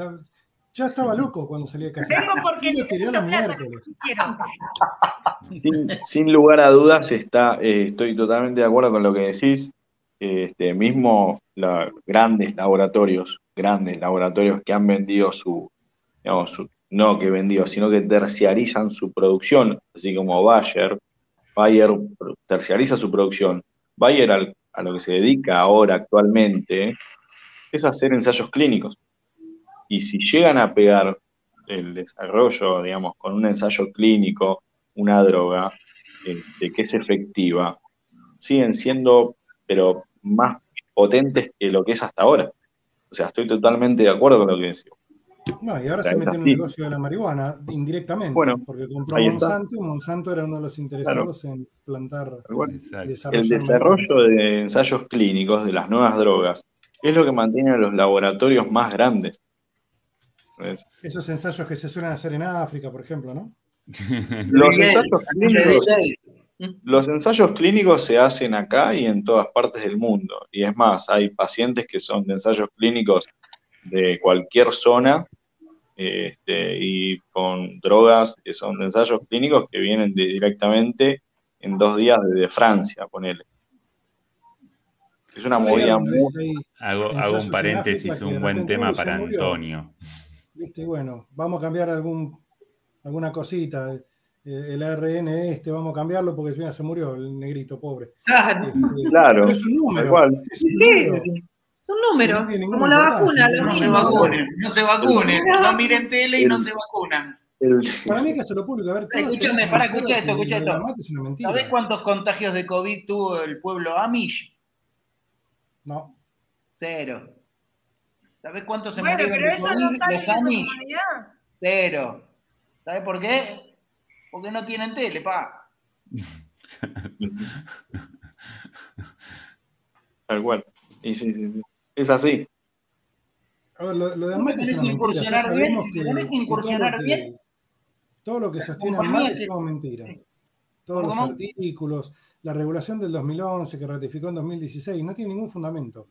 Ya estaba loco cuando salía de casa. Vengo porque necesito plata. Sin, sin lugar a dudas, está, eh, estoy totalmente de acuerdo con lo que decís. Este, mismo la- grandes laboratorios, grandes laboratorios que han vendido su, digamos, su- no que vendido, sino que terciarizan su producción, así como Bayer. Bayer terciariza su producción. Bayer al- a lo que se dedica ahora actualmente es hacer ensayos clínicos. Y si llegan a pegar el desarrollo, digamos, con un ensayo clínico, una droga este, que es efectiva, siguen siendo, pero más potentes que lo que es hasta ahora. O sea, estoy totalmente de acuerdo con lo que decís. No, y ahora se mete en un negocio de la marihuana indirectamente, Bueno, porque compró. Monsanto y Monsanto era uno de los interesados en plantar y desarrollar El marihuana. desarrollo de ensayos clínicos de las nuevas drogas es lo que mantiene a los laboratorios más grandes. ¿Ves? Esos ensayos que se suelen hacer en África, por ejemplo, ¿no? [laughs] Los ensayos clínicos Los ensayos clínicos se hacen acá y en todas partes del mundo. Y es más, hay pacientes que son de ensayos clínicos de cualquier zona este, y con drogas que son de ensayos clínicos que vienen de- directamente en dos días desde Francia, ponele. Es una movida muy... Hago, hago un paréntesis, un buen tema para murió. Antonio. viste, bueno, vamos a cambiar algún, alguna cosita. eh, el ARN este, vamos a cambiarlo porque mira, se murió el negrito pobre. Claro. Este, Claro, pero es un número. Es un Sí, número. Son números, No como la vacuna, no se vacunen, no se vacunen, no miren tele y no se vacunan. Para mí hay que hacerlo público. A ver, Escúchame, claro escucha esto, escucha esto. es. ¿Sabés cuántos contagios de COVID tuvo el pueblo Amish? No. Cero. ¿Sabés cuántos se Bueno, murieron pero de COVID? no Los Amish. comunidad. Cero. ¿Sabés por qué? Porque no tienen tele, pa. Tal cual. Y sí, sí, sí. Es así. A ver, lo, lo de ¿Vos me mate es una mentira. Bien? sabemos ¿Me que, todo incursionar lo que- bien? Todo lo que sostiene mate es- todo mentira. Todos los artículos, la regulación del 2011 que ratificó en 2016, no tiene ningún fundamento.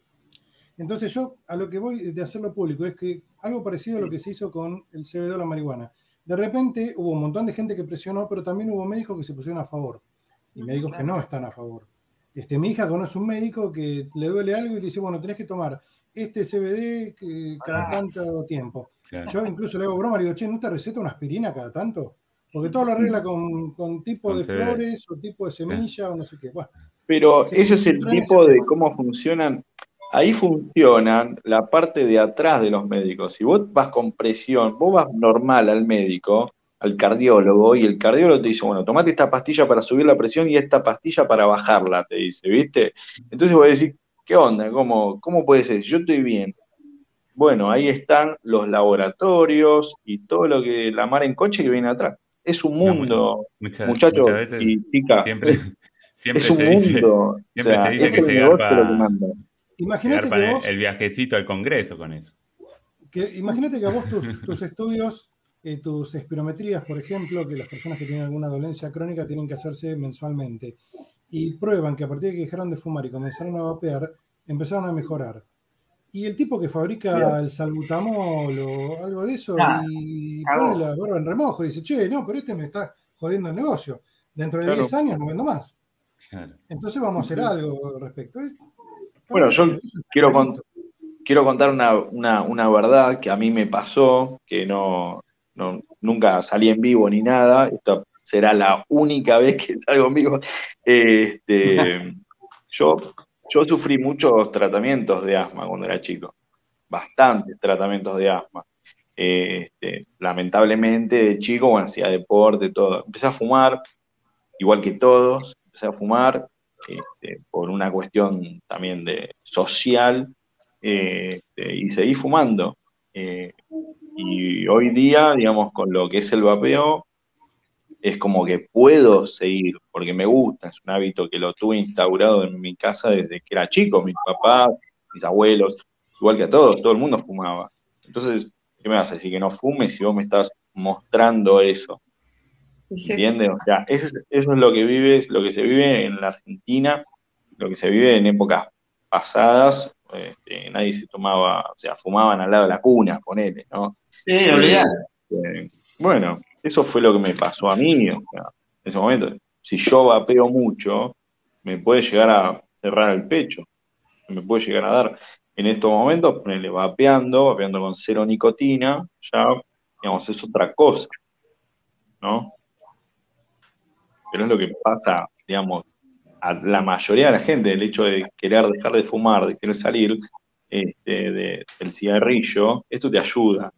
Entonces yo a lo que voy de hacerlo público es que algo parecido a lo que se hizo con el CBD o la marihuana. De repente hubo un montón de gente que presionó, pero también hubo médicos que se pusieron a favor y médicos que no están a favor. Este, mi hija conoce un médico que le duele algo y dice, bueno, tenés que tomar este CBD que cada tanto tiempo. Claro. Yo incluso le hago broma, le digo, che, ¿no te receta una aspirina cada tanto? Porque todo lo arregla con, con tipo Con de CBD. flores o tipo de semilla o no sé qué. Bueno, Pero Sí, ese es el tipo de tema. cómo funcionan. Ahí funcionan la parte de atrás de los médicos. Si vos vas con presión, vos vas normal al médico, al cardiólogo, y el cardiólogo te dice, bueno, tomate esta pastilla para subir la presión y esta pastilla para bajarla, te dice, ¿viste? Entonces vos decís, ¿qué onda? ¿Cómo, cómo puede ser? Si yo estoy bien. Bueno, ahí están los laboratorios y todo lo que la mar en coche que viene atrás. Es un No, mundo, Muchas, muchachos muchas veces, y chicas. siempre, es, [laughs] siempre es un se dice, mundo. O [laughs] siempre sea, se dice es que se garpa- lo que manda. imagínate vos, el viajecito al Congreso con eso. que, imagínate que a vos tus, tus estudios, eh, tus espirometrías, por ejemplo, que las personas que tienen alguna dolencia crónica tienen que hacerse mensualmente, y prueban que a partir de que dejaron de fumar y comenzaron a vapear, empezaron a mejorar. Y el tipo que fabrica el salbutamol o algo de eso y pone la barba en remojo y dice, che, no, pero este me está jodiendo el negocio. Dentro de Claro. 10 años no vendo más. Claro. Entonces vamos a hacer algo al respecto. Es- Bueno, yo quiero quiero contar una, una, una verdad que a mí me pasó, que no, no- nunca salí en vivo ni nada. Esta será la única vez que salgo en vivo. Este, [laughs] yo, yo sufrí muchos tratamientos de asma cuando era chico, bastantes tratamientos de asma. Este, lamentablemente de chico, bueno, hacía deporte, todo. Empecé a fumar, igual que todos, empecé a fumar este, por una cuestión también de social este, y seguí fumando. Eh, y hoy día, digamos, con lo que es el vapeo, es como que puedo seguir, porque me gusta, es un hábito que lo tuve instaurado en mi casa desde que era chico, mis papás, mis abuelos, igual que a todos, todo el mundo fumaba. Entonces, ¿qué me vas a decir que no fumes si vos me estás mostrando eso? ¿Entiendes? O sea, eso es, eso es lo que vives, lo que se vive en la Argentina, lo que se vive en épocas pasadas, este, nadie se tomaba, o sea, fumaban al lado de la cuna, ponele, ¿no? Sí, olvidate. Este, bueno, eso fue lo que me pasó a mí, o sea, en ese momento. Si yo vapeo mucho, me puede llegar a cerrar el pecho, me puede llegar a dar. En estos momentos, ponele vapeando, vapeando con cero nicotina, ya, digamos, es otra cosa, ¿no? Pero es lo que pasa, digamos, a la mayoría de la gente, el hecho de querer dejar de fumar, de querer salir este, de- del cigarrillo, esto te ayuda.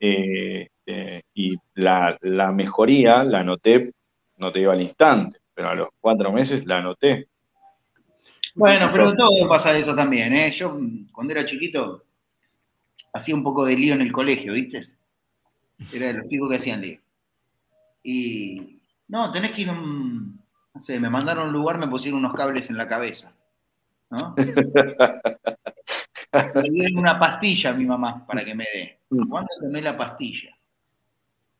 Eh, eh, y la, la mejoría la noté, no te digo al instante, pero a los cuatro meses la noté. Bueno, pero todo pasa eso también, ¿eh? Yo cuando era chiquito hacía un poco de lío en el colegio, ¿viste? Era de los chicos que hacían lío. Y no, tenés que ir a un, no sé, me mandaron a un lugar, me pusieron unos cables en la cabeza, ¿no? [laughs] Me dieron una pastilla a mi mamá para que me dé. ¿Cuándo tomé la pastilla?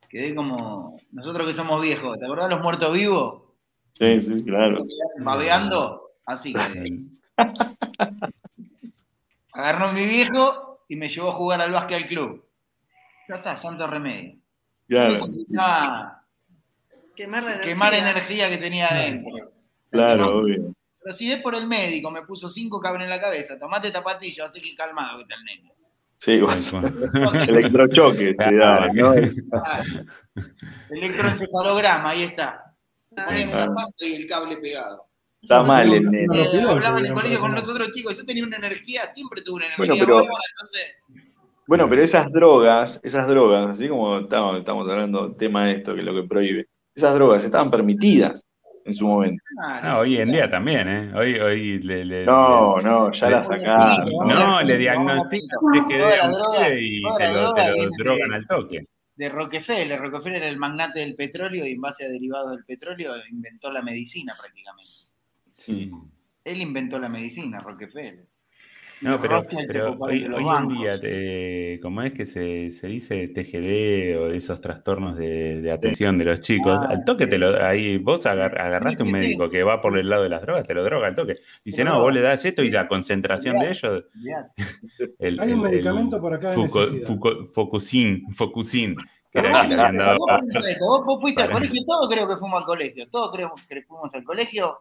Quedé como, nosotros que somos viejos, ¿te acordás de los muertos vivos? Sí, sí, claro. Babeando, así que. Agarró mi viejo y me llevó a jugar al básquet al club. Ya está, santo remedio. Claro, Necesitaba Quemar la energía. quemar energía que tenía adentro. claro, obvio. Pero si es por el médico, me puso cinco cables en la cabeza, tomate esta pastilla, así que calmado que está el nene. Sí, bueno, [laughs] electrochoque te daban, ¿no? Electroencefalograma, ahí está. Ponen Ah. una pasta y el cable pegado. Está mal el nene. Eh, hablaban en el colegio con nosotros chicos, yo tenía una energía, siempre tuve una Bueno, energía pero- bárbara, entonces Bueno, pero esas drogas, esas drogas, así como estamos, estamos hablando del tema de esto, que es lo que prohíbe, esas drogas estaban permitidas en su momento. No, hoy en día también, ¿eh? Hoy, hoy le, le- No, no, ya le- la sacaron. no, le diagnostican y te lo, droga te lo viene de- drogan al toque. de Rockefeller. Rockefeller era el magnate del petróleo y en base a derivados del petróleo inventó la medicina prácticamente. Sí. Él inventó la medicina, Rockefeller. No, pero, hoy, en día, te- ¿cómo es que se, se dice TGD o esos trastornos de, de atención de los chicos? Ah, al toque sí. te lo, ahí vos agar- agarraste Sí, un sí, médico que va por el lado de las drogas, te lo droga al toque. Dice, no, vos le das esto y la concentración de ellos, [laughs] el, Hay un el- medicamento el por. Fuco- Focusin, Focusin, que era el que le [laughs] habían dado Vos, fuiste al [laughs] colegio, todos creo que fuimos al colegio, todos creo que fuimos al colegio.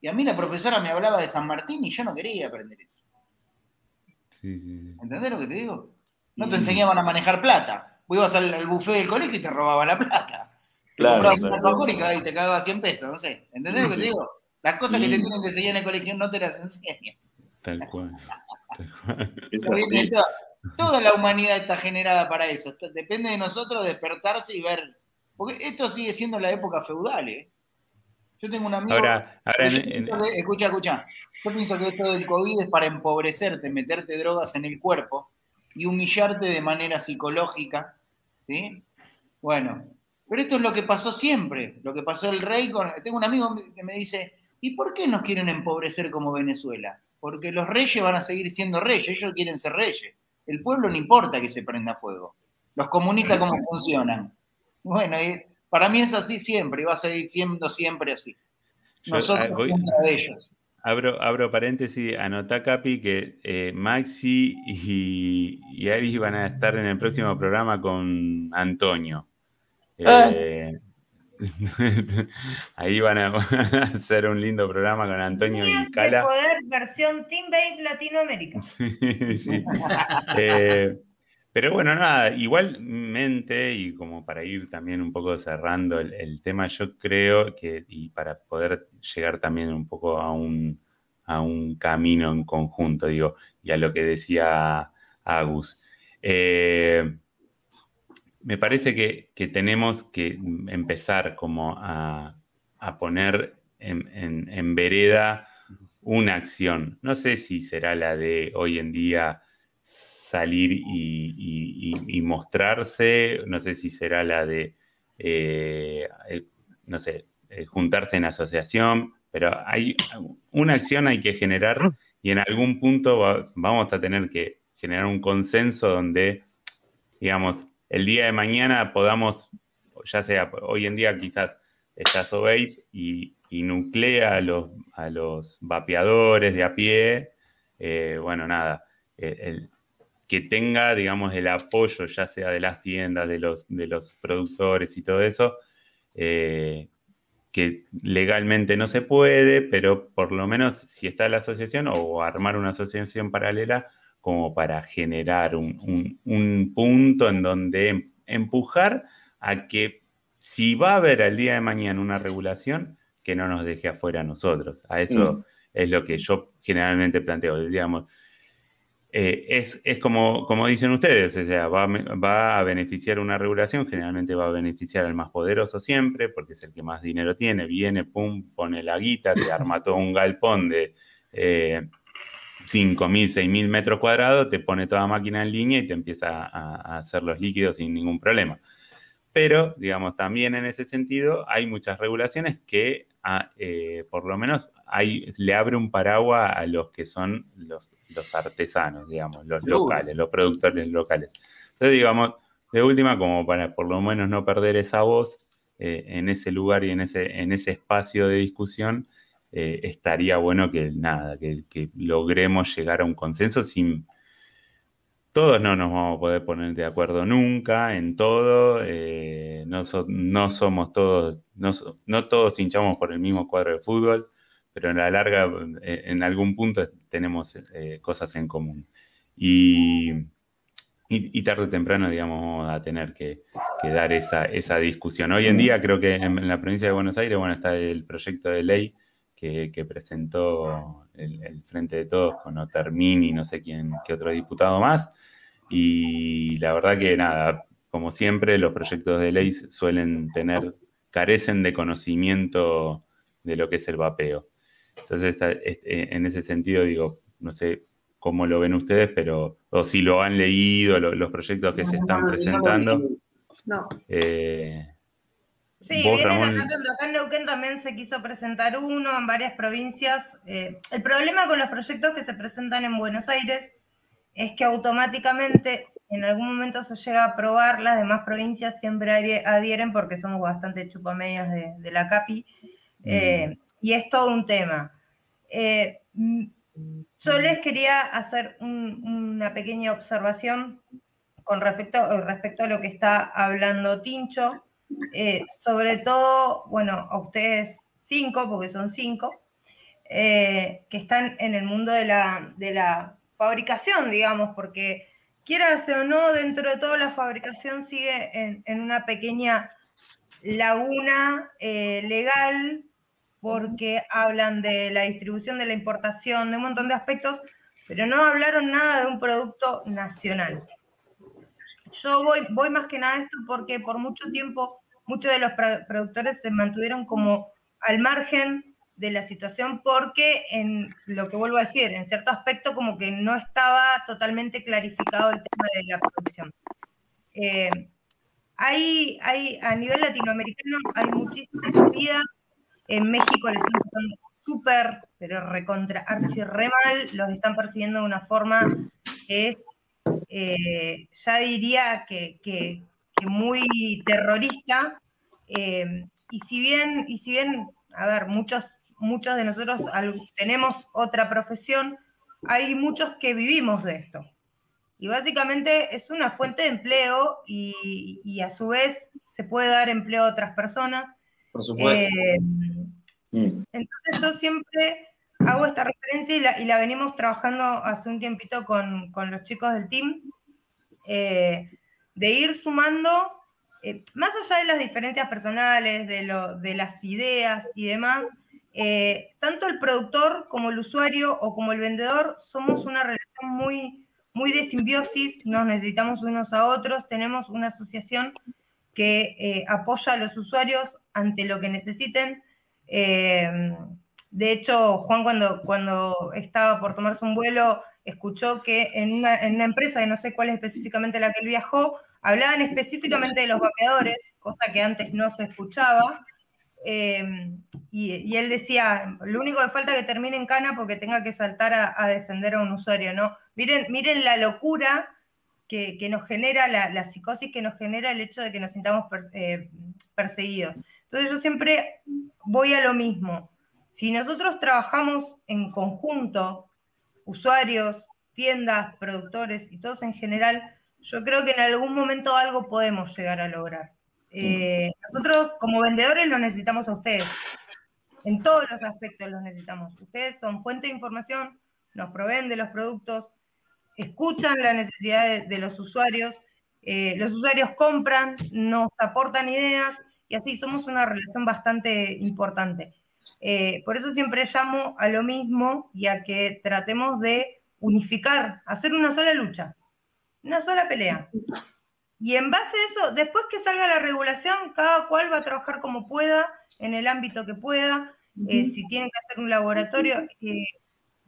Y a mí la profesora me hablaba de San Martín y yo no quería aprender eso. Sí. ¿Entendés lo que te digo? No te enseñaban a manejar plata. Vos ibas al, al buffet del colegio y te robaban la plata. Te Claro, comprabas un claro. y te cagabas 100 pesos, no sé. ¿Entendés lo que te digo? Las cosas que te tienen que enseñar en el colegio no te las enseñan. Tal cual. tal toda, toda la humanidad está generada para eso. Depende de nosotros despertarse y ver. Porque esto sigue siendo la época feudal, ¿eh? Yo tengo un amigo. Ahora, en- en- escucha, escucha. Yo pienso que esto del COVID es para empobrecerte, meterte drogas en el cuerpo y humillarte de manera psicológica. ¿Sí? Bueno, pero esto es lo que pasó siempre. Lo que pasó el rey con. Tengo un amigo que me dice: ¿y por qué nos quieren empobrecer como Venezuela? Porque los reyes van a seguir siendo reyes, ellos quieren ser reyes. El pueblo no importa que se prenda fuego. Los comunistas, ¿cómo funcionan? Bueno, y para mí es así siempre y va a seguir siendo siempre así. yo, Nosotros ah, voy- contra de ellos. Abro, abro paréntesis, anotá Capi que eh, Maxi y, y Aris van a estar en el próximo programa con Antonio. Ah. Eh, [laughs] ahí van a [laughs] hacer un lindo programa con Antonio y de Cala. poder versión Team Babe Latinoamérica. [laughs] Sí, sí. Eh, pero bueno, nada, igualmente, y como para ir también un poco cerrando el, tema, yo creo que, y para poder llegar también un poco a un a un camino en conjunto, digo, y a lo que decía Agus. Eh, me parece que, tenemos que empezar como a, poner en, vereda una acción. No sé si será la de hoy en día salir y, mostrarse, no sé si será la de, eh, eh, no sé, eh, juntarse en asociación, pero hay una acción hay que generar y en algún punto vamos a tener que generar un consenso donde, digamos, el día de mañana podamos, ya sea hoy en día quizás está Sobeit y, y, nuclea a los, a los vapeadores de a pie, eh, bueno, nada, el, que tenga, digamos, el apoyo ya sea de las tiendas, de los, de los productores y todo eso, eh, que legalmente no se puede, pero por lo menos si está la asociación o armar una asociación paralela, como para generar un, punto en donde em, empujar a que si va a haber al día de mañana una regulación, que no nos deje afuera a nosotros. A eso mm. es lo que yo generalmente planteo. Digamos, eh, es, como, como dicen ustedes, o va, va, a beneficiar una regulación, generalmente va a beneficiar al más poderoso siempre, porque es el que más dinero tiene, viene, pum, pone la guita, te arma todo un galpón de... Eh, 5.000, 6.000 metros cuadrados, te pone toda máquina en línea y te empieza a, hacer los líquidos sin ningún problema. Pero, digamos, también en ese sentido hay muchas regulaciones que, ah, eh, por lo menos, hay, le abre un paraguas a los que son los, los artesanos, digamos, los locales, los productores locales. Entonces, digamos, de última, como para por lo menos no perder esa voz eh, en ese lugar y en ese, en ese espacio de discusión, eh, estaría bueno que nada, que, logremos llegar a un consenso sin... Todos no nos vamos a poder poner de acuerdo nunca en todo, eh, no, somos todos, no, todos hinchamos por el mismo cuadro de fútbol, pero en la larga, eh, en algún punto tenemos cosas en común. Y, y, tarde o temprano, digamos, vamos a tener que, dar esa, esa, discusión. Hoy en día creo que en, la provincia de Buenos Aires, bueno, está el proyecto de ley que, presentó el, Frente de Todos con Otermin y no sé quién, qué otro diputado más. Y la verdad que nada, como siempre, los proyectos de ley suelen tener, carecen de conocimiento de lo que es el vapeo. Entonces, este, en ese sentido, digo, no sé cómo lo ven ustedes, pero, o si lo han leído, los proyectos que se están presentando. No. Eh, Sí, vienen acá, en Neuquén también se quiso presentar uno en varias provincias. Eh, el problema con los proyectos que se presentan en Buenos Aires es que automáticamente, si en algún momento se llega a aprobar, las demás provincias siempre adhieren porque somos bastante chupamedios de, de la CAPI. Eh, mm. Y es todo un tema. Eh, yo les quería hacer una pequeña observación con respecto, respecto a lo que está hablando Tincho. Eh, sobre todo, bueno, a ustedes cinco, porque son cinco, eh, que están en el mundo de la, de la fabricación, digamos, porque quiera o no, dentro de toda la fabricación sigue en, una pequeña laguna eh, legal, porque hablan de la distribución, de la importación, de un montón de aspectos, pero no hablaron nada de un producto nacional. Yo voy, voy más que nada a esto porque por mucho tiempo muchos de los productores se mantuvieron como al margen de la situación porque en lo que vuelvo a decir, en cierto aspecto como que no estaba totalmente clarificado el tema de la producción. Eh, hay, hay, a nivel latinoamericano hay muchísimas medidas. En México le están pasando súper, pero recontra archi re mal, los están persiguiendo de una forma que es, eh, ya diría que, muy terrorista. Eh, y si bien, y si bien, a ver, muchos, muchos de nosotros tenemos otra profesión, hay muchos que vivimos de esto. Y básicamente es una fuente de empleo y, a su vez se puede dar empleo a otras personas. Por supuesto. Eh. Entonces yo siempre hago esta referencia y la, venimos trabajando hace un tiempito con, los chicos del team. Eh, de ir sumando, eh, más allá de las diferencias personales, de, lo, las ideas y demás, eh, tanto el productor como el usuario o como el vendedor, somos una relación muy, muy de simbiosis, nos necesitamos unos a otros, tenemos una asociación que eh, apoya a los usuarios ante lo que necesiten. Eh, de hecho, Juan cuando, cuando estaba por tomarse un vuelo, escuchó que en una, empresa, que no sé cuál es específicamente la que él viajó, hablaban específicamente de los vapeadores, cosa que antes no se escuchaba. Eh, y, él decía, lo único que falta es que termine en cana porque tenga que saltar a, defender a un usuario, ¿no? Miren, miren la locura que, nos genera, la, psicosis que nos genera el hecho de que nos sintamos eh, perseguidos. Entonces yo siempre voy a lo mismo. Si nosotros trabajamos en conjunto, usuarios, tiendas, productores y todos en general, yo creo que en algún momento algo podemos llegar a lograr. Eh, nosotros como vendedores lo necesitamos a ustedes. En todos los aspectos los necesitamos. Ustedes son fuente de información, nos proveen de los productos, escuchan la necesidad de, los usuarios, eh, los usuarios compran, nos aportan ideas y así somos una relación bastante importante. Eh, por eso siempre llamo a lo mismo y a que tratemos de unificar, hacer una sola lucha, una sola pelea. Y en base a eso, después que salga la regulación, cada cual va a trabajar como pueda, en el ámbito que pueda, eh, si tienen que hacer un laboratorio, eh,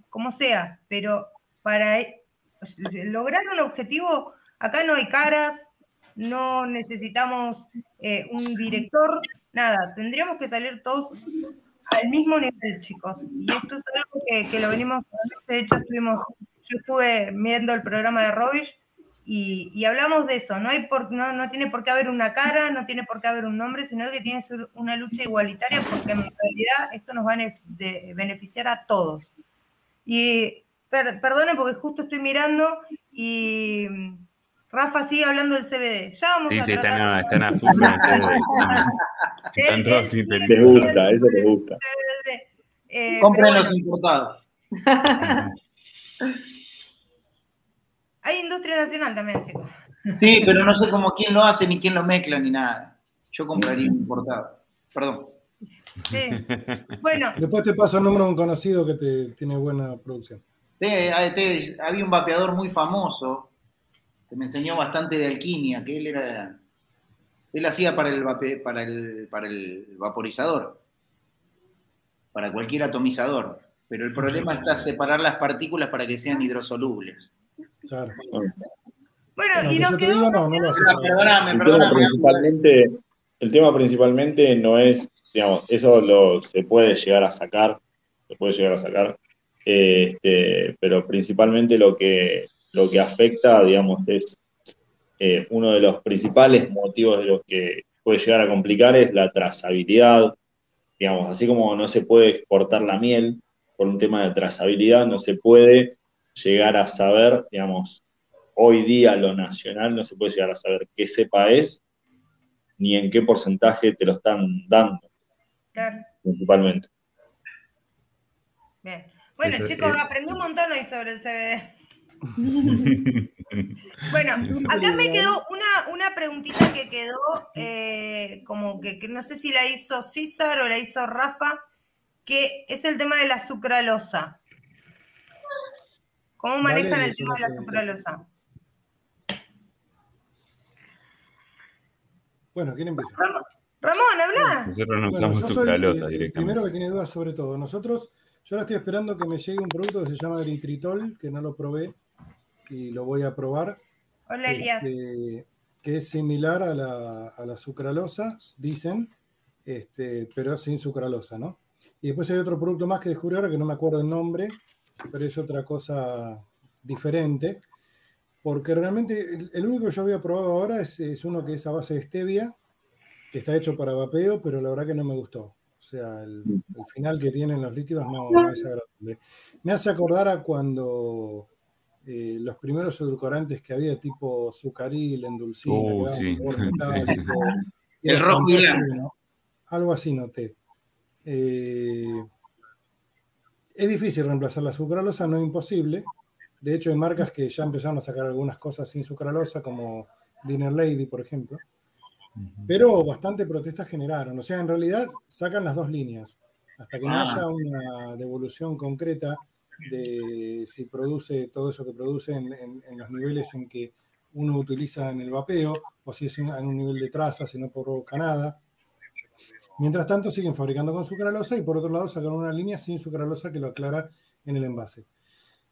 como sea, pero para lograr un objetivo, acá no hay caras, no necesitamos eh, un director, nada, tendríamos que salir todos al mismo nivel, chicos. Y esto es algo que, lo venimos, de hecho estuvimos, yo estuve viendo el programa de Robish y, hablamos de eso, no, hay por, no, no, tiene por qué haber una cara, no tiene por qué haber un nombre, sino que tiene que ser una lucha igualitaria porque en realidad esto nos va a beneficiar a todos. Y perdone porque justo estoy mirando y Rafa sigue hablando del CBD. Ya vamos sí, a sí, están, a, están a [laughs] full con el CBD. Están, todos Te gusta, eso te gusta. Eh, Compren los importados. [laughs] Hay industria nacional también, chicos. Sí, pero no sé cómo quién lo hace, ni quién lo mezcla, ni nada. Yo compraría un importado. Perdón. Sí. Bueno. [laughs] Después te paso el número de un conocido que te, tiene buena producción. había un vapeador muy famoso que me enseñó bastante de alquimia, que él era. Él hacía para el, para el, para el vaporizador, para cualquier atomizador. Pero el problema está separar las partículas para que sean hidrosolubles. Bueno, y nos quedó. perdóname, perdóname. El tema principalmente no es, digamos, eso lo, se puede llegar a sacar, se puede llegar a sacar, este, pero principalmente lo que, lo que afecta, digamos, es eh, uno de los principales motivos de los que puede llegar a complicar es la trazabilidad, digamos, así como no se puede exportar la miel por un tema de trazabilidad, no se puede llegar a saber, digamos, hoy día lo nacional no se puede llegar a saber qué cepa es, ni en qué porcentaje te lo están dando. Claro. Principalmente. Bien. Bueno, chicos, aprendí un montón hoy sobre el CBD. [laughs] bueno, acá me quedó una, una preguntita que quedó eh, como que, que, no sé si la hizo César o la hizo Rafa, que es el tema de la sucralosa. ¿Cómo manejan el tema de la sucralosa? Bueno, ¿quién empieza? Ramón, habla. Nosotros no usamos sucralosa directamente. Primero que tiene dudas sobre todo. Nosotros, yo ahora estoy esperando que me llegue un producto que se llama eritritol, que no lo probé y lo voy a probar. Hola, Elías. Este, que es similar a la, a la sucralosa, dicen, este, pero sin sucralosa, ¿no? Y después hay otro producto más que descubrí ahora que no me acuerdo el nombre, pero es otra cosa diferente, porque realmente el, único que yo había probado ahora es, uno que es a base de stevia, que está hecho para vapeo, pero la verdad que no me gustó. O sea, el, final que tienen los líquidos no, es agradable. Me hace acordar a cuando eh, los primeros edulcorantes que había, tipo sucaril, endulcina, uh, [laughs] el rojo y blanco. Algo así noté. Eh, es difícil reemplazar la sucralosa, no es imposible. De hecho, hay marcas que ya empezaron a sacar algunas cosas sin sucralosa, como Dinner Lady, por ejemplo. Pero bastante protestas generaron. O sea, en realidad sacan las dos líneas. Hasta que no Ah. haya una devolución concreta de si produce todo eso que produce en, los niveles en que uno utiliza en el vapeo, o si es en un nivel de traza, si no provoca nada. Mientras tanto, siguen fabricando con sucralosa y por otro lado sacaron una línea sin sucralosa que lo aclara en el envase.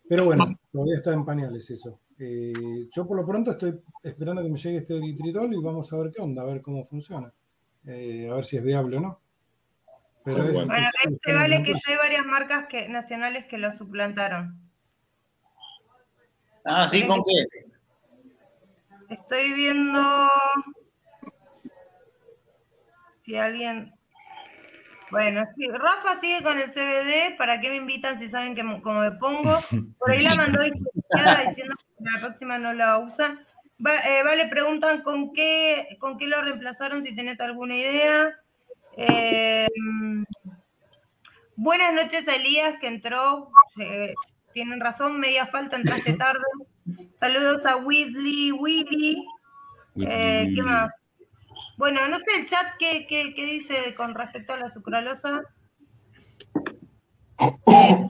Pero bueno, todavía está en pañales eso. Eh, yo por lo pronto estoy esperando que me llegue este eritritol y vamos a ver qué onda, a ver cómo funciona. Eh, a ver si es viable o no. Pero es-. Bueno, es- este vale que ya hay varias marcas que, nacionales que lo suplantaron. Ah, ¿sí? ¿Con qué? Estoy viendo si alguien. Bueno, sí, Rafa sigue con el CBD. ¿Para qué me invitan si saben que mo- como me pongo? [laughs] Por ahí la mandó diciendo que la próxima no la usan. Va- eh, vale, preguntan con qué, con qué lo reemplazaron, si tenés alguna idea. Eh, buenas noches a Elías, que entró. eh, tienen razón, media falta, entraste [laughs] tarde. Saludos a Whitley, Willy. Eh, ¿Qué más? Bueno, no sé el chat qué, qué- qué dice con respecto a la sucralosa. Eh, yo,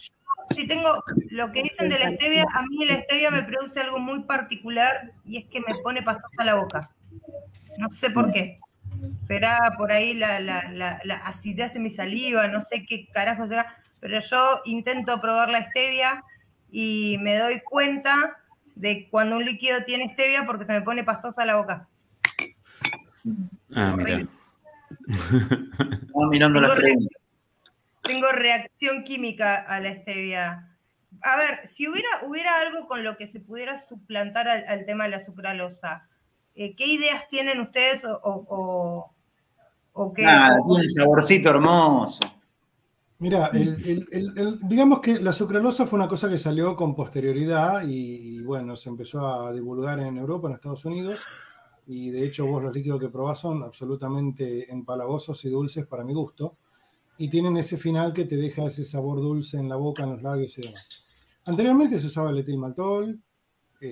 si tengo lo que dicen de la stevia, a mí la stevia me produce algo muy particular y es que me pone pastosa la boca. No sé por qué. Será por ahí la, la- la- la acidez de mi saliva, no sé qué carajo será, pero yo intento probar la stevia y me doy cuenta de cuando un líquido tiene stevia porque se me pone pastosa la boca. Ah, mira. Estaba mirando las Tengo preguntas. Tengo reacción química a la stevia. A ver, si hubiera, hubiera algo con lo que se pudiera suplantar al, al tema de la sucralosa, eh, ¿qué ideas tienen ustedes o, o, o- qué? Nada, tiene un saborcito hermoso. Mira, el- el- el- el- digamos que la sucralosa fue una cosa que salió con posterioridad y, y, bueno, se empezó a divulgar en Europa, en Estados Unidos, y de hecho vos los líquidos que probás son absolutamente empalagosos y dulces para mi gusto, y tienen ese final que te deja ese sabor dulce en la boca, en los labios y demás. Anteriormente se usaba el etilmaltol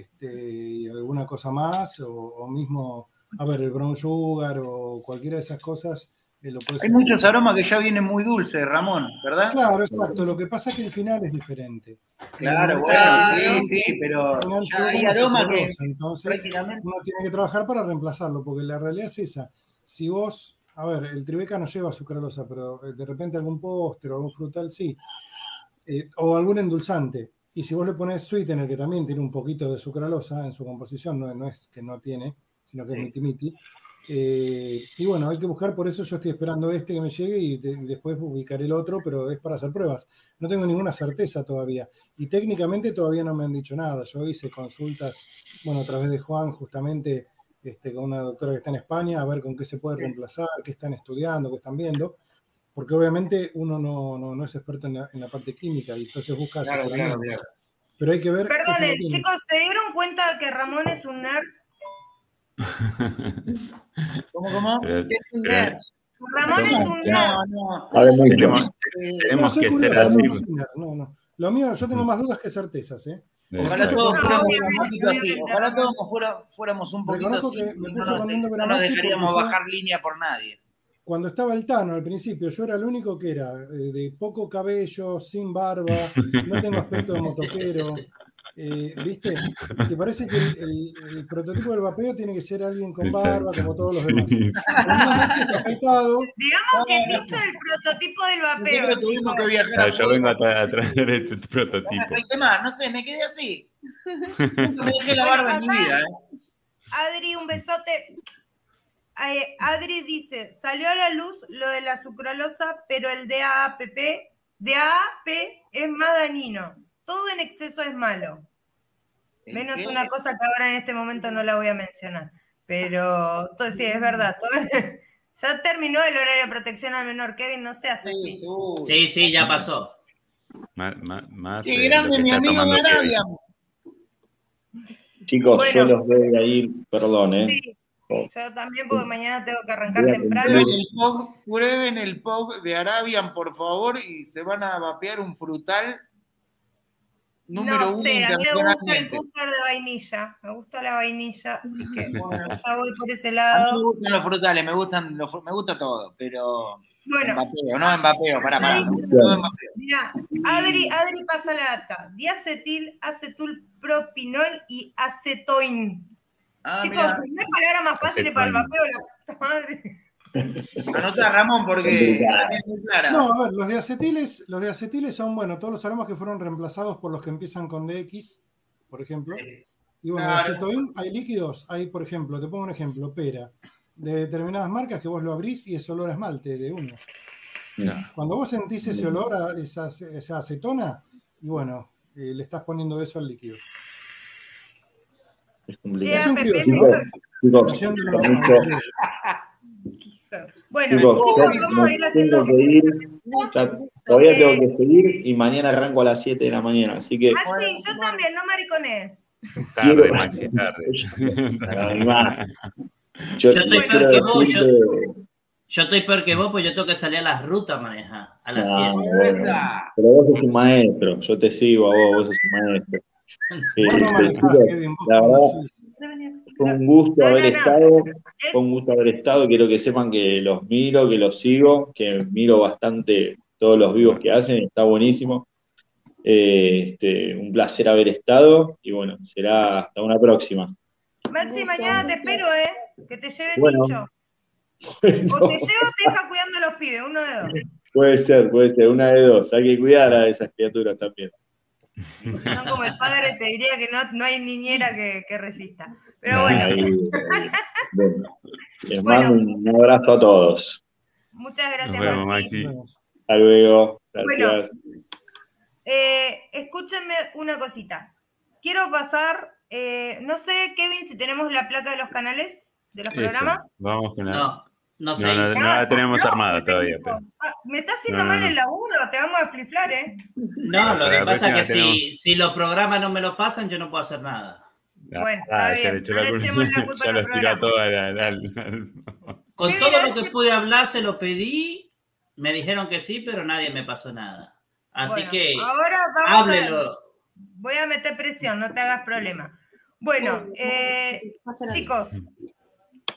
este, y alguna cosa más, o, o mismo, a ver, el brown sugar o cualquiera de esas cosas. eh, lo puedes Hay muchos aromas que ya vienen muy dulces, Ramón, ¿verdad? Claro, exacto. Lo que pasa es que el final es diferente. Claro, bueno, sí, sí, pero ya hay aromas que entonces prácticamente- uno tiene que trabajar para reemplazarlo, porque la realidad es esa. Si vos, a ver, el tribeca no lleva sucralosa, pero eh, de repente algún postre o algún frutal sí, Eh, o algún endulzante. Y si vos le pones sweetener, que también tiene un poquito de sucralosa en su composición, no, no es que no tiene, sino que Sí. es miti miti. Eh, y bueno, hay que buscar, por eso yo estoy esperando este que me llegue y, de- y después ubicaré el otro, pero es para hacer pruebas. No tengo ninguna certeza todavía. Y técnicamente todavía no me han dicho nada. Yo hice consultas, bueno, a través de Juan, justamente este, con una doctora que está en España, a ver con qué se puede reemplazar, qué están estudiando, qué están viendo, porque obviamente uno no, no- no es experto en la, en la parte química y entonces busca Claro, asesoramiento. claro, claro. Pero hay que ver. Perdone, chicos, ¿se dieron cuenta que Ramón es un nerd? [laughs] ¿Cómo, cómo? Es un nerd. Ramón es un nerd. No, no. Tenemos, Eh, tenemos que ser así. no, no, no. Lo mío, yo tengo más dudas que certezas, ¿eh? Ojalá todos No, fuéramos obviamente, un poquito así. obviamente. Ojalá todos fuéramos un poquito así. que me y No nos, dejaríamos bajar línea por nadie. Cuando estaba el Tano al principio, yo era el único que era eh, de poco cabello, sin barba, no tengo aspecto de motoquero. eh, ¿Viste? ¿Te parece que el, el- el prototipo del vapeo tiene que ser alguien con barba, Exacto. como todos los demás? Sí. El afeitado, Digamos que dicho el prototipo del vapeo. Nosotros tuvimos que viajar Ah, yo vengo a, tra- a traer ese prototipo. no sé, me quedé así. [laughs] Nunca me dejé la barba en mi vida, ¿eh? Adri, un besote. Eh, Adri dice, salió a la luz lo de la sucralosa, pero el DAAP, DAAP es más dañino. Todo en exceso es malo. ¿El Menos qué? una cosa que ahora en este momento no la voy a mencionar. Pero todo, sí, es verdad. todo- [laughs] ya terminó el horario de protección al menor, Kevin, no seas Sí, así. Sí, sí, ya pasó. Más, más, más, Qué eh, grande mi amigo. Arabia. Chicos, Bueno. yo los voy a ir, perdón, ¿eh? Sí, yo también porque mañana tengo que arrancar a temprano. Prueben el, POG, prueben el POG de Arabian, por favor, y se van a vapear un frutal número no uno sé, a mí me gusta el cúster de vainilla. Me gusta la vainilla, así que [laughs] bueno, ya voy por ese A mí me lado. gustan los frutales, me gustan los me gusta todo, pero Bueno, Mbappeo, no Mbappeo, pará, pará. No. Mira, Adri, Adri pasa la data. Diacetil, acetul propinol y acetoin. Ah, Chicos, no hay palabras más fáciles para el vapeo, la puta madre. Anota Ramón porque. No, a ver, los diacetiles, los diacetiles son, bueno, todos los aromas que fueron reemplazados por los que empiezan con DX, por ejemplo. Y bueno, Claro. de acetoin hay líquidos, hay, por ejemplo, te pongo un ejemplo, pera, de determinadas marcas que vos lo abrís y es olor a esmalte de uno. Cuando vos sentís ese olor a esa, esa acetona, y bueno, eh, le estás poniendo eso al líquido. Es complicado. Chicos, mucho- [laughs] Bueno, chicos, chicos, vamos a ir haciendo. tengo que ir. Ya todavía tengo que seguir y mañana arranco a las 7 de la mañana. Así que Maxi, yo también, no maricones. Tarde, Maxi, tarde. [laughs] Yo, Yo estoy peor que vos, yo- Yo estoy peor que vos, pues yo tengo que salir a las rutas a manejar, a las No, 7. bueno, Esa. pero vos sos un maestro, yo te sigo a vos, vos sos un maestro. Kevin, la verdad, fue un gusto haber estado, fue un gusto haber estado, quiero que sepan que los miro, que los sigo, que miro bastante todos los vivos que hacen, está buenísimo. Eh, este, un placer haber estado y bueno, será hasta una próxima. Maxi, mañana te espero, ¿eh? Que te lleve Bueno. Tincho. [laughs] O te llevo o te deja cuidando a los pibes, uno de dos. Puede ser, puede ser, una de dos, hay que cuidar a esas criaturas también. [laughs] No como el padre, te diría que no, no hay niñera que, que resista. Pero bueno, Ahí, ahí. Bueno, les [laughs] Bueno. mando un abrazo a todos. muchas gracias, Nos vemos, Maxi. Maxi. Hasta luego. Bueno. Gracias. Eh, escúchenme una cosita. Quiero pasar, eh, no sé, Kevin, si tenemos la placa de los canales de los Eso, programas. Vamos con la. No, no sé. No, no, hizo. no la tenemos No, armada todavía. pero- Ah, me está haciendo No, no, mal el laburo, te vamos a fliflar, ¿eh? No, lo que la pasa es que si, si los programas no me los pasan, yo no puedo hacer nada. Bueno, Ah, está ya le [laughs] la la culpa Ya los tiró a al- al- Con todo lo que pude hablar, se lo pedí, me dijeron que sí, pero nadie me pasó nada. Así Bueno, que ahora vamos a, háblelo. voy a meter presión, no te hagas problema. Bueno, eh, chicos,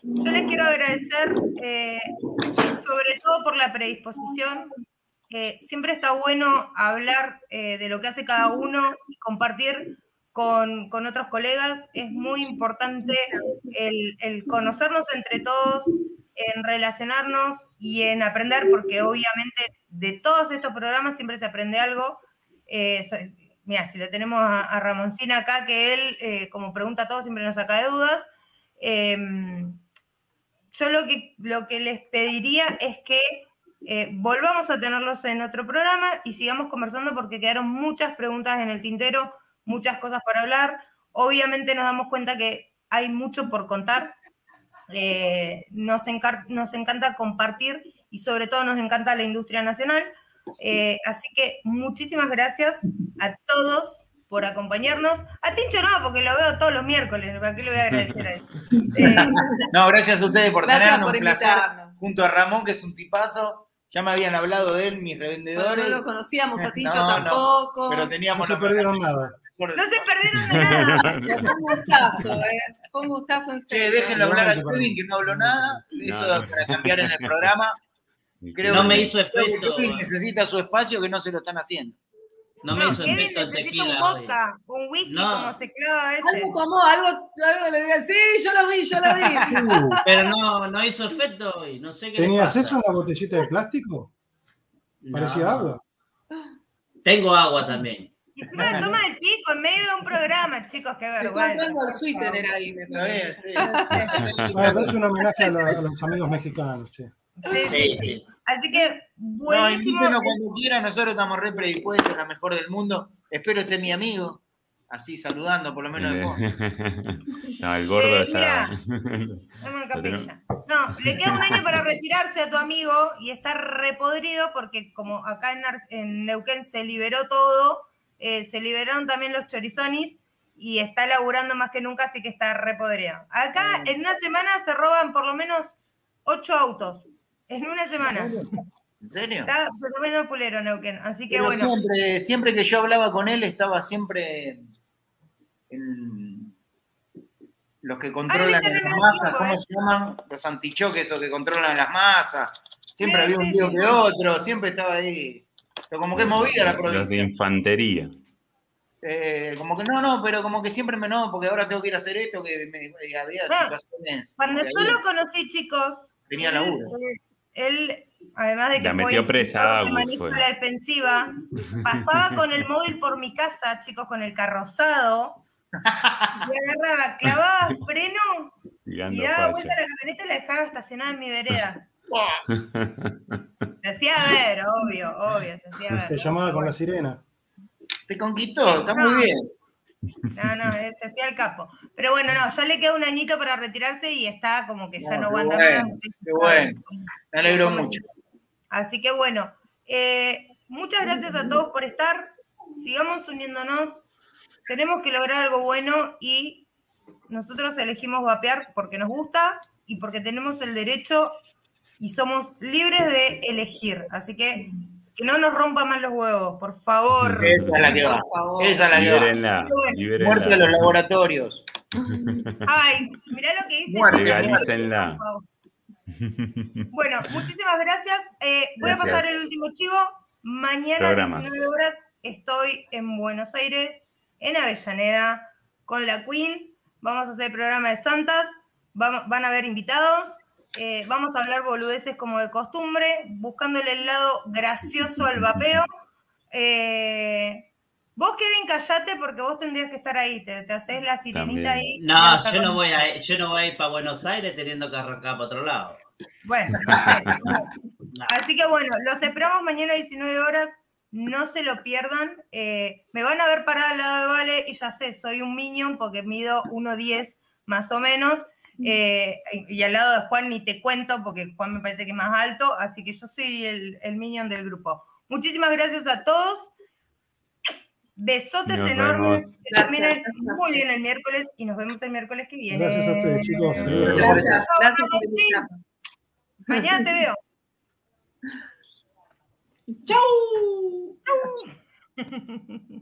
yo les quiero agradecer, eh, sobre todo por la predisposición. Eh, siempre está bueno hablar eh, de lo que hace cada uno y compartir con, con otros colegas. Es muy importante el, el conocernos entre todos, en relacionarnos y en aprender, porque obviamente de todos estos programas siempre se aprende algo. Eh, mira, si lo tenemos a, a Ramoncina acá, que él, como pregunta a todos, siempre nos saca de dudas. Em, yo lo que, lo que les pediría es que eh, volvamos a tenerlos en otro programa y sigamos conversando porque quedaron muchas preguntas en el tintero, muchas cosas para hablar. Obviamente nos damos cuenta que hay mucho por contar. Eh, nos, nos encanta compartir y sobre todo nos encanta la industria nacional. Eh, así que muchísimas gracias a todos por acompañarnos. A Tincho no, porque lo veo todos los miércoles, ¿para qué le voy a agradecer a eso? [laughs] Eh, No, gracias a ustedes por Gracias tenernos, por un placer. invitarnos. Junto a Ramón, que es un tipazo. Ya me habían hablado de él, mis revendedores. no lo conocíamos a [laughs] Tincho No, no, tampoco. Pero No teníamos se la- perdieron nada. no se perdieron de [laughs] nada. Fue un gustazo, eh. Fue un gustazo en Che, serio. déjenlo hablar a Kevin, que no habló nada. Eso No. para cambiar en el programa. Creo No que- me hizo creo que efecto. Kevin necesita su espacio, que no se lo están haciendo. No me hizo Kevin efecto el tequila. un vodka, un whisky, No. como se clava ese. Algo tomó, algo, algo le diga, sí, yo lo vi, yo lo vi. [laughs] Uh, Pero no, no hizo efecto hoy. No sé qué ¿Tenías pasa. eso en la botellita de plástico? Parecía No. agua. Tengo agua también. Y encima le toma el pico en medio de un programa, chicos, qué Está vergüenza. entrando el Twitter ahí, me Está parece. sí. Bueno, es un homenaje a, la- a los amigos mexicanos, che. Sí, sí, Sí, sí. sí. Así que, No, buenísimo. invítenos cuando quieran, nosotros estamos re predispuestos, la mejor del mundo. Espero esté mi amigo, así saludando por lo menos de. [laughs] No, el gordo Eh, está. [laughs] No, le queda un año para retirarse a tu amigo y está repodrido porque como acá en, Ar- en Neuquén se liberó todo, eh, se liberaron también los chorizonis y está laburando más que nunca, así que está repodrido. Acá en una semana se roban por lo menos ocho autos. En una semana. ¿En serio? Está totalmente fulero Neuquén. Así que Pero bueno. siempre, siempre que yo hablaba con él, estaba siempre en los que controlan las masas, ¿cómo eh. se llaman? Los antichoques, esos que controlan las masas. Siempre Sí, había un sí, tío sí. que otro, siempre estaba ahí. Pero como que es movida la Los de provincia. infantería. Eh, como que no, no, pero como que siempre me no, porque ahora tengo que ir a hacer esto, que me- eh, había Ah, situaciones. Cuando yo lo conocí, chicos, Tenía laburo. eh, él, además de que La fue metió presa Agus, manejo fue. a la defensiva, pasaba con el móvil por mi casa, chicos, con el carrozado, y agarraba, clavaba [laughs] freno y daba vuelta a la camioneta y la dejaba estacionada en mi vereda. [laughs] Se hacía ver, obvio, obvio, se hacía ver. Te llamaba con la sirena. Te conquistó, está muy bien. No, no, [laughs] se hacía el capo. Pero bueno, no, ya le queda un añito para retirarse y está como que ya No, no, aguanta bueno, más. qué bueno. Me alegro mucho. Así que bueno, eh, muchas gracias a todos por estar. Sigamos uniéndonos. Tenemos que lograr algo bueno y nosotros elegimos vapear porque nos gusta y porque tenemos el derecho y somos libres de elegir. Así que que no nos rompa más los huevos, por favor. Esa es la que va. Por favor. Esa es la que va. Libérenla, Muerte de los laboratorios. Ay, mirá lo que dice. Muerte, Legalícenla. Bueno, muchísimas gracias. Eh, voy a pasar el último chivo. Mañana a Programas. 19 horas estoy en Buenos Aires, en Avellaneda, con la Queen. Vamos a hacer programa de Santas. Vamos- van a haber invitados. Eh, vamos a hablar boludeces como de costumbre, buscándole el lado gracioso al vapeo. Eh, vos, Kevin, callate porque vos tendrías que estar ahí. Te, te haces la sirenita También. ahí. No, yo no voy a, yo no voy a ir para Buenos Aires teniendo que arrancar para otro lado. Bueno. [laughs] No. Así que bueno, los esperamos mañana a 19 horas. No se lo pierdan. Eh, me van a ver parada al lado de Vale y ya sé, soy un minion porque mido 1,10 más o menos. Eh, y al lado de Juan ni te cuento porque Juan me parece que es más alto. Así que yo soy el, el minion del grupo. Muchísimas gracias a todos. Besotes Nos enormes. Que terminen muy bien el miércoles y nos vemos el miércoles que viene. Gracias a ustedes, chicos. Gracias. Gracias, Chao, gracias por Ramoncín. invitarme. Mañana te veo. ¡Chau! Chau. [laughs]